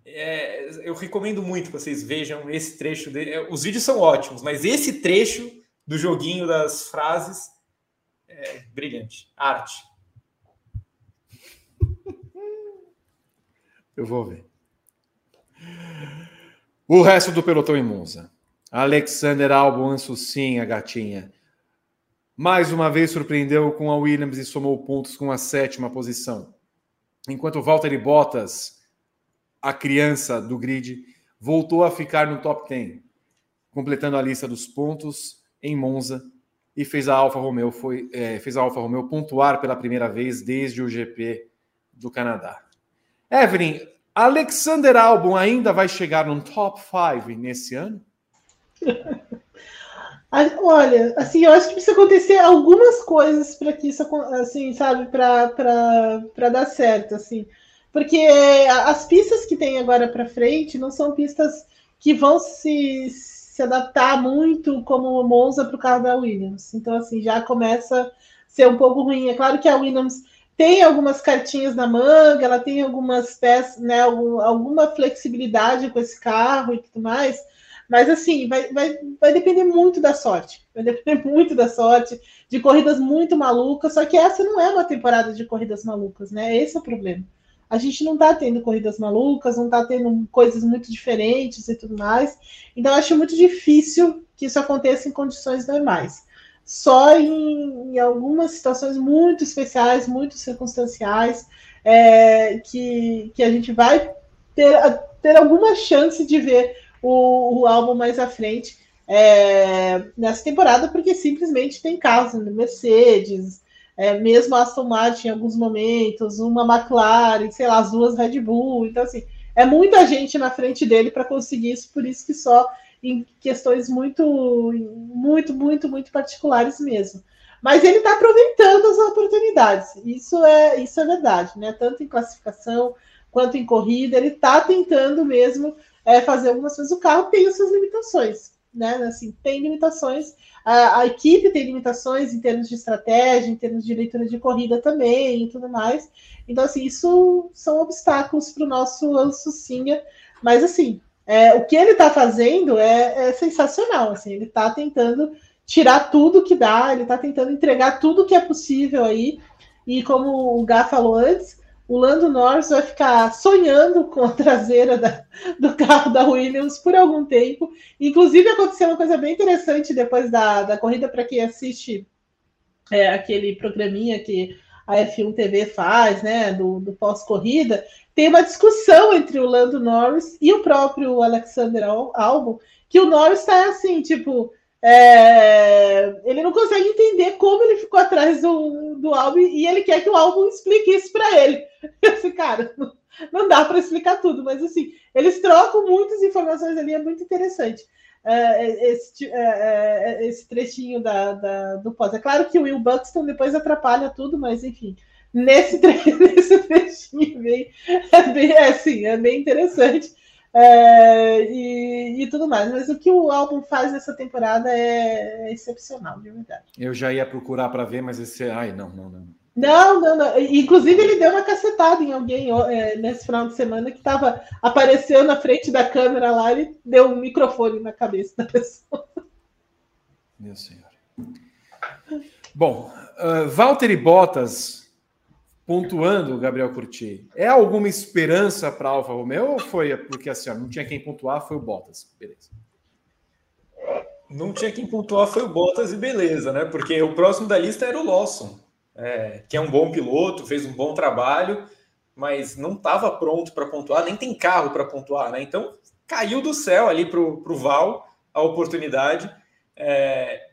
S3: É, eu recomendo muito que vocês vejam esse trecho. De, é, os vídeos são ótimos, mas esse trecho do joguinho das frases é brilhante. Arte.
S1: Eu vou ver. O resto do pelotão em Monza. Alexander Albon sim, a gatinha. Mais uma vez surpreendeu com a Williams e somou pontos com a sétima posição. Enquanto Valtteri Bottas a criança do grid, voltou a ficar no top 10, completando a lista dos pontos em Monza e fez a Alfa Romeo foi é, fez a Alfa Romeo pontuar pela primeira vez desde o GP do Canadá. Evelyn, Alexander Albon ainda vai chegar no top 5 nesse ano?
S2: Olha, assim, eu acho que precisa acontecer algumas coisas para que isso, assim, sabe, para dar certo, assim. Porque as pistas que tem agora para frente não são pistas que vão se, se adaptar muito como Monza para o carro da Williams. Então, assim, já começa a ser um pouco ruim. É claro que a Williams tem algumas cartinhas na manga, ela tem algumas peças, né, alguma flexibilidade com esse carro e tudo mais, mas assim, vai, vai, vai depender muito da sorte. Vai depender muito da sorte, de corridas muito malucas, só que essa não é uma temporada de corridas malucas, né? Esse é o problema. a gente não está tendo corridas malucas, não está tendo coisas muito diferentes e tudo mais. Então, acho muito difícil que isso aconteça em condições normais. Só em, em algumas situações muito especiais, muito circunstanciais, é, que, que a gente vai ter, ter alguma chance de ver o, o álbum mais à frente é, nessa temporada, porque simplesmente tem carros, né? Mercedes, é, mesmo a Aston Martin em alguns momentos, uma McLaren, sei lá, as duas Red Bull. Então, assim, é muita gente na frente dele para conseguir isso, por isso que só em questões muito, muito, muito, muito particulares mesmo. Mas ele está aproveitando as oportunidades, isso é, isso é verdade, né? Tanto em classificação quanto em corrida, ele está tentando mesmo é, fazer algumas coisas. O carro tem as suas limitações, né? Assim, tem limitações a, a, equipe tem limitações em termos de estratégia, em termos de leitura de corrida também e tudo mais. Então, assim, isso são obstáculos para o nosso Ansucinha. Mas, assim, é, o que ele está fazendo é, é, sensacional. Assim, ele está tentando tirar tudo que dá, ele está tentando entregar tudo que é possível aí. E como o Gá falou antes, o Lando Norris vai ficar sonhando com a traseira da, do carro da Williams por algum tempo. Inclusive, aconteceu uma coisa bem interessante depois da, da corrida, para quem assiste é, aquele programinha que a F1 TV faz, né, do, do pós-corrida, tem uma discussão entre o Lando Norris e o próprio Alexander Albon, que o Norris está assim, tipo, é, ele não consegue entender como ele ficou atrás do, do álbum e ele quer que o álbum explique isso para ele. Esse cara, não, dá para explicar tudo, mas assim, eles trocam muitas informações ali, é muito interessante. É, esse, é, é, esse, trechinho da, da, do pós. É claro que o Will Buxton depois atrapalha tudo, mas enfim, nesse, tre nesse trechinho bem, é bem, é, assim, é bem interessante. É, e, e, tudo mais. Mas o que o álbum faz nessa temporada é, é excepcional, de verdade.
S1: Eu já ia procurar para ver, mas esse. Ai, não, não, não.
S2: Não, não, não. Inclusive, ele deu uma cacetada em alguém é, nesse final de semana que estava apareceu na frente da câmera lá, ele deu um microfone na cabeça da pessoa.
S1: Meu senhor. Bom, uh, Valtteri Bottas pontuando, Gabriel Curti, é alguma esperança para Alfa Romeo ou foi porque assim, ó, não tinha quem pontuar, foi o Bottas? Beleza.
S3: Não tinha quem pontuar, foi o Bottas e beleza, né? Porque o próximo da lista era o Lawson, é, que é um bom piloto, fez um bom trabalho, mas não estava pronto para pontuar, nem tem carro para pontuar, né? Então caiu do céu ali para o Val a oportunidade. É,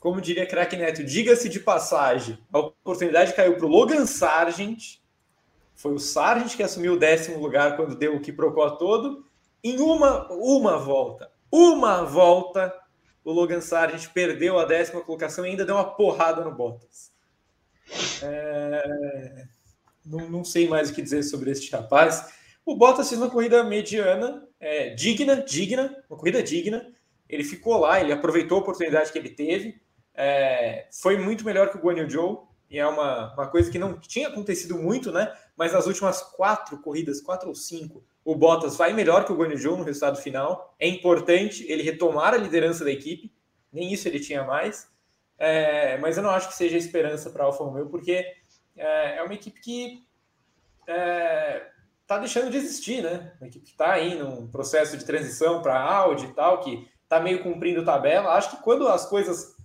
S3: como diria Crack Neto, diga-se de passagem, a oportunidade caiu para o Logan Sargent. Foi o Sargent que assumiu o décimo lugar quando deu o que procurou todo. Em uma, uma volta, uma volta, o Logan Sargent perdeu a décima colocação e ainda deu uma porrada no Bottas. É... Não, não, sei mais o que dizer sobre este rapaz. O Bottas fez uma corrida mediana, é, digna, digna, uma corrida digna. Ele ficou lá, ele aproveitou a oportunidade que ele teve é, foi muito melhor que o Guan Yu Zhou, e é uma, uma coisa que não tinha acontecido muito, né? Mas nas últimas quatro corridas, quatro ou cinco, o Bottas vai melhor que o Guan Yu Zhou no resultado final. É importante ele retomar a liderança da equipe, nem isso ele tinha mais. É, mas eu não acho que seja esperança para a Alfa Romeo, porque é, é, uma equipe que está é, deixando de existir, né? Uma equipe que está aí num processo de transição para Audi e tal, que está meio cumprindo tabela. Acho que quando as coisas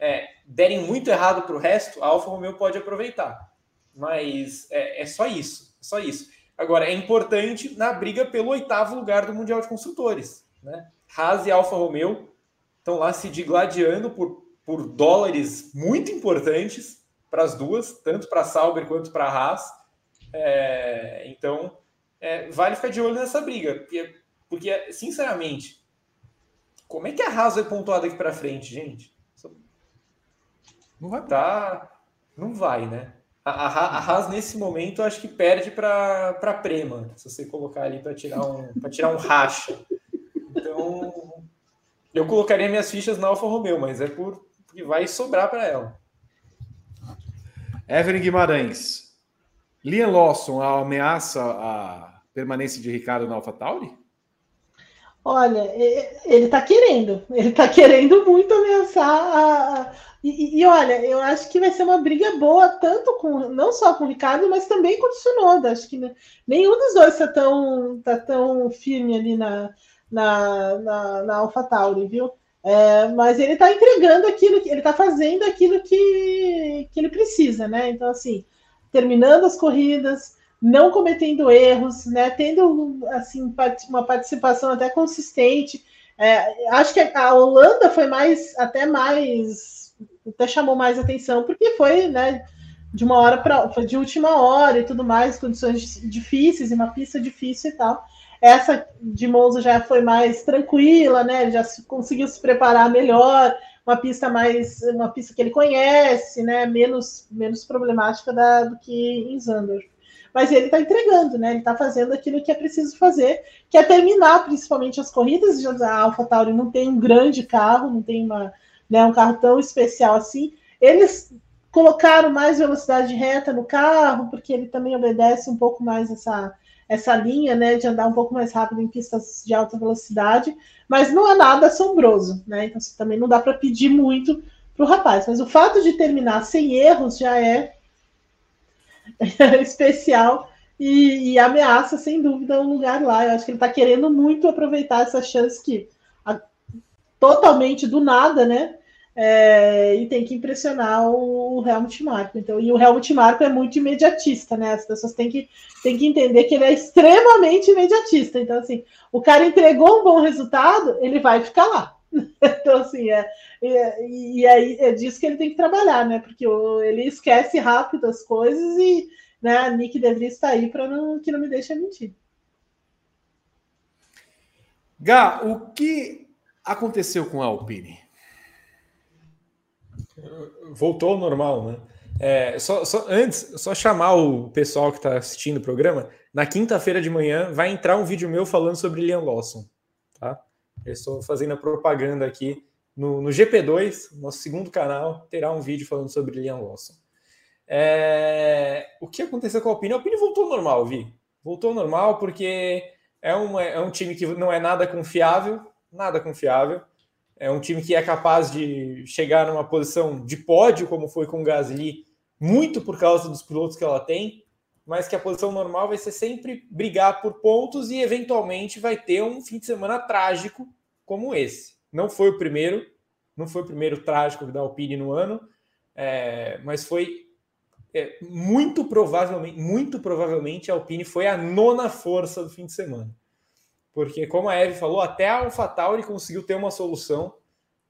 S3: é, derem muito errado para o resto, a Alfa Romeo pode aproveitar. Mas é, é, só isso, é só isso. Agora, é importante na briga pelo oitavo lugar do Mundial de Construtores. Né? Haas e Alfa Romeo estão lá se digladiando por, por dólares muito importantes para as duas, tanto para a Sauber quanto para a Haas. É, então, é, vale ficar de olho nessa briga, porque, porque, sinceramente, como é que a Haas vai pontuar daqui para frente, gente? Não vai tá. Não vai, né? A, a, a Haas, nesse momento, acho que perde para a Prema, se você colocar ali para tirar, um, tirar um racha. Então, eu colocaria minhas fichas na Alfa Romeo, mas é por que vai sobrar para ela.
S1: Evelyn Guimarães. Liam Lawson ameaça a permanência de Ricardo na AlphaTauri?
S2: Olha, ele está querendo, ele está querendo muito ameaçar a, e, e, olha, eu acho que vai ser uma briga boa, tanto com não só com o Ricardo, mas também com o Tsunoda. Acho que nenhum dos dois está tão, tá tão firme ali na, na, na, na AlphaTauri, viu? É, mas ele está entregando aquilo, ele está fazendo aquilo que, que ele precisa, né? Então, assim, terminando as corridas, não cometendo erros, né? Tendo assim uma participação até consistente. É, acho que a Holanda foi mais até mais até chamou mais atenção, porque foi, né, de uma hora para foi de última hora e tudo mais, condições difíceis, e uma pista difícil e tal. Essa de Monza já foi mais tranquila, né? Já conseguiu se preparar melhor, uma pista mais, uma pista que ele conhece, né? Menos, menos problemática da, do que em Zandvoort. Mas ele está entregando, né? Ele está fazendo aquilo que é preciso fazer, que é terminar principalmente as corridas. A AlphaTauri não tem um grande carro, não tem uma, né, um carro tão especial assim. Eles colocaram mais velocidade reta no carro, porque ele também obedece um pouco mais essa, essa linha, né, de andar um pouco mais rápido em pistas de alta velocidade, mas não é nada assombroso, né? Então assim, também não dá para pedir muito para o rapaz. Mas o fato de terminar sem erros já é especial e, e, ameaça, sem dúvida, um lugar lá. Eu acho que ele está querendo muito aproveitar essa chance que a, totalmente do nada, né? é, e tem que impressionar o, Helmut Marko. Então, e o Helmut Marko é muito imediatista, né? As pessoas têm que, têm que entender que ele é extremamente imediatista. Então, assim, o cara entregou um bom resultado, ele vai ficar lá. então, assim, é, e, e aí é disso que ele tem que trabalhar, né? Porque o, ele esquece rápido as coisas e né, a Nick deveria estar aí para não, que não me deixe mentir.
S1: Gá, o que aconteceu com a Alpine?
S3: Voltou ao normal, né? É, só, só, antes, só chamar o pessoal que está assistindo o programa. Na quinta-feira de manhã vai entrar um vídeo meu falando sobre Liam Lawson. Eu estou fazendo a propaganda aqui no, no GP2, nosso segundo canal, terá um vídeo falando sobre Liam Lawson. É, o que aconteceu com a Alpine? A Alpine voltou ao normal, Vi. Voltou ao normal porque é um, é um time que não é nada confiável, nada confiável. É um time que é capaz de chegar numa posição de pódio, como foi com o Gasly, muito por causa dos pilotos que ela tem, mas que a posição normal vai ser sempre brigar por pontos e eventualmente vai ter um fim de semana trágico como esse. Não foi o primeiro, não foi o primeiro trágico da Alpine no ano, é, mas foi é, muito provavelmente, muito provavelmente a Alpine foi a nona força do fim de semana. Porque, como a Eve falou, até a AlphaTauri conseguiu ter uma solução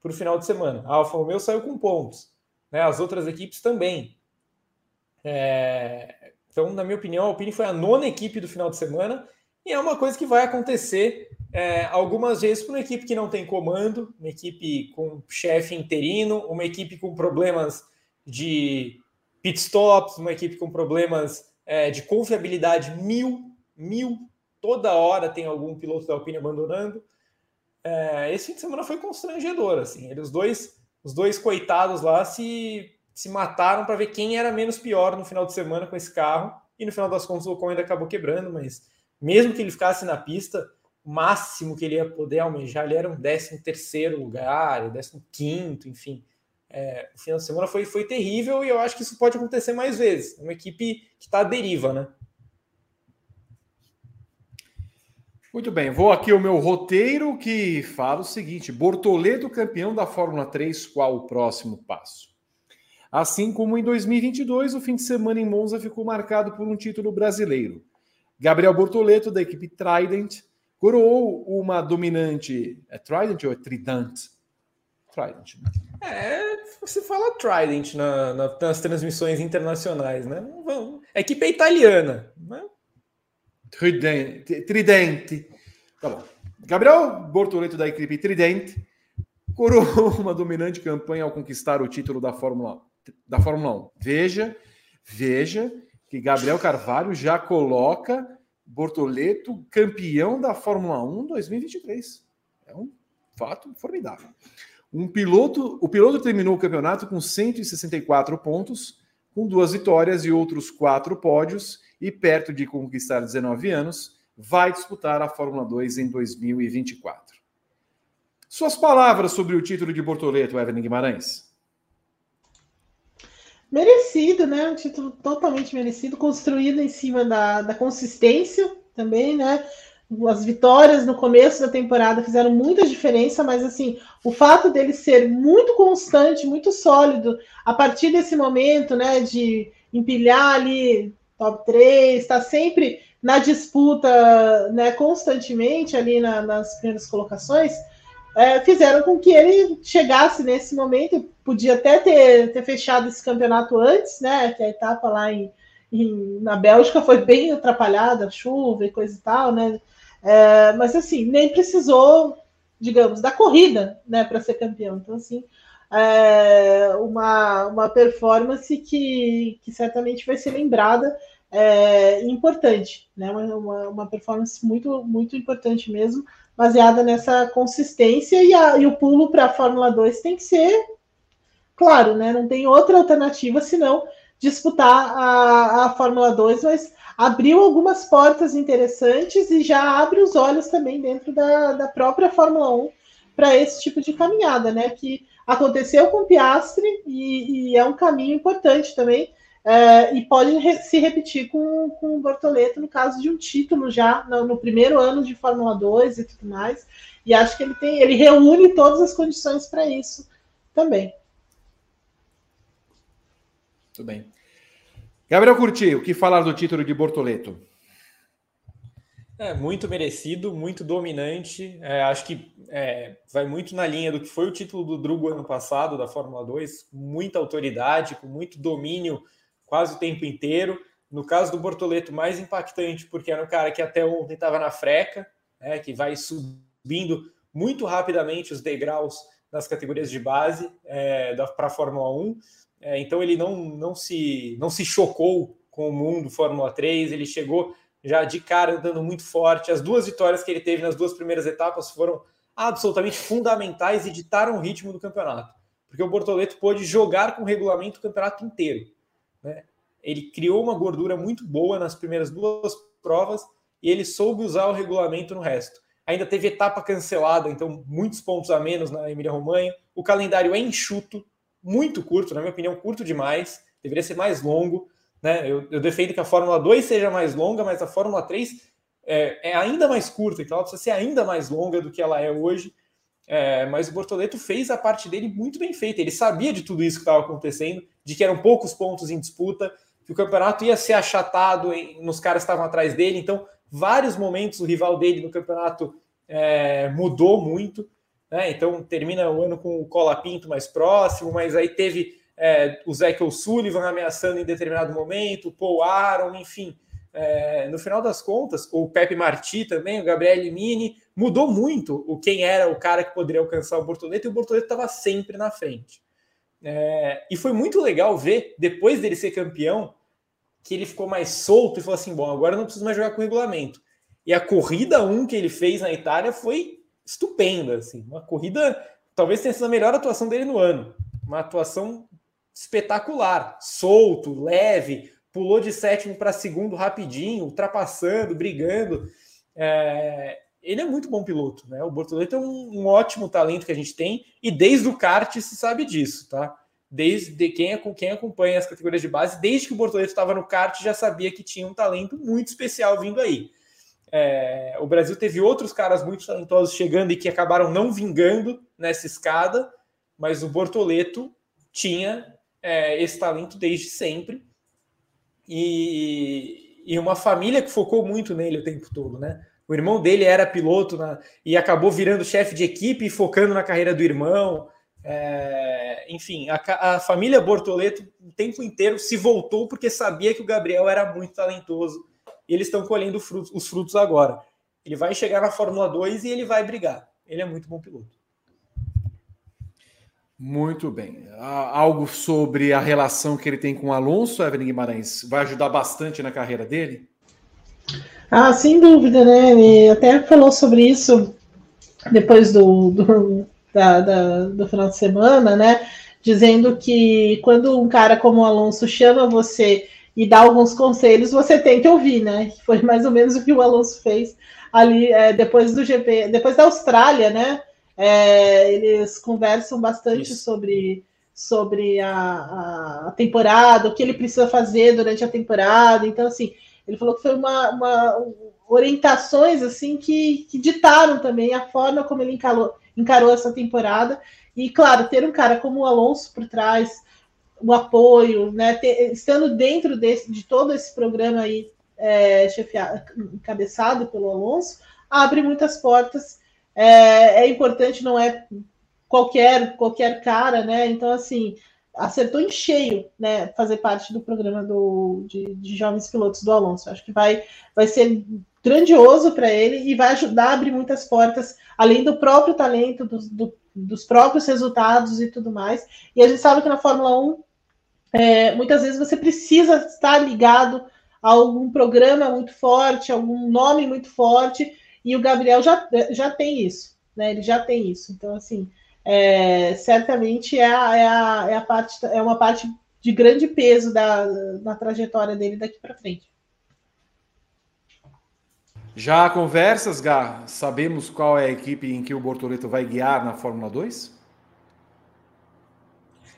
S3: para o final de semana. A Alfa Romeo saiu com pontos, né? as outras equipes também. É... Então, na minha opinião, a Alpine foi a nona equipe do final de semana e é uma coisa que vai acontecer é, algumas vezes para uma equipe que não tem comando, uma equipe com chefe interino, uma equipe com problemas de pit stops, uma equipe com problemas é, de confiabilidade mil, mil toda hora tem algum piloto da Alpine abandonando. É, esse fim de semana foi constrangedor, assim. Eles, os dois, os dois coitados lá se, se mataram para ver quem era menos pior no final de semana com esse carro. E no final das contas o Ocon ainda acabou quebrando, mas mesmo que ele ficasse na pista, o máximo que ele ia poder almejar ele era um 13 terceiro lugar, 15 quinto, enfim. É, o final de semana foi, foi terrível e eu acho que isso pode acontecer mais vezes. Uma equipe que está à deriva, né?
S1: Muito bem, vou aqui o meu roteiro que fala o seguinte: Bortoleto campeão da Fórmula 3, qual o próximo passo? Assim como em 2022, o fim de semana em Monza ficou marcado por um título brasileiro. Gabriel Bortoleto, da equipe Trident, coroou uma dominante. É Trident ou é Trident?
S3: Trident. Né? É, você fala Trident na, na, nas transmissões internacionais, né? A equipe é italiana, né?
S1: Tridente. Tridente. Tá bom. Gabriel Bortoleto da equipe Tridente coroou uma dominante campanha ao conquistar o título da Fórmula, da Fórmula 1. Veja, veja que Gabriel Carvalho já coloca Bortoleto campeão da Fórmula 1 2023. É um fato formidável. Um piloto, o piloto terminou o campeonato com 164 pontos, com duas vitórias e outros quatro pódios, e perto de conquistar 19 anos, vai disputar a Fórmula 2 em 2024. Suas palavras sobre o título de Bortoleto, Evelyn Guimarães.
S2: Merecido, né? Um título totalmente merecido, construído em cima da, da consistência também, né? As vitórias no começo da temporada fizeram muita diferença, mas assim, o fato dele ser muito constante, muito sólido, a partir desse momento, né, de empilhar ali top 3, está sempre na disputa, né, constantemente ali na, nas primeiras colocações, é, fizeram com que ele chegasse nesse momento, podia até ter, ter fechado esse campeonato antes, né? Que a etapa lá em, em, na Bélgica foi bem atrapalhada, chuva e coisa e tal, né? É, mas assim, nem precisou, digamos, da corrida, né, para ser campeão. Então, assim, é uma, uma performance que, que certamente vai ser lembrada é, importante, né? Uma, uma performance muito, muito importante mesmo baseada nessa consistência e, a, e o pulo para a Fórmula 2 tem que ser claro, né? Não tem outra alternativa senão disputar a, a Fórmula 2, mas abriu algumas portas interessantes e já abre os olhos também dentro da, da própria Fórmula 1 para esse tipo de caminhada, né? Que aconteceu com o Piastri e, e é um caminho importante também é, e pode re se repetir com, com o Bortoleto no caso de um título já no, no, primeiro ano de Fórmula 2 e tudo mais. E acho que ele tem, ele reúne todas as condições para isso também.
S1: Muito bem. Gabriel Curti, o que falar do título de Bortoleto?
S3: É muito merecido, muito dominante. É, acho que é, vai muito na linha do que foi o título do Drugo ano passado da Fórmula 2, muita autoridade, com muito domínio quase o tempo inteiro. No caso do Bortoleto, mais impactante, porque era um cara que até ontem estava na freca, né, que vai subindo muito rapidamente os degraus nas categorias de base é, para a Fórmula 1. É, então ele não, não, se, não se chocou com o mundo Fórmula 3, ele chegou já de cara andando muito forte. As duas vitórias que ele teve nas duas primeiras etapas foram absolutamente fundamentais e ditaram o ritmo do campeonato, porque o Bortoleto pôde jogar com o regulamento o campeonato inteiro. Né? Ele criou uma gordura muito boa nas primeiras duas provas e ele soube usar o regulamento no resto. Ainda teve etapa cancelada, então muitos pontos a menos na Emília-Romanha. O calendário é enxuto, muito curto, na minha opinião, curto demais. Deveria ser mais longo. Né? Eu, eu defendo que a Fórmula 2 seja mais longa, mas a Fórmula 3 é, é ainda mais curta, então ela precisa ser ainda mais longa do que ela é hoje. É, mas o Bortoleto fez a parte dele muito bem feita. Ele sabia de tudo isso que estava acontecendo, de que eram poucos pontos em disputa, que o campeonato ia ser achatado em, nos caras que estavam atrás dele. Então, vários momentos o rival dele no campeonato é, mudou muito. Né? Então, termina o ano com o Cola Pinto mais próximo, mas aí teve é, o Zeke O'Sullivan ameaçando em determinado momento, o Paul Aaron, enfim. É, no final das contas, o Pepe Marti também, o Gabriel Mini, mudou muito o quem era o cara que poderia alcançar o Bortoleto, e o Bortoleto estava sempre na frente. É, e foi muito legal ver, depois dele ser campeão, que ele ficou mais solto e falou assim: bom, agora não preciso mais jogar com regulamento. E a corrida 1 que ele fez na Itália foi estupenda, assim, uma corrida, talvez tenha sido a melhor atuação dele no ano. Uma atuação espetacular, solto, leve, pulou de sétimo para segundo rapidinho, ultrapassando, brigando. É, ele é muito bom piloto, né? O Bortoleto é um, um, ótimo talento que a gente tem e desde o kart se sabe disso, tá? Desde quem, quem acompanha as categorias de base, desde que o Bortoleto estava no kart já sabia que tinha um talento muito especial vindo aí. É, o Brasil teve outros caras muito talentosos chegando e que acabaram não vingando nessa escada, mas o Bortoleto tinha é, esse talento desde sempre e, e uma família que focou muito nele o tempo todo, né? O irmão dele era piloto na, e acabou virando chefe de equipe e focando na carreira do irmão. É, enfim, a, a, família Bortoleto o tempo inteiro se voltou porque sabia que o Gabriel era muito talentoso e eles estão colhendo frutos, os frutos agora. Ele vai chegar na Fórmula 2 e ele vai brigar. Ele é muito bom piloto.
S1: Muito bem. Algo sobre a relação que ele tem com o Alonso, Evelyn Guimarães, vai ajudar bastante na carreira dele?
S2: Ah, sem dúvida, né? Ele até falou sobre isso depois do, do, da, da, do final de semana, né? Dizendo que quando um cara como o Alonso chama você e dar alguns conselhos, você tem que ouvir, né? Foi mais ou menos o que o Alonso fez ali é, depois do GP, depois da Austrália, né? É, eles conversam bastante Isso. sobre, sobre a, a, temporada, o que ele precisa fazer durante a temporada. Então, assim, ele falou que foi uma, uma orientações assim que, que ditaram também a forma como ele encarou, encarou essa temporada. E, claro, ter um cara como o Alonso por trás, o apoio, né, ter, estando dentro desse, de todo esse programa aí, é, encabeçado pelo Alonso, abre muitas portas. É, é, importante, não é qualquer qualquer cara, né? Então, assim, acertou em cheio, né? Fazer parte do programa do, de, de jovens pilotos do Alonso. Acho que vai, vai ser grandioso para ele e vai ajudar a abrir muitas portas, além do próprio talento, do, do, dos próprios resultados e tudo mais. E a gente sabe que na Fórmula 1, é, muitas vezes você precisa estar ligado a algum programa muito forte, algum nome muito forte, e o Gabriel já, já tem isso, né? Ele já tem isso. Então, assim, é, certamente é, a, é, a, é, a parte, é uma parte de grande peso da, da trajetória dele daqui para frente.
S1: Já há conversas, Gá? Sabemos qual é a equipe em que o Bortoleto vai guiar na Fórmula 2?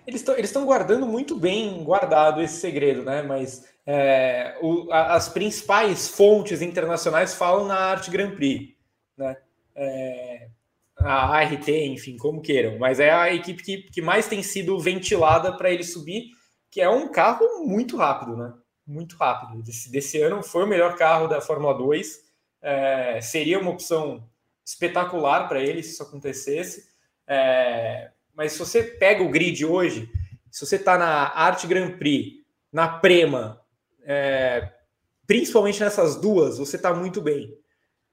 S3: Eles estão guardando muito bem guardado esse segredo, né? Mas é, o, a, as principais fontes internacionais falam na Arte Grand Prix, né? É, a ART, enfim, como queiram, mas é a equipe que, que mais tem sido ventilada para ele subir, que é um carro muito rápido, né? Muito rápido. Desse, desse ano foi o melhor carro da Fórmula 2 é, seria uma opção espetacular para ele se isso acontecesse. É, mas se você pega o grid hoje, se você está na Arte Grand Prix, na Prema, é, principalmente nessas duas, você está muito bem.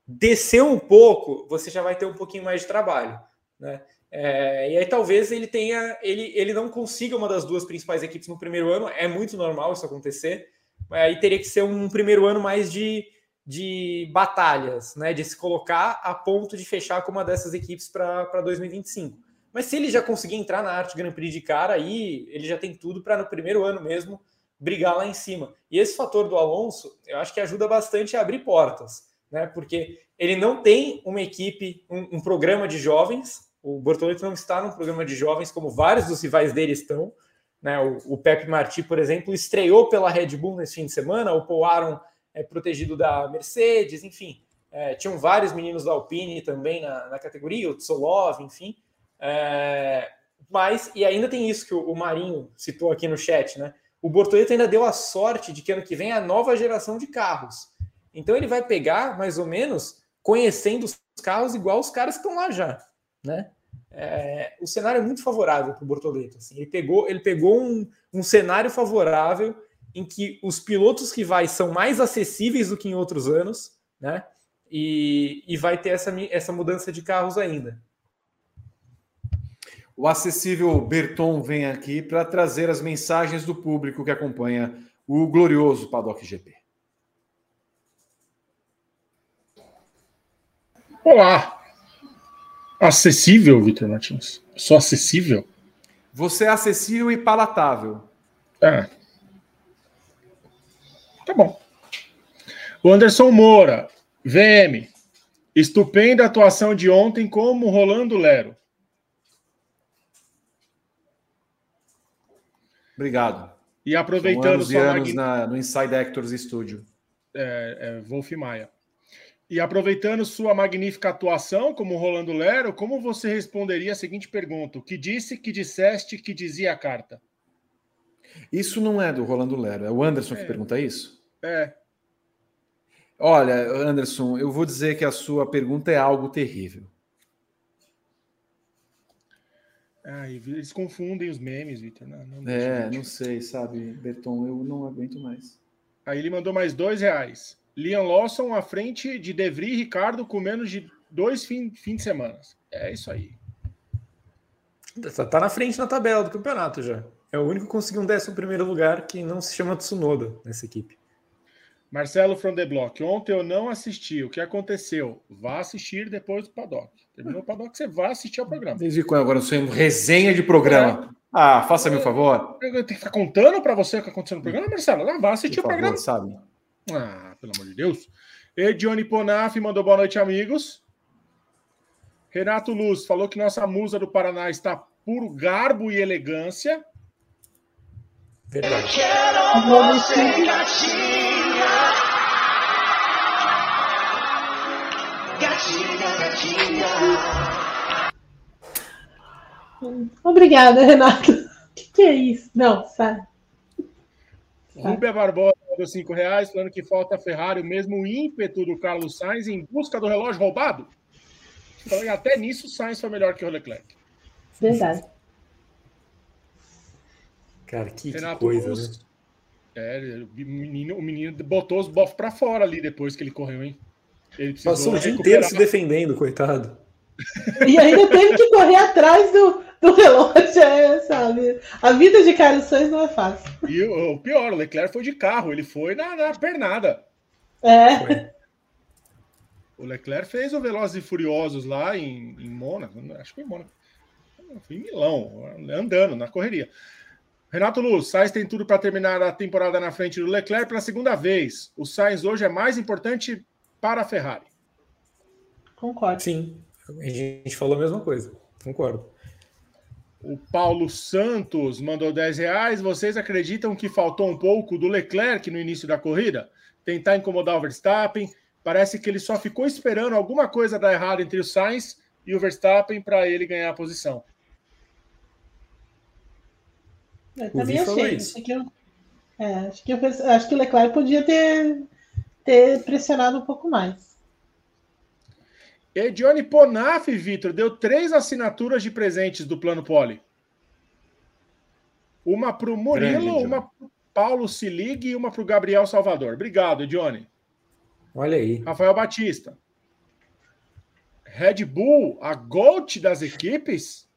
S3: Descer um pouco, você já vai ter um pouquinho mais de trabalho, né? É, e aí talvez ele tenha, ele, ele não consiga uma das duas principais equipes no primeiro ano. É muito normal isso acontecer. Mas aí teria que ser um primeiro ano mais de de batalhas, né, de se colocar a ponto de fechar com uma dessas equipes para 2025. Mas se ele já conseguir entrar na Arte Grand Prix de cara, aí ele já tem tudo para no primeiro ano mesmo brigar lá em cima. E esse fator do Alonso, eu acho que ajuda bastante a abrir portas, né? Porque ele não tem uma equipe, um, um programa de jovens. O Bortoleto não está num programa de jovens como vários dos rivais dele estão. Né? O, o Pepe Marti, por exemplo, estreou pela Red Bull nesse fim de semana. O Paul Aron é, protegido da Mercedes, enfim. É, tinham vários meninos da Alpine também na, na categoria, o Tsolov, enfim. É, mas, e ainda tem isso que o, Marinho citou aqui no chat, né? O Bortoleto ainda deu a sorte de que ano que vem é a nova geração de carros. Então ele vai pegar, mais ou menos, conhecendo os carros igual os caras que estão lá já, né? É, o cenário é muito favorável para o Bortoleto. Assim, ele pegou, ele pegou um, um cenário favorável em que os pilotos rivais são mais acessíveis do que em outros anos, né? E, e vai ter essa, essa mudança de carros ainda.
S1: O acessível Berton vem aqui para trazer as mensagens do público que acompanha o glorioso Paddock GP.
S4: Olá! Acessível, Vitor Martins? Só acessível?
S1: Você é acessível e palatável.
S4: É. Tá bom. O Anderson Moura, VM. Estupenda atuação de ontem como Rolando Lero.
S1: Obrigado.
S4: E aproveitando
S1: São anos magn... na, no Inside Actors Studio.
S4: É, é, Wolf Maia. E aproveitando sua magnífica atuação como Rolando Lero, como você responderia a seguinte pergunta: O que disse, que disseste, que dizia a carta?
S1: Isso não é do Rolando Lero, é o Anderson é. que pergunta isso?
S4: É.
S1: Olha, Anderson, eu vou dizer que a sua pergunta é algo terrível.
S4: Ah, eles confundem os memes, Vitor. Não,
S1: não é, não sei, sabe, Berton, eu não aguento mais.
S4: Aí ele mandou mais dois reais. Liam Lawson à frente de Devry e Ricardo com menos de dois fins fim de semana. É isso aí.
S3: Tá, tá na frente na tabela do campeonato já. É o único que conseguiu um décimo primeiro lugar que não se chama Tsunoda nessa equipe.
S4: Marcelo from the Block. Ontem eu não assisti. O que aconteceu? Vá assistir depois do paddock. Terminou o paddock, você vai assistir ao programa.
S1: Desde quando? Agora eu sou resenha de programa. Ah, faça-me um favor.
S4: Eu tenho que ficar contando para você o que aconteceu no programa, Marcelo? Não, vai assistir
S1: Por
S4: o programa.
S1: sabe?
S4: Ah, pelo amor de Deus. E Johnny Ponaf mandou boa noite, amigos. Renato Luz falou que nossa musa do Paraná está puro garbo e elegância.
S3: Verdade.
S2: Obrigada, Renato. O que, que é isso? Não, sai.
S4: Rubia Barbosa mandou 5 reais, falando que falta a Ferrari o mesmo ímpeto do Carlos Sainz em busca do relógio roubado. Então, e até nisso, o Sainz foi melhor que o Leclerc.
S2: Verdade.
S3: Cara, que, que
S4: Renato
S3: coisa,
S4: Luz.
S3: né?
S4: É, o menino, o menino botou os bofs para fora ali depois que ele correu, hein?
S3: Passou o dia inteiro se defendendo, coitado.
S2: E ainda teve que correr atrás do, do relógio, é, sabe? A vida de Carlos Sainz não é fácil.
S4: E o, o pior, o Leclerc foi de carro, ele foi na, na pernada.
S2: É.
S3: Foi.
S4: O Leclerc fez o Velozes e Furiosos lá em, em Mônaco, acho que foi em Mônaco. Foi em Milão, andando na correria. Renato Luz, Sainz tem tudo para terminar a temporada na frente do Leclerc pela segunda vez. O Sainz hoje é mais importante para a Ferrari.
S2: Concordo.
S3: Sim, a gente falou a mesma coisa. Concordo.
S4: O Paulo Santos mandou 10 reais. Vocês acreditam que faltou um pouco do Leclerc no início da corrida? Tentar incomodar o Verstappen. Parece que ele só ficou esperando alguma coisa dar errado entre o Sainz e o Verstappen para ele ganhar a posição.
S2: Eu também achei.
S3: isso.
S2: Acho que, eu- é, acho, que eu acho que o Leclerc podia ter, ter pressionado um pouco mais.
S4: E Johnny Ponaf, Vitor, deu três assinaturas de presentes do Plano Poli. Uma para o Murilo,
S1: Grande,
S4: uma para o Paulo Silig e uma para o Gabriel Salvador. Obrigado, Johnny.
S3: Olha aí.
S4: Rafael Batista. Red Bull, a GOAT das equipes?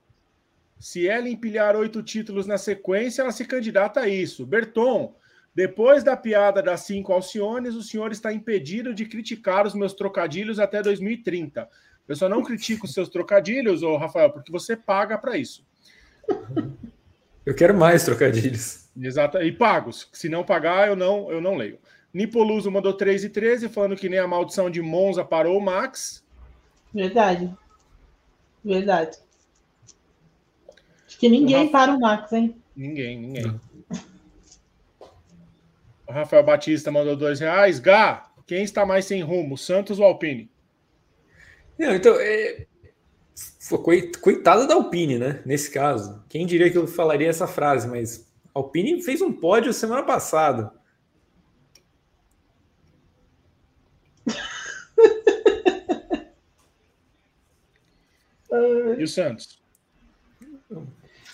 S4: Se ela empilhar oito títulos na sequência, ela se candidata a isso. Berton, depois da piada das cinco Alciones, o senhor está impedido de criticar os meus trocadilhos até 2030. Eu só não critico os seus trocadilhos, ô Rafael, porque você paga para isso.
S3: Eu quero mais trocadilhos.
S4: Exato, e pagos. Se não pagar, eu não, eu não leio. Nipoluso mandou 3 e 13, falando que nem a maldição de Monza parou o Max.
S2: Verdade. Verdade. Acho que ninguém
S4: Rafa-
S2: para o Max, hein?
S4: Ninguém, ninguém. O Rafael Batista mandou dois reais. Gá, quem está mais sem rumo, Santos ou Alpine?
S3: Não, então, é... Coitada da Alpine, né? Nesse caso. Quem diria que eu falaria essa frase, mas Alpine fez um pódio semana passada.
S4: E o Santos?
S3: O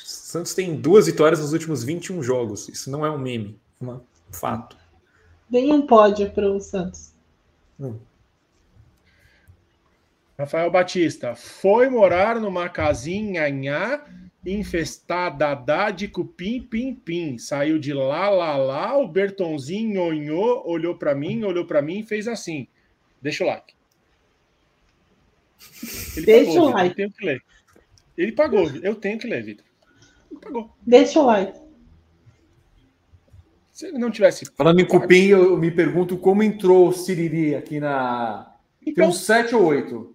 S3: Santos tem duas vitórias nos últimos 21 jogos. Isso não é um meme, é um fato.
S2: Nenhum pódio para o Santos.
S4: Rafael Batista, foi morar numa casinha nhá, infestada de cupim, pim, pim. Saiu de lá, lá, lá, o Bertonzinho onhou, olhou para mim, olhou para mim e fez assim. Deixa o like. Ele
S2: Deixa o
S4: Vitor,
S2: like.
S4: Eu tenho que ler. Ele pagou, eu tenho que ler, Vitor. Pagou.
S2: Deixa o like.
S4: Se ele não tivesse.
S1: Falando em cupim, eu me pergunto como entrou o Siriri aqui na. Tem
S4: Então,
S1: uns 7 ou 8.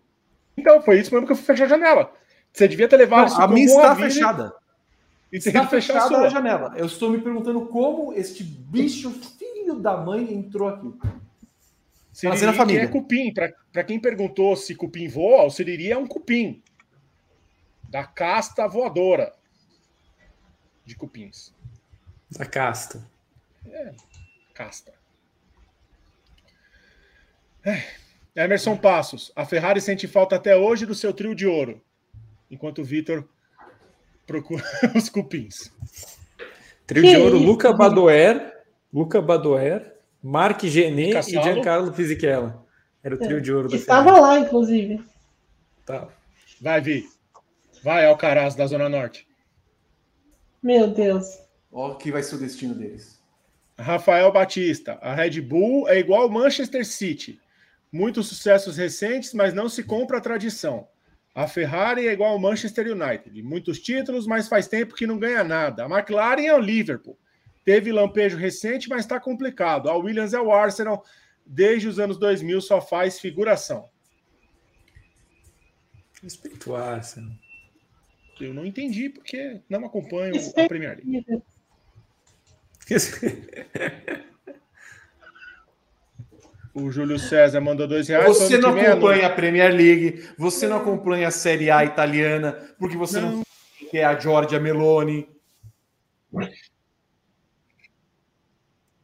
S4: então, foi isso mesmo que eu fui fechar a janela. Você devia ter levado isso
S1: a minha está fechada.
S4: E
S1: Está
S4: a
S1: fechada a
S4: sua.
S1: janela. Eu estou me perguntando como este bicho filho da mãe entrou aqui.
S4: Siriri,
S1: Fazendo a família.
S4: que é cupim. Para quem perguntou se cupim voa, o siriri é um cupim. Da casta voadora de cupins.
S3: Da casta.
S4: Casta. É. Emerson Passos. A Ferrari sente falta até hoje do seu trio de ouro. Enquanto o Vitor procura os cupins.
S3: Trio
S2: Que
S3: de ouro,
S2: isso,
S3: Luca? Badoer, Luca Badoer, Mark Gené e. Giancarlo Fisichella. Era o trio de ouro da
S2: Estava
S3: Ferrari.
S2: lá, inclusive.
S3: Tá.
S4: Vai, Vi. Vai, Alcaraz da Zona Norte.
S2: Meu Deus.
S1: Ó, que vai ser o destino deles.
S4: Rafael Batista. A Red Bull é igual ao Manchester City. Muitos sucessos recentes, mas não se compra a tradição. A Ferrari é igual ao Manchester United. Muitos títulos, mas faz tempo que não ganha nada. A McLaren é o Liverpool. Teve lampejo recente, mas está complicado. A Williams é o Arsenal. Desde os anos 2000 só faz figuração.
S3: Respeito o Arsenal.
S4: Eu não entendi porque não acompanho a Premier League. O Júlio César mandou dois reais.
S1: Você não acompanha a Premier League, você não acompanha a Série A italiana, porque você não, não quer a Giorgia Meloni.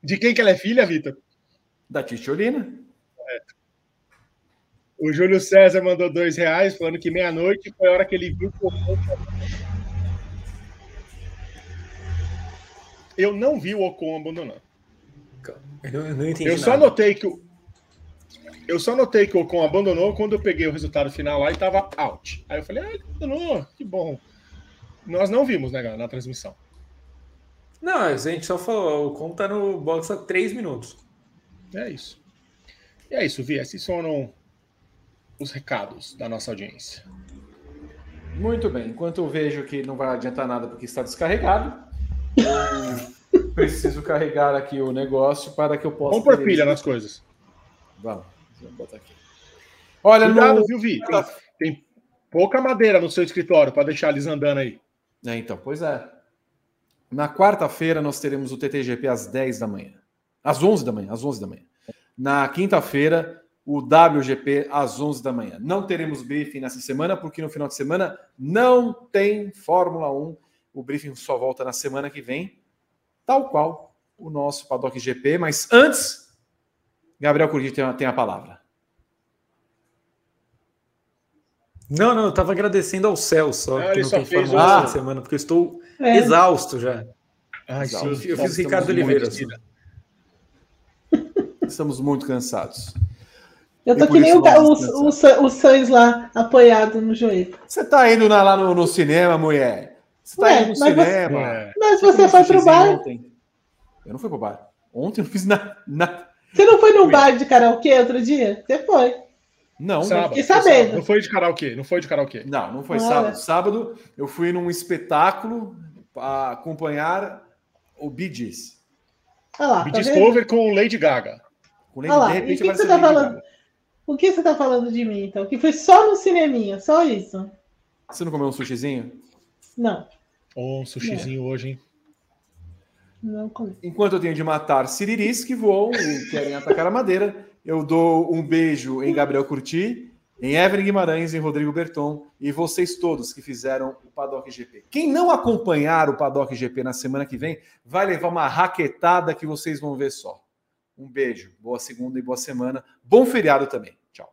S4: De quem que ela é filha, Vitor?
S1: Da Ticciolina. É.
S4: O Júlio César mandou dois reais, falando que meia-noite foi a hora que ele viu o Eu não vi o Ocon abandonando.
S3: Eu, não entendi
S4: eu só
S3: nada.
S4: notei que o, eu só notei que o Ocon abandonou quando eu peguei o resultado final lá e tava out. Aí eu falei, ah, ele abandonou, que bom. Nós não vimos, né, na transmissão.
S3: Não, a gente só falou, o Ocon tá no box há três minutos.
S4: É isso. E é isso, Vi. Esses foram os recados da nossa audiência.
S1: Muito bem. Enquanto eu vejo que não vai adiantar nada porque está descarregado, eu preciso carregar aqui o negócio para que eu possa.
S4: Vamos pôr pilha nas coisas.
S1: Vamos. Vou botar aqui. Olha,
S4: Cuidado, no... viu, Vi? Tem, tem, pouca madeira no seu escritório para deixar eles andando aí.
S1: É, então, pois é. Na quarta-feira nós teremos o TTGP às 10 da manhã. Às 11 da manhã, às 11 da manhã. Na quinta-feira, o WGP às 11 da manhã. Não teremos briefing nessa semana, porque no final de semana não tem Fórmula 1. O briefing só volta na semana que vem, tal qual o nosso Paddock GP. Mas antes, Gabriel Curti tem, tem a palavra.
S3: Não, não, eu estava agradecendo ao céu só, ah, que não tem Fórmula essa semana, porque eu estou é. exausto já.
S1: Ai, exausto. Eu, eu fiz Ricardo Oliveira. Estamos muito cansados.
S2: Eu tô que nem o, o, o, o Sainz lá, apoiado no joelho.
S1: Você tá indo na, lá no, no, cinema, mulher? Você tá Ué, indo no mas cinema?
S2: Você, mas você, você foi pro bar? Ontem.
S1: Eu não fui pro bar. Ontem eu não fiz nada. Na,
S2: você não foi num bar de karaokê outro dia? Você foi.
S1: Não,
S2: sábado, fiquei sabendo.
S4: Não foi de karaokê, não foi de karaokê.
S1: Não, não foi Olha. sábado. Sábado eu fui num espetáculo para acompanhar o Bee Gees.
S4: Ah lá, Bee tá Cover com Lady Gaga.
S2: Com Lady, ah lá, de repente, que que você tá falando? O que você tá falando de mim, então? Que foi só no cineminha, só isso.
S1: Você não comeu um sushizinho?
S2: Não.
S4: Oh, um sushizinho é. hoje, hein?
S2: Não
S1: Enquanto eu tenho de matar siriris que voam e querem atacar a madeira, eu dou um beijo em Gabriel Curti, em Evelyn Guimarães, em Rodrigo Berton e vocês todos que fizeram o Paddock GP. Quem não acompanhar o Paddock GP na semana que vem vai levar uma raquetada que vocês vão ver só. Um beijo, boa segunda e boa semana. Bom feriado também. Tchau.